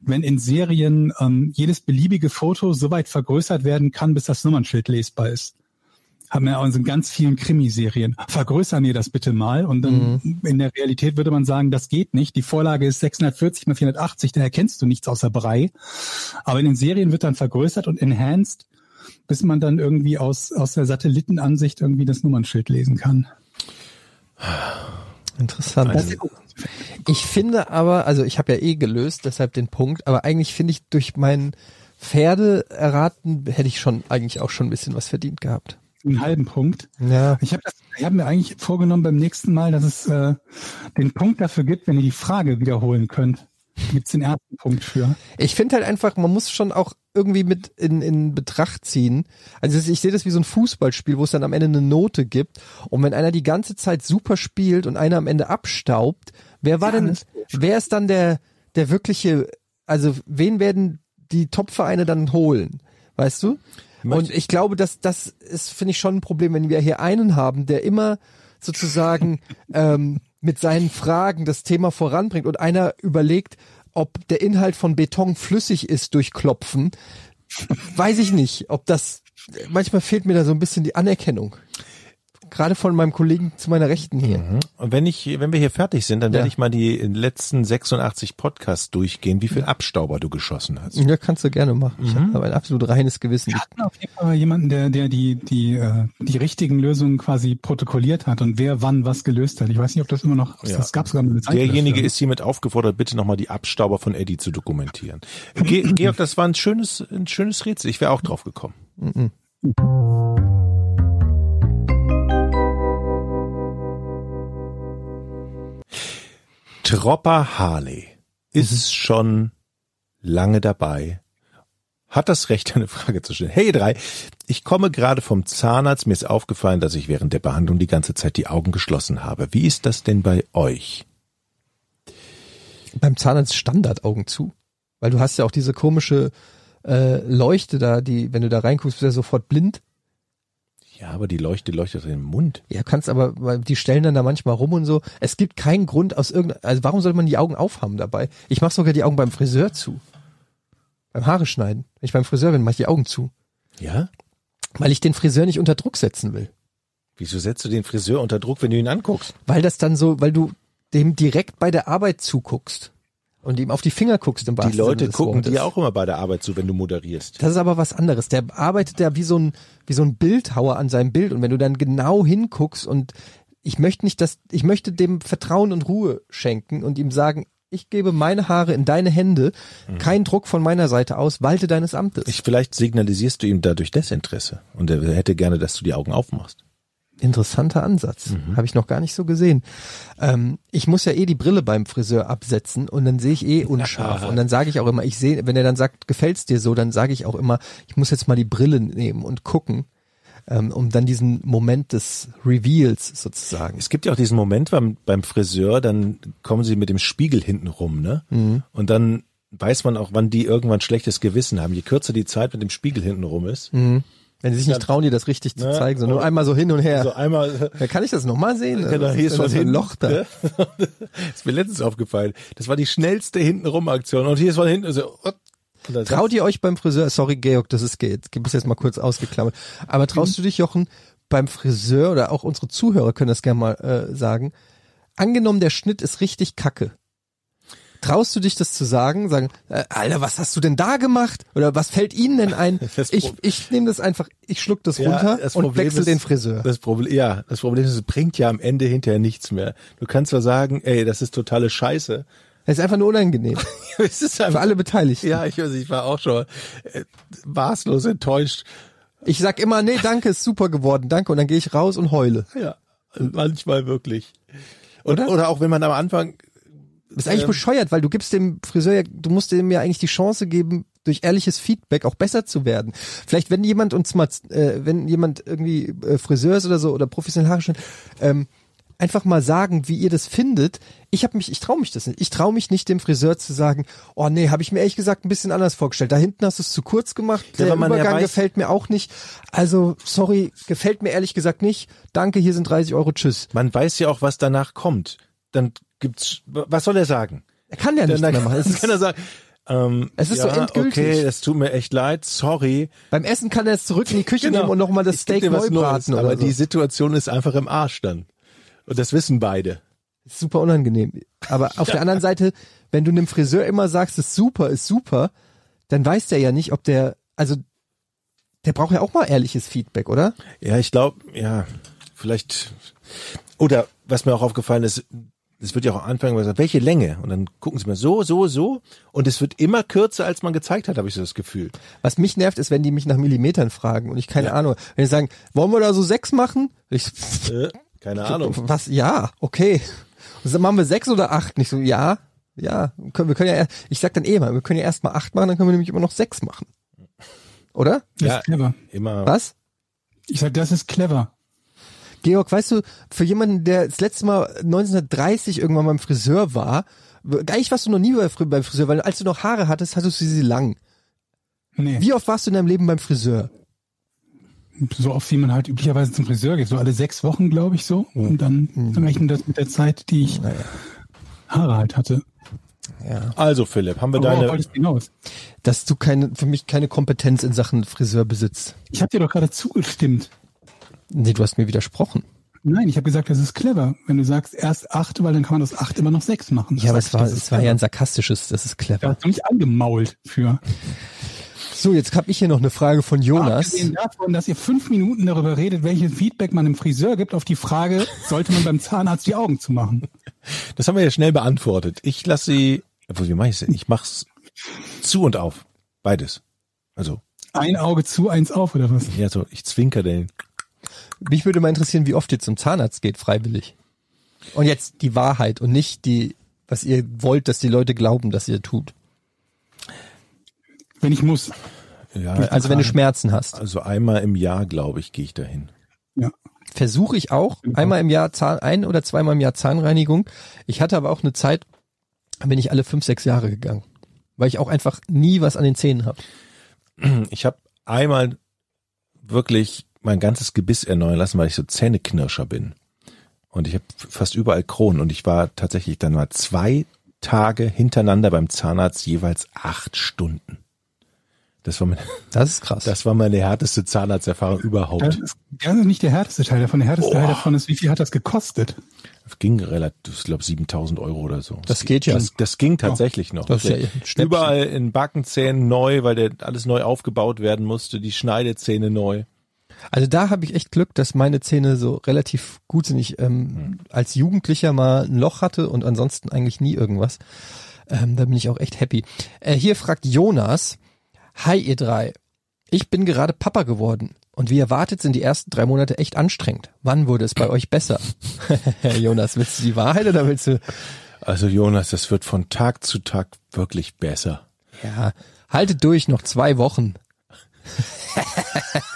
wenn in Serien ähm, jedes beliebige Foto so weit vergrößert werden kann, bis das Nummernschild lesbar ist. Haben wir auch in ganz vielen Krimiserien. Vergrößern wir das bitte mal. Und dann in der Realität würde man sagen, das geht nicht. Die Vorlage ist 640 mal 480, da erkennst du nichts außer Brei. Aber in den Serien wird dann vergrößert und enhanced, bis man dann irgendwie aus, aus der Satellitenansicht irgendwie das Nummernschild lesen kann. Interessant. Ich finde aber, also ich habe ja eh gelöst, deshalb den Punkt, aber eigentlich finde ich durch mein Pferde erraten, hätte ich schon eigentlich auch schon ein bisschen was verdient gehabt. Einen halben Punkt. Ja. Ich habe hab mir eigentlich vorgenommen beim nächsten Mal, dass es äh, den Punkt dafür gibt, wenn ihr die Frage wiederholen könnt. Gibt's den ersten Punkt für. Ich finde halt einfach, man muss schon auch irgendwie mit in, in Betracht ziehen. Also ich sehe das wie so ein Fußballspiel, wo es dann am Ende eine Note gibt. Und wenn einer die ganze Zeit super spielt und einer am Ende abstaubt, wer war Ja, denn, wer ist dann der, der wirkliche, also wen werden die Top-Vereine dann holen? Weißt du? Und ich glaube, dass das ist, finde ich, schon ein Problem, wenn wir hier einen haben, der immer sozusagen ähm, mit seinen Fragen das Thema voranbringt und einer überlegt, ob der Inhalt von Beton flüssig ist durch Klopfen, weiß ich nicht, ob das, manchmal fehlt mir da so ein bisschen die Anerkennung. Gerade von meinem Kollegen zu meiner Rechten hier. Und wenn ich, wenn wir hier fertig sind, dann Ja. werde ich mal die letzten 86 Podcasts durchgehen, wie viel Abstauber du geschossen hast. Ja, kannst du gerne machen. Ich habe ein absolut reines Gewissen. Wir hatten auf jeden Fall jemanden, der, der die, die, äh, die richtigen Lösungen quasi protokolliert hat und wer wann was gelöst hat. Ich weiß nicht, ob das immer noch, Ja. das gab sogar eine Zeit Derjenige dafür. ist hiermit aufgefordert, bitte nochmal die Abstauber von Eddie zu dokumentieren. Ge Georg, das war ein schönes, ein schönes Rätsel. Ich wäre auch drauf gekommen. Tropper Harley ist schon lange dabei. Hat das Recht, eine Frage zu stellen. Hey drei, ich komme gerade vom Zahnarzt. Mir ist aufgefallen, dass ich während der Behandlung die ganze Zeit die Augen geschlossen habe. Wie ist das denn bei euch? Beim Zahnarzt Standardaugen zu. Weil du hast ja auch diese komische äh, Leuchte da, die, wenn du da reinguckst, bist du ja sofort blind. Ja, aber die Leuchte leuchtet in den Mund. Ja, kannst aber, die stellen dann da manchmal rum und so. Es gibt keinen Grund aus irgendeinem, also warum sollte man die Augen aufhaben dabei? Ich mache sogar die Augen beim Friseur zu. Beim Haare schneiden. Wenn ich beim Friseur bin, mache ich die Augen zu. Ja? Weil ich den Friseur nicht unter Druck setzen will. Wieso setzt du den Friseur unter Druck, wenn du ihn anguckst? Weil das dann so, weil du dem direkt bei der Arbeit zuguckst und ihm auf die Finger guckst im Die Leute gucken Wortes. dir auch immer bei der Arbeit zu, wenn du moderierst. Das ist aber was anderes. Der arbeitet ja wie so ein, wie so ein Bildhauer an seinem Bild. Und wenn du dann genau hinguckst und ich möchte nicht, dass, ich möchte dem Vertrauen und Ruhe schenken und ihm sagen, ich gebe meine Haare in deine Hände, kein Druck von meiner Seite aus, walte deines Amtes. Ich, vielleicht signalisierst du ihm dadurch Desinteresse und er hätte gerne, dass du die Augen aufmachst. Interessanter Ansatz. Habe ich noch gar nicht so gesehen. Ähm, ich muss ja eh die Brille beim Friseur absetzen und dann sehe ich eh unscharf. Und dann sage ich auch immer, ich sehe, wenn er dann sagt, gefällt's dir so, dann sage ich auch immer, ich muss jetzt mal die Brille nehmen und gucken, ähm, um dann diesen Moment des Reveals sozusagen. Es gibt ja auch diesen Moment beim, beim Friseur, dann kommen sie mit dem Spiegel hinten rum, ne? Und dann weiß man auch, wann die irgendwann schlechtes Gewissen haben. Je kürzer die Zeit mit dem Spiegel hinten rum ist. Wenn sie sich nicht trauen, dir das richtig zu Ne? zeigen, sondern nur einmal so hin und her. So einmal, Ja, kann ich das nochmal sehen? Genau, Was hier ist was ein. Loch da. Ne? ist mir letztens aufgefallen. Das war die schnellste hintenrum Aktion. Und hier ist von hinten so. Dann Traut ihr euch beim Friseur, sorry Georg, das ist geht, gib es jetzt mal kurz ausgeklammert, aber traust du dich, Jochen, beim Friseur oder auch unsere Zuhörer können das gerne mal äh, sagen, angenommen der Schnitt ist richtig kacke. Traust du dich das zu sagen? Sagen, äh, Alter, was hast du denn da gemacht? Oder was fällt Ihnen denn ein? Ich, ich nehme das einfach, ich schluck das Ja, runter das und ist- den Friseur. Das Problem, ja, das Problem ist, es bringt ja am Ende hinterher nichts mehr. Du kannst zwar sagen, ey, das ist totale Scheiße. Das ist einfach nur unangenehm. es ist Für einfach, alle Beteiligten. ja, ich, weiß, ich war auch schon äh, maßlos enttäuscht. Ich sag immer, nee, danke, ist super geworden, danke. Und dann gehe ich raus und heule. Ja, manchmal wirklich. Und, Oder? oder? auch wenn man am Anfang, ist eigentlich Ähm. bescheuert, weil du gibst dem Friseur ja, du musst dem ja eigentlich die Chance geben, durch ehrliches Feedback auch besser zu werden. Vielleicht, wenn jemand uns mal, äh, wenn jemand irgendwie äh, Friseur ist oder so oder professionell Haare ähm, einfach mal sagen, wie ihr das findet. Ich habe mich, ich traue mich das nicht. Ich traue mich nicht, dem Friseur zu sagen, oh nee, habe ich mir ehrlich gesagt ein bisschen anders vorgestellt. Da hinten hast du es zu kurz gemacht. Ja, Der Übergang weiß- gefällt mir auch nicht. Also, sorry, gefällt mir ehrlich gesagt nicht. Danke, hier sind 30 Euro, tschüss. man weiß ja auch, was danach kommt. Dann gibt's, was soll er sagen? Er kann ja nichts Dann, mehr machen. Es kann er sagen, ähm, Es ist so ja, endgültig. Okay, das tut mir echt leid, sorry. Beim Essen kann er es zurück in die Küche nehmen und nochmal das Ich Steak neu braten Aber so. die Situation ist einfach im Arsch dann. Und das wissen beide. Ist super unangenehm. Aber auf der anderen Seite, wenn du einem Friseur immer sagst, ist super, ist super, dann weiß der ja nicht, ob der, also der braucht ja auch mal ehrliches Feedback, oder? Ja, ich glaube, ja, vielleicht. Oder was mir auch aufgefallen ist, es wird ja auch am Anfang gesagt, welche Länge? Und dann gucken sie mal so, so, so. Und es wird immer kürzer, als man gezeigt hat, habe ich so das Gefühl. Was mich nervt, ist, wenn die mich nach Millimetern fragen und ich keine Ahnung. Wenn die sagen, wollen wir da so sechs machen? Ich, Äh, keine Ahnung. was? Ja, okay. Und dann machen wir sechs oder acht? Nicht so, ja, ja. Können, wir können ja, ich sag dann eh mal, wir können ja erst mal acht machen, dann können wir nämlich immer noch sechs machen. Oder? Das Ja. ist clever. Immer. Was? Ich sag, das ist clever. Georg, weißt du, für jemanden, der das letzte Mal 1930 irgendwann beim Friseur war, eigentlich warst du noch nie bei- beim Friseur, weil als du noch Haare hattest, hattest du sie lang. Nee, Wie oft warst du in deinem Leben beim Friseur? so oft wie man halt üblicherweise zum Friseur geht. So alle sechs Wochen, glaube ich, so. Und dann rechnen das mit der Zeit, die ich Haare halt hatte. Also Philipp, haben wir Aber deine. ich hinaus? Dass du keine, für mich keine Kompetenz in Sachen Friseur besitzt. Ich habe dir doch gerade zugestimmt. Nee, du hast mir widersprochen. Nein, ich habe gesagt, das ist clever. Wenn du sagst erst acht, weil dann kann man aus acht immer noch sechs machen. Ja, aber Das es war, das es war ja ein sarkastisches, das ist Da clever. hast du mich angemault für. So, jetzt habe ich hier noch eine Frage von Jonas. Abgesehen davon, dass ihr fünf Minuten darüber redet, welches Feedback man dem Friseur gibt, auf die Frage, sollte man beim Zahnarzt die Augen zumachen? Das haben wir ja schnell beantwortet. Ich lasse sie. Obwohl, wie mache ich Ich mach's zu und auf. Beides. Also, Ein Auge zu, eins auf, oder was? ja, so, ich zwinker den. Mich würde mal interessieren, wie oft ihr zum Zahnarzt geht, freiwillig. Und jetzt die Wahrheit und nicht die, was ihr wollt, dass die Leute glauben, dass ihr tut. Wenn ich muss. Ja, Also wenn du Schmerzen hast. also einmal im Jahr, glaube ich, gehe ich dahin. Ja. Versuche ich auch. Einmal im Jahr Zahn, ein oder zweimal im Jahr Zahnreinigung. Ich hatte aber auch eine Zeit, da bin ich alle fünf, sechs Jahre gegangen. Weil ich auch einfach nie was an den Zähnen habe. Ich habe einmal wirklich mein ganzes Gebiss erneuern lassen, weil ich so Zähneknirscher bin. Und ich habe fast überall Kronen. Und ich war tatsächlich dann mal zwei Tage hintereinander beim Zahnarzt, jeweils acht Stunden. Das war, meine, Das ist krass. das war meine härteste Zahnarzterfahrung Das überhaupt. ist, das ist nicht der härteste Teil davon. Der härteste Teil davon ist, wie viel hat das gekostet? Das ging relativ, ich glaube 7000 Euro oder so. Das geht ja. Das, das ging tatsächlich noch. Das ist ja. Überall in Backenzähnen neu, weil der alles neu aufgebaut werden musste, die Schneidezähne neu. Also da habe ich echt Glück, dass meine Zähne so relativ gut sind. Ich ähm, als Jugendlicher mal ein Loch hatte und ansonsten eigentlich nie irgendwas. Ähm, da bin ich auch echt happy. Äh, hier fragt Jonas, Hi ihr drei, ich bin gerade Papa geworden und wie erwartet sind die ersten drei Monate echt anstrengend. Wann wurde es bei euch besser? Jonas, willst du die Wahrheit oder willst du... Also Jonas, das wird von Tag zu Tag wirklich besser. Ja, haltet durch, noch zwei Wochen.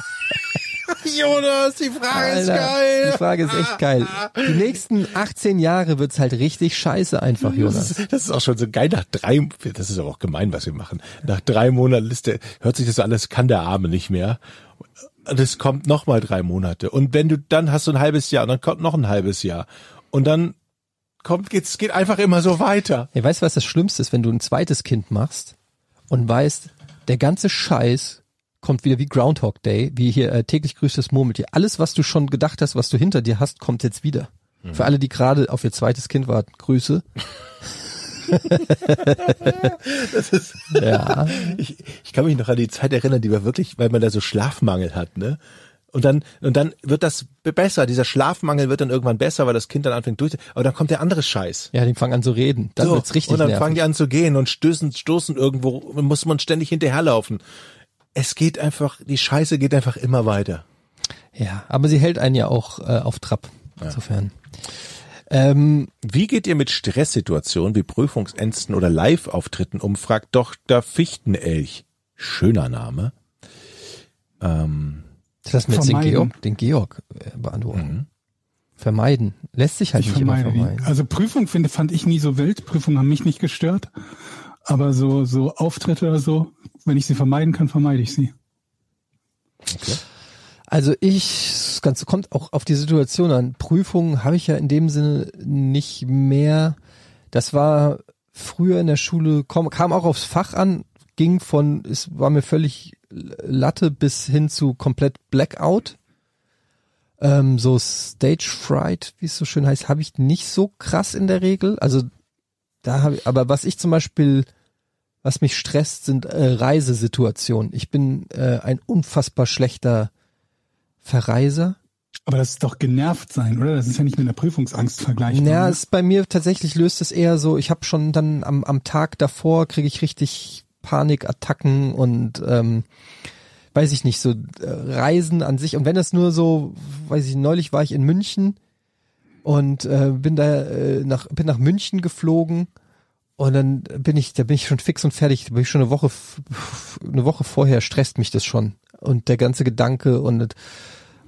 Jonas, die Frage Alter, Die Frage ist echt geil. Die nächsten 18 Jahre wird's halt richtig scheiße einfach, Das Jonas. ist, das ist auch schon so geil nach drei, das ist aber auch gemein, was wir machen. Nach drei Monaten Liste hört sich das alles, kann der Arme nicht mehr. Und es kommt noch mal drei Monate. Und wenn du, dann hast du ein halbes Jahr und dann kommt noch ein halbes Jahr. Und dann kommt, geht's, geht einfach immer so weiter. Ja, weißt du, was das Schlimmste ist, wenn du ein zweites Kind machst und weißt, der ganze Scheiß kommt wieder wie Groundhog Day, wie hier äh, täglich grüßt das Murmeltier. Alles, was du schon gedacht hast, was du hinter dir hast, kommt jetzt wieder. Für alle, die gerade auf ihr zweites Kind warten, Grüße. ja, Ich, ich kann mich noch an die Zeit erinnern, die war wirklich, weil man da so Schlafmangel hat, ne? Und dann, und dann wird das besser. Dieser Schlafmangel wird dann irgendwann besser, weil das Kind dann anfängt durch. Aber dann kommt der andere Scheiß. ja, die fangen an zu reden. Dann So, wird's richtig und dann nervig. fangen die an zu gehen und stößen, stoßen irgendwo, muss man ständig hinterherlaufen. Es geht einfach, die Scheiße geht einfach immer weiter. Ja, aber sie hält einen ja auch äh, auf Trab. Insofern. Ähm, Wie geht ihr mit Stresssituationen wie Prüfungsängsten oder Live-Auftritten um? fragt Dr. Fichtenelch. Schöner Name. Ähm, lass mir jetzt den Vermeiden. Georg, den Georg äh, beantworten. Mhm. Vermeiden. Lässt sich halt Ich nicht immer vermeide die. vermeiden. Also Prüfung finde, fand ich nie so wild. Prüfungen haben mich nicht gestört. Aber so, so Auftritte oder so, wenn ich sie vermeiden kann, vermeide ich sie. Also ich, das Ganze kommt auch auf die Situation an. Prüfungen habe ich ja in dem Sinne nicht mehr. Das war früher in der Schule, kam, kam auch aufs Fach an, ging von, es war mir völlig Latte bis hin zu komplett Blackout. Ähm, so Stage Fright, wie es so schön heißt, habe ich nicht so krass in der Regel. Also da habe ich, aber was ich zum Beispiel, was mich stresst, sind äh, Reisesituationen. Ich bin äh, ein unfassbar schlechter Verreiser. Aber das ist doch genervt sein, oder? Das ist ja nicht mit einer Prüfungsangst vergleichbar. Ja, ne? es bei mir tatsächlich löst es eher so, ich habe schon dann am, am Tag davor kriege ich richtig Panikattacken und ähm, weiß ich nicht, so äh, Reisen an sich. Und wenn das nur so, weiß ich, neulich war ich in München und äh, bin da äh, nach, bin nach München geflogen und dann bin ich, da bin ich schon fix und fertig, da bin ich schon eine Woche, eine Woche vorher stresst mich das schon. Und der ganze Gedanke und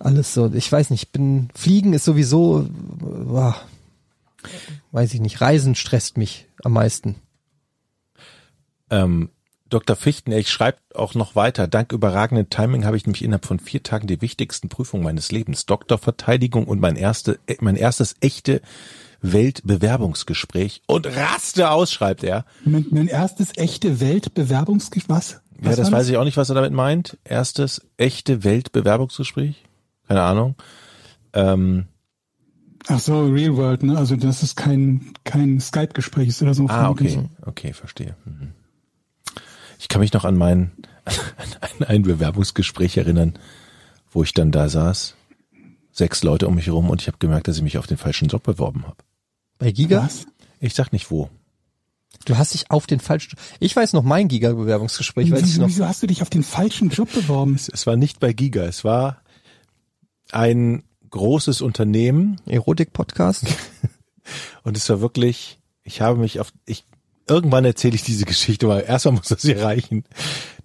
alles so. Ich weiß nicht, ich bin, Fliegen ist sowieso, äh, boah, weiß ich nicht, Reisen stresst mich am meisten. ähm, Dr. Fichtenelch schreibt auch noch weiter. Dank überragenden Timing habe ich nämlich innerhalb von vier Tagen die wichtigsten Prüfungen meines Lebens, Doktorverteidigung und mein, erste, mein erstes echte Weltbewerbungsgespräch und raste aus, schreibt er. Mein, mein erstes echte Weltbewerbungsgespräch, was? Ja, das weiß ich auch nicht, was er damit meint. Erstes echte Weltbewerbungsgespräch? Keine Ahnung. Ähm, Ach so, Real World, ne? Also das ist kein, kein Skype-Gespräch ist oder so. ah, okay. Okay, verstehe. Mhm. Ich kann mich noch an mein, an ein Bewerbungsgespräch erinnern, wo ich dann da saß. Sechs Leute um mich herum und ich habe gemerkt, dass ich mich auf den falschen Job beworben habe. Bei Giga? Was? Ich sag nicht wo. Du hast dich auf den falschen, ich weiß noch mein Giga-Bewerbungsgespräch, weiß ich Wieso, noch. wieso hast du dich auf den falschen Job beworben? Es, es war nicht bei Giga, es war ein großes Unternehmen Erotik-Podcast? und es war wirklich, ich habe mich auf, ich, irgendwann erzähle ich diese Geschichte, aber erstmal muss das hier reichen.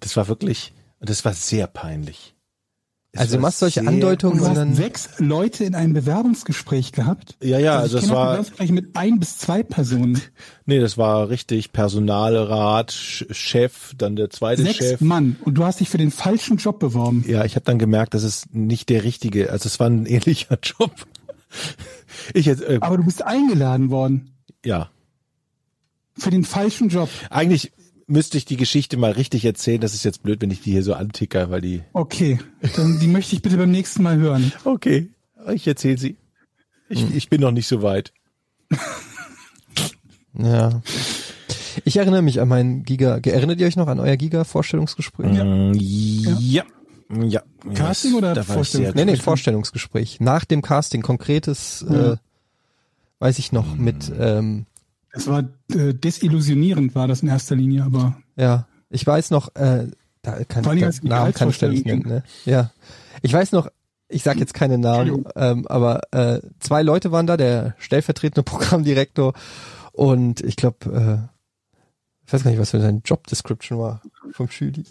Das war wirklich, und das war sehr peinlich. Es Also du machst solche Andeutungen Und du hast sechs Leute in einem Bewerbungsgespräch gehabt? Ja, ja, also auch war, Bewerbungsgespräche mit ein bis zwei Personen. nee, das war richtig Personalrat, Sch- Chef, dann der zweite Sechs Chef. Mann. Und du hast dich für den falschen Job beworben. Ja, ich habe dann gemerkt, das ist nicht der richtige, also es war ein ähnlicher Job. Ich jetzt, äh, Aber du bist eingeladen worden. ja, Für den falschen Job. eigentlich müsste ich die Geschichte mal richtig erzählen. Das ist jetzt blöd, wenn ich die hier so anticker, weil die. Okay. Dann die möchte ich bitte beim nächsten Mal hören. Okay, ich erzähle sie. Ich, ich bin noch nicht so weit. ja. Ich erinnere mich an mein Giga, erinnert ihr euch noch an euer Giga-Vorstellungsgespräch? Ja. ja. Ja. Casting oder da war ich Vorstellung? sehr Nee, nee, Vorstellungsgespräch. Nach dem Casting, konkretes, äh, weiß ich noch, mit, ähm, Das war äh, desillusionierend, war das in erster Linie, aber ja, ich weiß noch, äh, da kann Vor allem, da, Namen kann ich nicht nennen, ne? Ja. Ich weiß noch, ich sag jetzt keine Namen, ähm, aber äh, zwei Leute waren da, der stellvertretende Programmdirektor und ich glaube, äh, ich weiß gar nicht, was für sein Job Description war vom Schüli.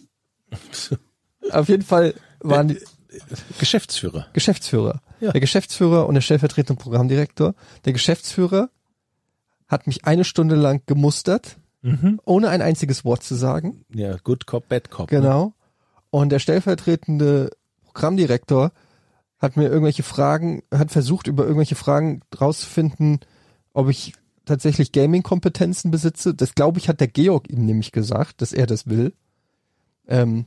Auf jeden Fall waren die Geschäftsführer. Geschäftsführer. Ja. Der Geschäftsführer und der stellvertretende Programmdirektor. Der Geschäftsführer hat mich eine Stunde lang gemustert, ohne ein einziges Wort zu sagen. Ja, Good Cop, Bad Cop. ne? Genau. Und der stellvertretende Programmdirektor hat mir irgendwelche Fragen, hat versucht, über irgendwelche Fragen rauszufinden, ob ich tatsächlich Gaming-Kompetenzen besitze. Das glaube ich, hat der Georg ihm nämlich gesagt, dass er das will. Ähm,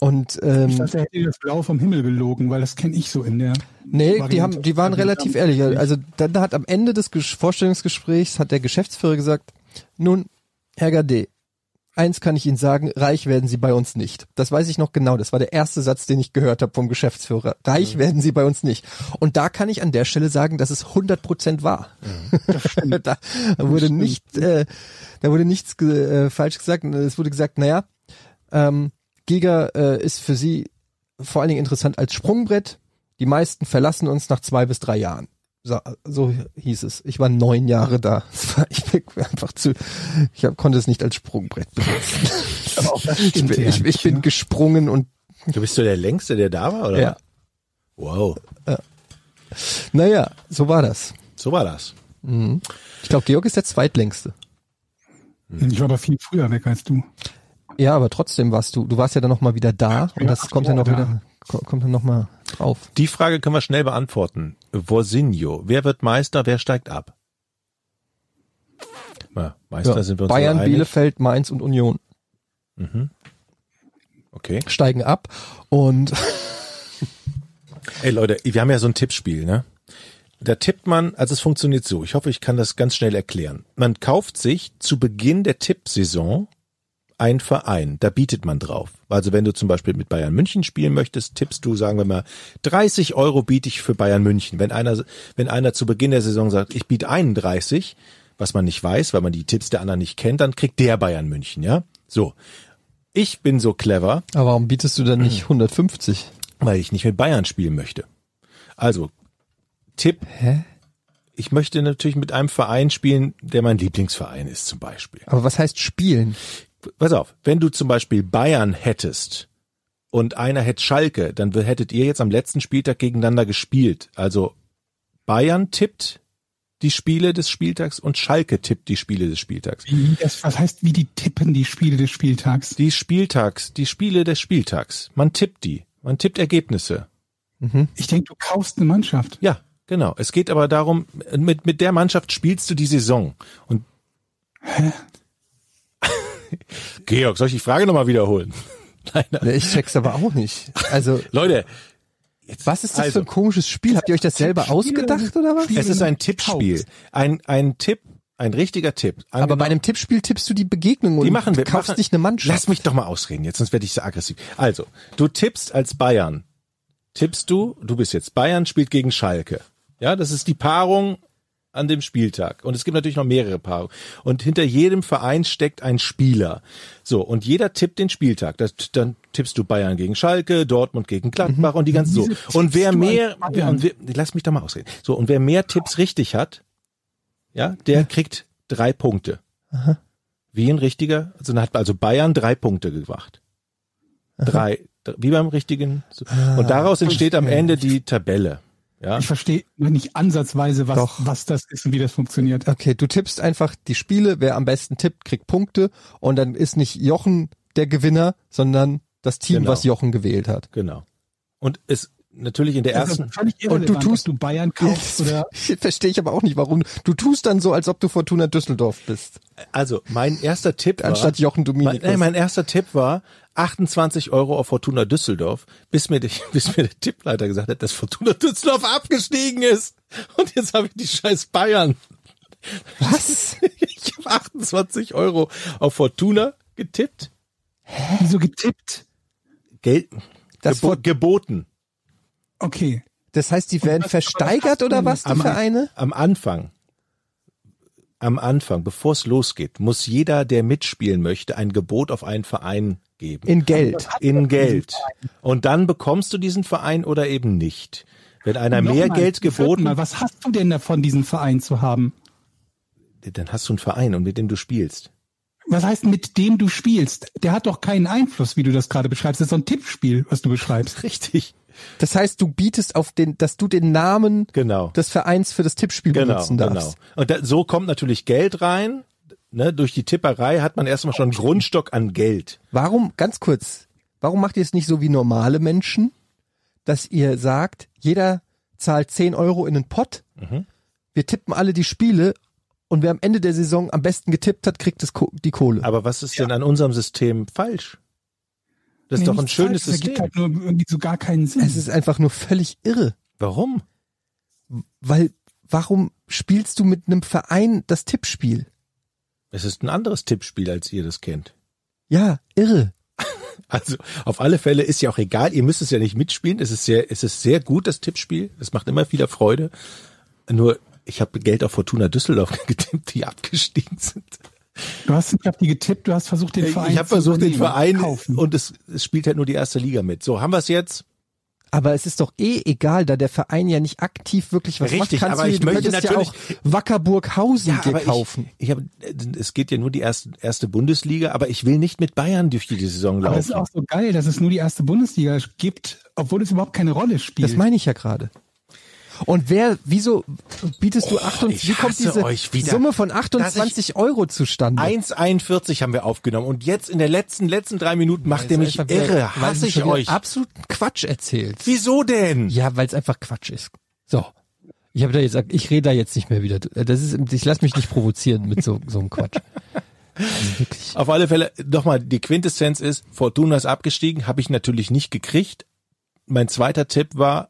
und ich ähm, dachte, er hätte das Blau vom Himmel gelogen, weil das kenne ich so in der. Nee, die Variante. haben, die waren Also, relativ die ehrlich. Also dann hat am Ende des Ges- Vorstellungsgesprächs hat der Geschäftsführer gesagt, nun, Herr Gade, eins kann ich Ihnen sagen, reich werden Sie bei uns nicht. Das weiß ich noch genau. Das war der erste Satz, den ich gehört habe vom Geschäftsführer. Reich werden Sie bei uns nicht. Und da kann ich an der Stelle sagen, dass es 100 Prozent war. da wurde nicht, äh, da wurde nichts äh, falsch gesagt. Es wurde gesagt, naja, ähm, Giga äh, ist für Sie vor allen Dingen interessant als Sprungbrett. Die meisten verlassen uns nach zwei bis drei Jahren. So, so hieß es. Ich war neun Jahre da. Ich bin einfach zu, ich hab, konnte es nicht als Sprungbrett benutzen. Ich bin, ich, ich bin gesprungen und Du bist so der Längste, der da war, oder? ja. Wow. Naja, so war das. So war das. Ich glaube, Georg ist der zweitlängste. Ich war aber viel früher weg als du. Ja, aber trotzdem warst du, du warst ja dann nochmal wieder da und das kommt ja noch wieder, ko- kommt dann nochmal drauf. Die Frage können wir schnell beantworten. Vorsinho. Wer wird Meister, wer steigt ab? Na, Meister Ja. sind wir uns Bayern. Bielefeld, Mainz und Union Okay. steigen ab und Ey Leute, wir haben ja so ein Tippspiel, ne? Da tippt man, also es funktioniert so. Ich hoffe, ich kann das ganz schnell erklären. Man kauft sich zu Beginn der Tippsaison ein Verein. Da bietet man drauf. Also wenn du zum Beispiel mit Bayern München spielen möchtest, tippst du, sagen wir mal, 30 Euro biete ich für Bayern München. Wenn einer, wenn einer zu Beginn der Saison sagt, ich biete 31, was man nicht weiß, weil man die Tipps der anderen nicht kennt, dann kriegt der Bayern München, ja? So. Ich bin so clever, aber warum bietest du dann nicht 150? weil ich nicht mit Bayern spielen möchte. Also, Tipp. Hä? Ich möchte natürlich mit einem Verein spielen, der mein Lieblingsverein ist, zum Beispiel. Aber was heißt spielen? Pass auf, wenn du zum Beispiel Bayern hättest und einer hätte Schalke, dann hättet ihr jetzt am letzten Spieltag gegeneinander gespielt. Also Bayern tippt die Spiele des Spieltags und Schalke tippt die Spiele des Spieltags. Das, was heißt, wie die tippen die Spiele des Spieltags? Die Spieltags, die Spiele des Spieltags. Man tippt die. Man tippt Ergebnisse. Ich denke, du kaufst eine Mannschaft. Ja, genau. Es geht aber darum, mit, mit der Mannschaft spielst du die Saison. Und Georg, soll ich die Frage nochmal wiederholen? Nein, nein. Ich check's aber auch nicht. Also, Leute, jetzt, was ist das also, für ein komisches Spiel? Habt ihr euch das selber ausgedacht oder was? Es ist ein Tippspiel. Ein, ein Tipp, ein richtiger Tipp. Aber bei einem Tippspiel tippst du die Begegnung und die machen wir. du kaufst machen, nicht eine Mannschaft. Lass mich doch mal ausreden, jetzt sonst werde ich so aggressiv. Also, du tippst als Bayern. Tippst du, du bist jetzt Bayern spielt gegen Schalke. Ja, das ist die Paarung an dem Spieltag. Und es gibt natürlich noch mehrere Paarungen. Und hinter jedem Verein steckt ein Spieler. So, und jeder tippt den Spieltag. Das, dann tippst du Bayern gegen Schalke, Dortmund gegen Gladbach und die ganzen so. Und wer mehr, und wer, lass mich doch mal ausreden. So, und wer mehr Tipps richtig hat, ja, der kriegt drei Punkte. Wie ein richtiger, also dann hat also Bayern drei Punkte gemacht. Drei, wie beim richtigen. so. Und daraus entsteht am Ende die Tabelle. Ja, Ich verstehe nicht ansatzweise, was, Doch. was das ist und wie das funktioniert. Okay, du tippst einfach die Spiele, wer am besten tippt, kriegt Punkte und dann ist nicht Jochen der Gewinner, sondern das Team, Genau. was Jochen gewählt hat. genau. Und es natürlich in der Das ist ersten, Und du tust- du Bayern kaufst oder Verstehe ich aber auch nicht, warum. Du tust dann so, als ob du Fortuna Düsseldorf bist, also mein erster Tipp war, anstatt Jochen mein, Dominikus. nein, mein erster Tipp war 28 Euro auf Fortuna Düsseldorf, bis mir, die, bis mir der Tippleiter gesagt hat, dass Fortuna Düsseldorf abgestiegen ist. Und jetzt habe ich die scheiß Bayern. Was? Ich habe 28 Euro auf Fortuna getippt. wieso getippt? Geld, Das, Gebo geboten. Okay. das heißt, die werden versteigert oder was, die am- Vereine? Am Anfang, am Anfang, bevor es losgeht, muss jeder, der mitspielen möchte, ein Gebot auf einen Verein geben. In Geld. in Geld. Und dann bekommst du diesen Verein oder eben nicht. Wenn einer mehr Nochmal, Geld zum vierten geboten, Mal, was hast du denn davon, diesen Verein zu haben? dann hast du einen Verein und mit dem du spielst. Was heißt, mit dem du spielst? Der hat doch keinen Einfluss, wie du das gerade beschreibst. Das ist so ein Tippspiel, was du beschreibst. Richtig. Das heißt, du bietest auf den, dass du den Namen Genau. des Vereins für das Tippspiel Genau, benutzen genau. darfst. Und da, so kommt natürlich Geld rein. Ne, durch die Tipperei hat man erstmal schon einen Grundstock an Geld. Warum, ganz kurz, warum macht ihr es nicht so wie normale Menschen, dass ihr sagt, jeder zahlt 10 Euro in den Pott, Mhm. wir tippen alle die Spiele und wer am Ende der Saison am besten getippt hat, kriegt das Ko die Kohle. Aber was ist denn an unserem System falsch? Das ist doch ein schönes ergibt System. halt nur irgendwie so gar keinen Sinn. es ist einfach nur völlig irre, Warum? weil warum spielst du mit einem Verein das Tippspiel? Es ist ein anderes Tippspiel, als ihr das kennt. Ja, irre. Also auf alle Fälle ist ja auch egal, ihr müsst es ja nicht mitspielen. Es ist sehr, es ist sehr gut, das Tippspiel. Es macht immer wieder Freude. Nur ich habe Geld auf Fortuna Düsseldorf getippt, die abgestiegen sind. Du hast nicht auf die getippt, du hast versucht, den Verein ich habe zu versucht, den Verein kaufen. und es, es spielt halt nur die erste Liga mit. So, haben wir es jetzt? Aber es ist doch eh egal, da der Verein ja nicht aktiv wirklich was Richtig, macht. Kannst aber du, ich du möchte könntest ja auch Wackerburghausen dir kaufen. ich, ich habe, es geht ja nur die erste, erste Bundesliga, aber ich will nicht mit Bayern durch die Saison Aber es ist laufen. auch so geil, dass es nur die erste Bundesliga gibt, obwohl es überhaupt keine Rolle spielt. Das meine ich ja gerade. Und wer, wieso bietest du 28, Oh, ich wie kommt diese. Summe von 28 Euro zustande? 1,41 haben wir aufgenommen und jetzt in der letzten, letzten drei Minuten macht ihr mich irre. Hasse ich euch. Absoluten Quatsch erzählt. Wieso denn? Ja, weil es einfach Quatsch ist. So. Ich habe da jetzt, ich rede da jetzt nicht mehr wieder. Das ist, ich lass mich nicht provozieren mit so, so einem Quatsch. Also. Auf alle Fälle, nochmal, die Quintessenz ist, Fortuna ist abgestiegen, habe ich natürlich nicht gekriegt. Mein zweiter Tipp war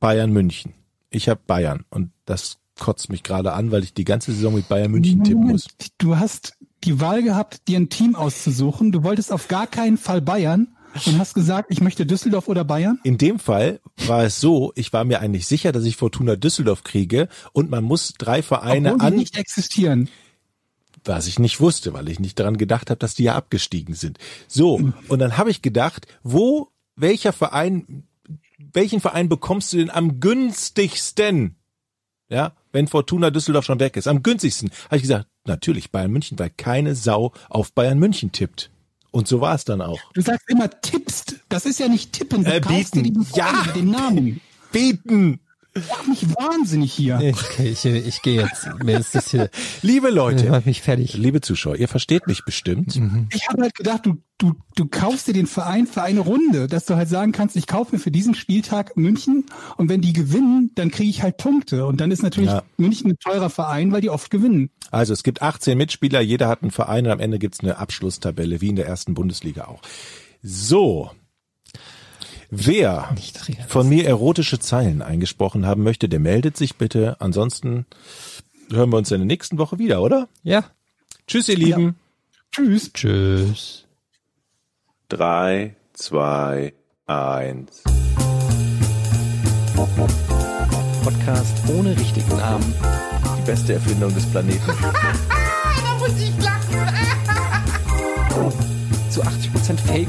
Bayern München. Ich habe Bayern und das kotzt mich gerade an, weil ich die ganze Saison mit Bayern München tippen muss. Du hast die Wahl gehabt, dir ein Team auszusuchen. Du wolltest auf gar keinen Fall Bayern und hast gesagt, ich möchte Düsseldorf oder Bayern. In dem Fall war es so, ich war mir eigentlich sicher, dass ich Fortuna Düsseldorf kriege und man muss drei Vereine Obwohl die an, nicht existieren. was ich nicht wusste, weil ich nicht daran gedacht habe, dass die ja abgestiegen sind. So, und dann habe ich gedacht, wo, welcher Verein, welchen Verein bekommst du denn am günstigsten? Ja, wenn Fortuna Düsseldorf schon weg ist, am günstigsten. Habe ich gesagt, natürlich Bayern München, weil keine Sau auf Bayern München tippt. Und so war es dann auch. Du sagst immer tippst. Das ist ja nicht tippen. Du Äh, bieten. dir die Ja. den Namen. Bieten! Mach mich wahnsinnig hier. Okay, ich, ich gehe jetzt. Mir ist das hier, Liebe Leute, macht mich fertig. liebe Zuschauer, ihr versteht mich bestimmt. Ich habe halt gedacht, du, du, du kaufst dir den Verein für eine Runde, dass du halt sagen kannst, ich kaufe mir für diesen Spieltag München und wenn die gewinnen, dann kriege ich halt Punkte. Und dann ist natürlich Ja. München ein teurer Verein, weil die oft gewinnen. Also es gibt 18 Mitspieler, jeder hat einen Verein und am Ende gibt's eine Abschlusstabelle, wie in der ersten Bundesliga auch. So. Wer von mir erotische Zeilen eingesprochen haben möchte, der meldet sich bitte. Ansonsten hören wir uns in der nächsten Woche wieder, oder? Ja. Tschüss, ihr Lieben. Tschüss. Tschüss. Drei, zwei, eins. Podcast ohne richtigen Namen. Die beste Erfindung des Planeten. Zu 80% Fake.